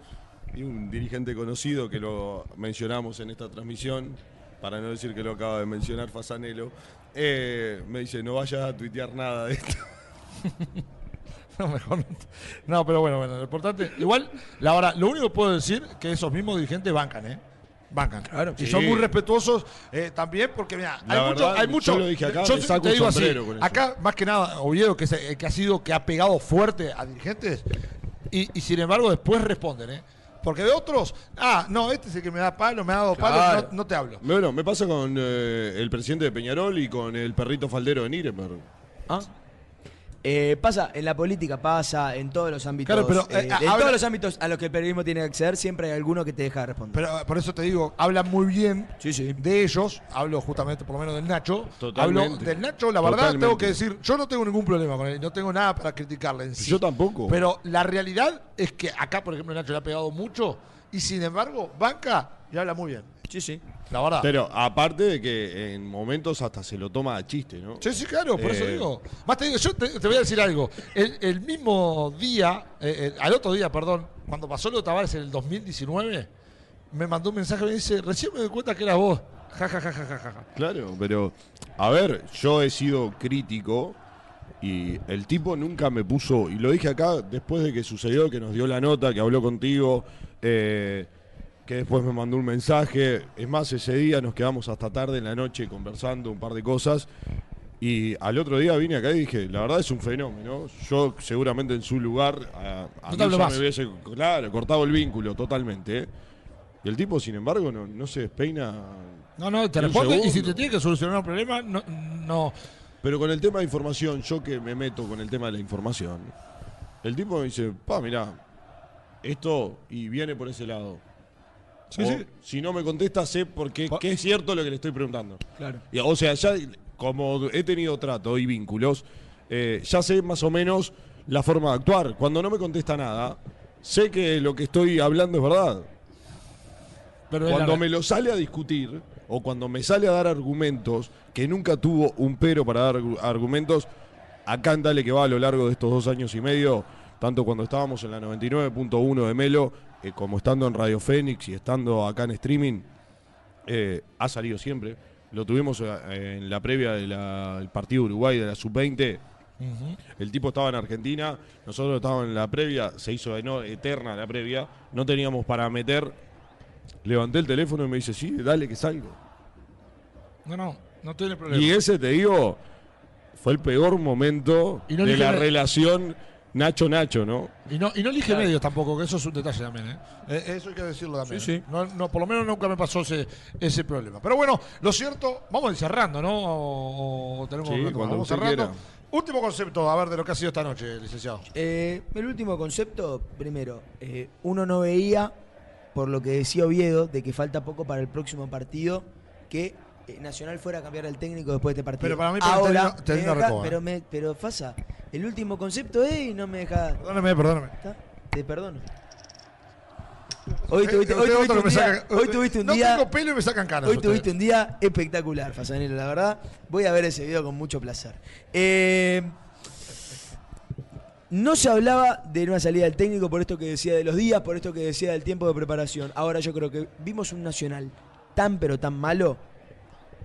y un dirigente conocido que lo mencionamos en esta transmisión, para no decir que lo acaba de mencionar Fasanelo, eh, me dice, no vayas a tuitear nada de esto. No, mejor no. No, pero bueno, bueno, lo importante. Igual, la verdad, lo único que puedo decir que esos mismos dirigentes bancan, ¿eh? Bancan. Claro. Y Sí. son muy respetuosos eh, también, porque mira, La hay mucho, verdad, hay mucho. yo lo dije acá, yo te digo así, acá, más que nada, Oviedo, que, se- que ha sido, que ha pegado fuerte a dirigentes, y, y sin embargo después responden, ¿eh? Porque de otros, ah, no, este es el que me da palo, me ha dado palo, Claro. no, no te hablo. Bueno, me pasa con eh, el presidente de Peñarol y con el perrito faldero de Nuremberg. ¿Ah? Eh, pasa, en la política pasa, en todos los ámbitos. Claro, pero, eh, eh, en habla- todos los ámbitos a los que el periodismo tiene que acceder, siempre hay alguno que te deja de responder. Pero por eso te digo, hablan muy bien Sí, sí. de ellos, hablo justamente por lo menos del Nacho. Totalmente. Hablo del Nacho, la verdad Totalmente. tengo que decir, yo no tengo ningún problema con él, no tengo nada para criticarle en sí. Yo tampoco. Pero la realidad es que acá, por ejemplo, Nacho le ha pegado mucho y sin embargo, banca y habla muy bien. sí, sí. La verdad. Pero aparte de que en momentos hasta se lo toma a chiste, ¿no? Sí, sí, claro, por eso Eh, digo. Más te digo, yo te, te voy a decir algo. El, el mismo día, eh, eh, al otro día, perdón, cuando pasó lo de Tavares en el 2019, me mandó un mensaje y me dice, recién me doy cuenta que era vos. Ja, ja, ja, ja, ja, ja. Claro, pero a ver, yo he sido crítico y el tipo nunca me puso, y lo dije acá después de que sucedió, que nos dio la nota, que habló contigo, eh, que después me mandó un mensaje. Es más, ese día nos quedamos hasta tarde en la noche conversando un par de cosas. Y al otro día vine acá y dije, la verdad es un fenómeno. Yo seguramente en su lugar, a, mí ya me hubiese, claro, cortado el vínculo totalmente. ¿eh? Y el tipo, sin embargo, no, no se despeina. No, no, te responde y si te tiene que solucionar un problema, no, no. Pero con el tema de información, yo que me meto con el tema de la información, el tipo me dice, pa, mirá, esto y viene por ese lado. Sí, O, sí. Si no me contesta, sé porque Pa- que es cierto lo que le estoy preguntando. Claro. Y, o sea, ya como he tenido trato y vínculos, eh, ya sé más o menos la forma de actuar. Cuando no me contesta nada, sé que lo que estoy hablando es verdad. Pero Cuando me lo sale a discutir o cuando me sale a dar argumentos, que nunca tuvo un pero para dar argu- argumentos, acá en Dale que va a lo largo de estos dos años y medio, tanto cuando estábamos en la 99.1 de Melo, eh, como estando en Radio Fénix y estando acá en streaming, eh, ha salido siempre. Lo tuvimos eh, en la previa del partido Uruguay de la Sub-20. El tipo estaba en Argentina, nosotros estábamos en la previa, se hizo eterna la previa, no teníamos para meter. Levanté el teléfono y me dice, sí, dale que salgo. No, no, no tiene problema. Y ese, te digo, fue el peor momento no de la relación Nacho Nacho, ¿no? Y no, y no elige medios tampoco, que eso es un detalle también. ¿eh? Eh, eso hay que decirlo también. Sí, sí. No, no, por lo menos nunca me pasó ese, ese problema. Pero bueno, lo cierto, vamos a ir cerrando, ¿no? O, o tenemos Sí, cuando vamos cerrando. quiera. Último concepto, a ver, de lo que ha sido esta noche, licenciado. Eh, el último concepto, primero, eh, uno no veía, por lo que decía Oviedo, de que falta poco para el próximo partido, que eh, Nacional fuera a cambiar el técnico después de este partido. Pero para mí, Ahora, terminó me deja- pero, me, pero Fasa, el último concepto es y no me deja... Perdóname, perdóname. ¿Está? Te perdono. Hoy Eh, tuviste, eh, hoy tuviste un día, saca- hoy tuviste un no día, tengo pelo y me sacan canas. hoy tuviste un día espectacular, Fasanelo, la verdad. Voy a ver ese video con mucho placer. Eh, no se hablaba de una salida del técnico por esto que decía de los días, por esto que decía del tiempo de preparación. Ahora yo creo que vimos un Nacional tan pero tan malo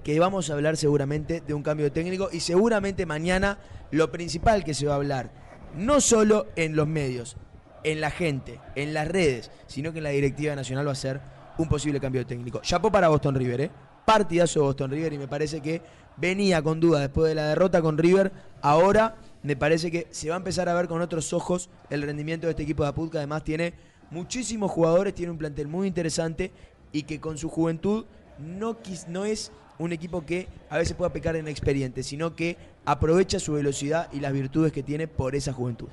que vamos a hablar seguramente de un cambio técnico y seguramente mañana lo principal que se va a hablar, no solo en los medios, en la gente, en las redes, sino que en la directiva nacional va a ser un posible cambio técnico. Chapó para Boston River, ¿eh? Partidazo de Boston River y me parece que venía con duda después de la derrota con River, ahora me parece que se va a empezar a ver con otros ojos el rendimiento de este equipo de Apud, que además tiene muchísimos jugadores, tiene un plantel muy interesante y que con su juventud no es un equipo que a veces pueda pecar en experiente, sino que aprovecha su velocidad y las virtudes que tiene por esa juventud.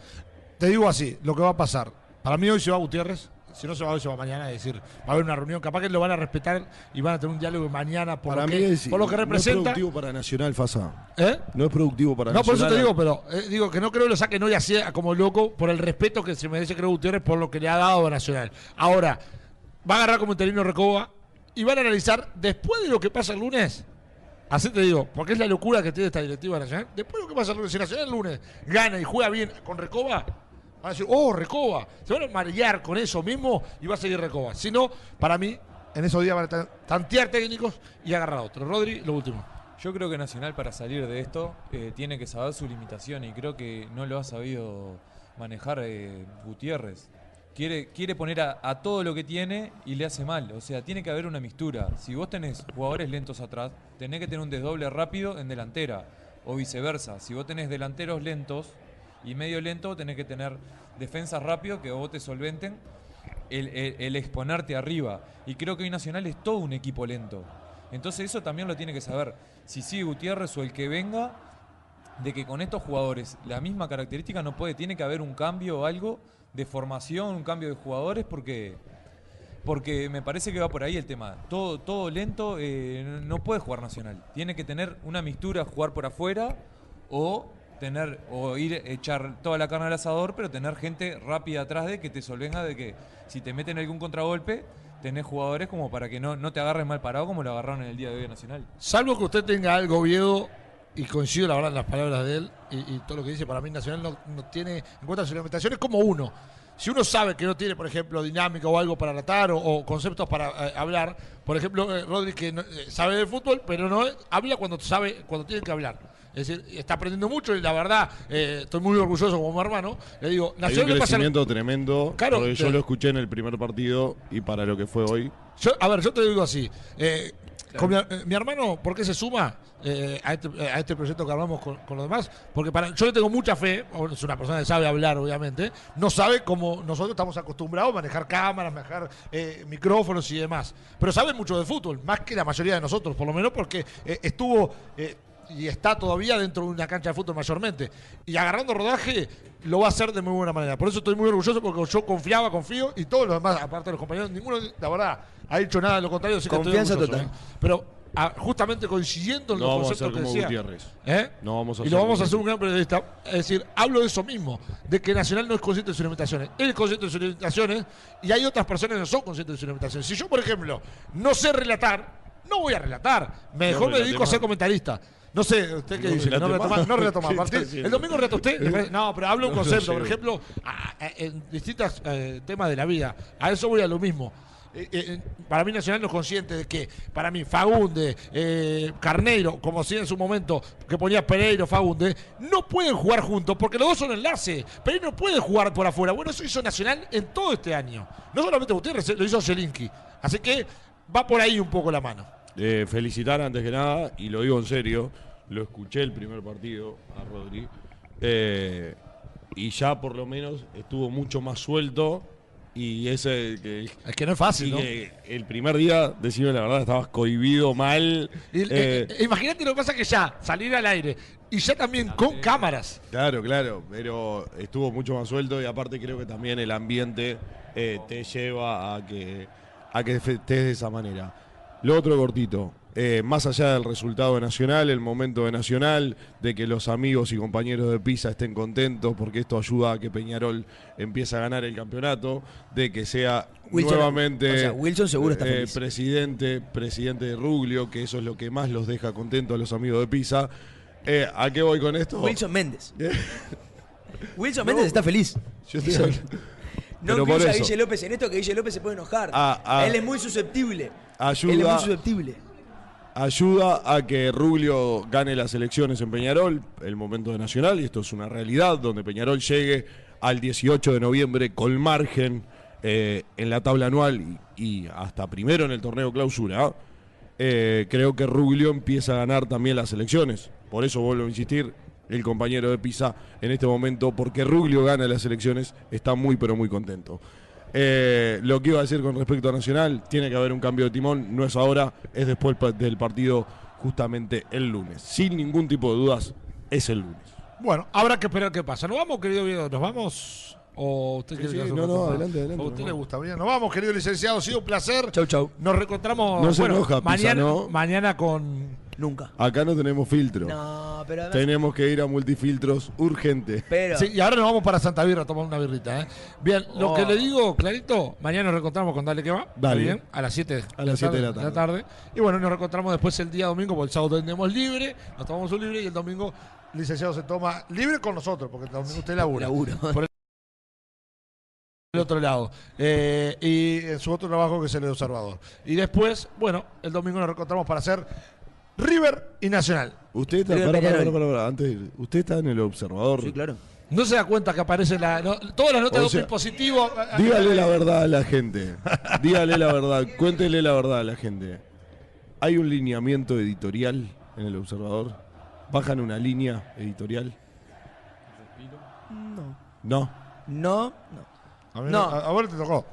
Te digo así, lo que va a pasar. Para mí hoy se va Gutiérrez. Si no se va hoy, se va mañana. Es decir, va a haber una reunión. Capaz que lo van a respetar y van a tener un diálogo mañana por, para lo, mí que, es, por lo que no es representa. productivo para Nacional, Fasa. ¿Eh? No es productivo para No, por eso Nacional. te digo, pero eh, digo que no creo que lo saquen hoy así como loco por el respeto que se merece creo Gutiérrez por lo que le ha dado a Nacional. Ahora, va a agarrar como interino Recoba y van a analizar después de lo que pasa el lunes. Así te digo, porque es la locura que tiene esta directiva nacional. Después de lo que pasa el lunes, si Nacional el lunes gana y juega bien con Recoba, van a decir, oh, Recoba. Se van a marear con eso mismo y va a seguir Recoba. Si no, para mí, en esos días van a tan- tantear técnicos y agarrar a otro. Rodri, lo último. Yo creo que Nacional para salir de esto eh, tiene que saber su limitación y creo que no lo ha sabido manejar eh, Gutiérrez. Quiere, quiere poner a, todo lo que tiene y le hace mal. O sea, tiene que haber una mixtura. Si vos tenés jugadores lentos atrás, tenés que tener un desdoble rápido en delantera. O viceversa. Si vos tenés delanteros lentos y medio lento, tenés que tener defensas rápidos que vos te solventen el, el- el exponerte arriba. Y creo que hoy Nacional es todo un equipo lento. Entonces eso también lo tiene que saber. Si sigue Gutiérrez o el que venga, de que con estos jugadores la misma característica no puede, tiene que haber un cambio o algo de formación, un cambio de jugadores, porque porque me parece que va por ahí el tema. Todo, todo lento eh, no- puede jugar Nacional. Tiene que tener una mixtura, jugar por afuera o tener o ir echar toda la carne al asador, pero tener gente rápida atrás de que te solvenga de que si te meten algún contragolpe, tenés jugadores como para que no, no te agarren mal parado como lo agarraron en el día de hoy Nacional. Salvo que usted tenga algo Oviedo, y coincido la verdad en las palabras de él y, y todo lo que dice, para mí Nacional no, no tiene en cuenta sus limitaciones como uno. Si uno sabe que no tiene, por ejemplo, dinámica o algo para tratar o, o conceptos para eh, hablar, por ejemplo, eh, Rodri que no- eh, sabe de fútbol, pero no eh, habla cuando sabe, cuando tiene que hablar. Es decir, está aprendiendo mucho y la verdad, estoy muy orgulloso como hermano. Le digo, Hay un Nacional le pasa crecimiento tremendo. Claro, porque yo lo escuché en el primer partido y para lo que fue hoy. Yo- a ver, yo te digo así. Eh, mi, eh, mi hermano, ¿por qué se suma eh, a, este, a este proyecto que armamos con, con los demás? Porque para, yo le tengo mucha fe, es una persona que sabe hablar, obviamente, no sabe cómo nosotros estamos acostumbrados a manejar cámaras, manejar eh, micrófonos y demás. Pero sabe mucho de fútbol, más que la mayoría de nosotros, por lo menos porque eh, estuvo... y está todavía dentro de una cancha de fútbol mayormente. Y agarrando rodaje lo va a hacer de muy buena manera. Por eso estoy muy orgulloso porque yo confiaba, confío y todos los demás, aparte de los compañeros, ninguno, la verdad, ha dicho nada de lo contrario. así que estoy Confianza total. ¿eh? Pero ah, justamente coincidiendo en No los vamos a conceptos que como decía. ¿eh? No vamos a y lo vamos a hacer un gran periodista. Es decir, hablo de eso mismo, de que Nacional no es consciente de sus limitaciones. Él es consciente de sus limitaciones y hay otras personas que no son conscientes de sus limitaciones. Si yo, por ejemplo, no sé relatar, no voy a relatar. Mejor me dedico a ser comentarista. No sé, ¿usted qué No dice? No más. No relato más. ¿Qué está Martín. El domingo relata usted. ¿Le parece? No, pero hablo un concepto. Por ejemplo, a- a- en distintos eh, temas de la vida. A eso voy a lo mismo. Eh, eh, para mí Nacional no es consciente de que para mí Fagunde, eh, Carneiro, como si en su momento que ponía Pereiro, Fagunde, no pueden jugar juntos porque los dos son enlace. Pereiro no puede jugar por afuera. Bueno, eso hizo Nacional en todo este año. No solamente Gutiérrez, lo hizo Zelinski. Así que va por ahí un poco la mano. Eh, felicitar antes que nada, y lo digo en serio, lo escuché el primer partido a Rodri. Eh, y ya por lo menos estuvo mucho más suelto. Y ese que, Es que no es fácil, y ¿no? que el primer día, decime la verdad, estabas cohibido mal. Eh, eh, imagínate lo que pasa que ya, salir al aire y ya también con cámaras. Claro, claro, pero estuvo mucho más suelto y aparte creo que también el ambiente eh, te lleva a que, a que estés de esa manera. Lo otro cortito, eh, más allá del resultado de Nacional, el momento de Nacional, de que los amigos y compañeros de Pisa estén contentos porque esto ayuda a que Peñarol empiece a ganar el campeonato, de que sea Wilson- nuevamente o sea, Wilson seguro está eh, feliz. presidente, presidente de Ruglio, que eso es lo que más los deja contentos a los amigos de Pisa. Eh, ¿A qué voy con esto? Wilson Méndez. Wilson Méndez está feliz. Yo estoy No Pero por a. Guille López en esto, que Guille López se puede enojar. Ah, ah. Él es muy susceptible. Ayuda. Él es muy susceptible. ayuda a que Ruglio gane las elecciones en Peñarol, el momento de Nacional, y esto es una realidad, donde Peñarol llegue al 18 de noviembre con margen eh, en la tabla anual y, y hasta primero en el torneo clausura. eh, creo que Ruglio empieza a ganar también las elecciones. Por eso vuelvo a insistir, el compañero de Pisa en este momento, porque Ruglio gana las elecciones, está muy pero muy contento. Eh, lo que iba a decir con respecto a Nacional, tiene que haber un cambio de timón, no es ahora, es después del partido justamente el lunes. Sin ningún tipo de dudas, es el lunes. Bueno, habrá que esperar qué pasa. ¿Nos vamos, querido Viedo? ¿Nos vamos? ¿O usted quiere sí, no, no, adelante, adelante, ¿O a usted nos le vamos. gusta? Bien, nos vamos, querido licenciado. Ha sido un placer. Chau, chau. Nos reencontramos No se bueno, enoja, Pisa, mañana, ¿no? mañana con... Nunca. Acá no tenemos filtro. No, pero además. Tenemos que ir a multifiltros urgente. Pero. Sí, y ahora nos vamos para Santa Birra a tomar una birrita. ¿eh? Bien, lo Oh. que le digo, clarito, mañana nos reencontramos con Dale que va. ¿está Dale. bien? A las 7 A las 7 de la tarde. Y bueno, nos reencontramos después el día domingo, porque el sábado tenemos libre, nos tomamos un libre y el domingo licenciado se toma libre con nosotros, porque el domingo usted labura. Laburo. Por el otro lado. Eh, y en su otro trabajo que es el de observador. Y después, bueno, el domingo nos reencontramos para hacer River y Nacional. Usted está, Creo que pará, pará, Peñarol. pará, pará, antes de ir. usted está en el observador. Sí, claro. No se da cuenta que aparece la. no, todas las notas O de sea, doping positivo. Dígale la verdad a la gente. Dígale la verdad. Cuéntele la verdad a la gente. ¿Hay un lineamiento editorial en el observador? ¿Bajan una línea editorial? No. No. No, no. A, mí No. a, a vos te tocó.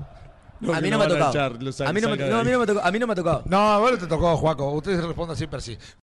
A que mí no me ha a tocado. a, mí no me, no, a no. A no ha tocado. No, a vos te tocó, Juaco. Usted responda siempre así.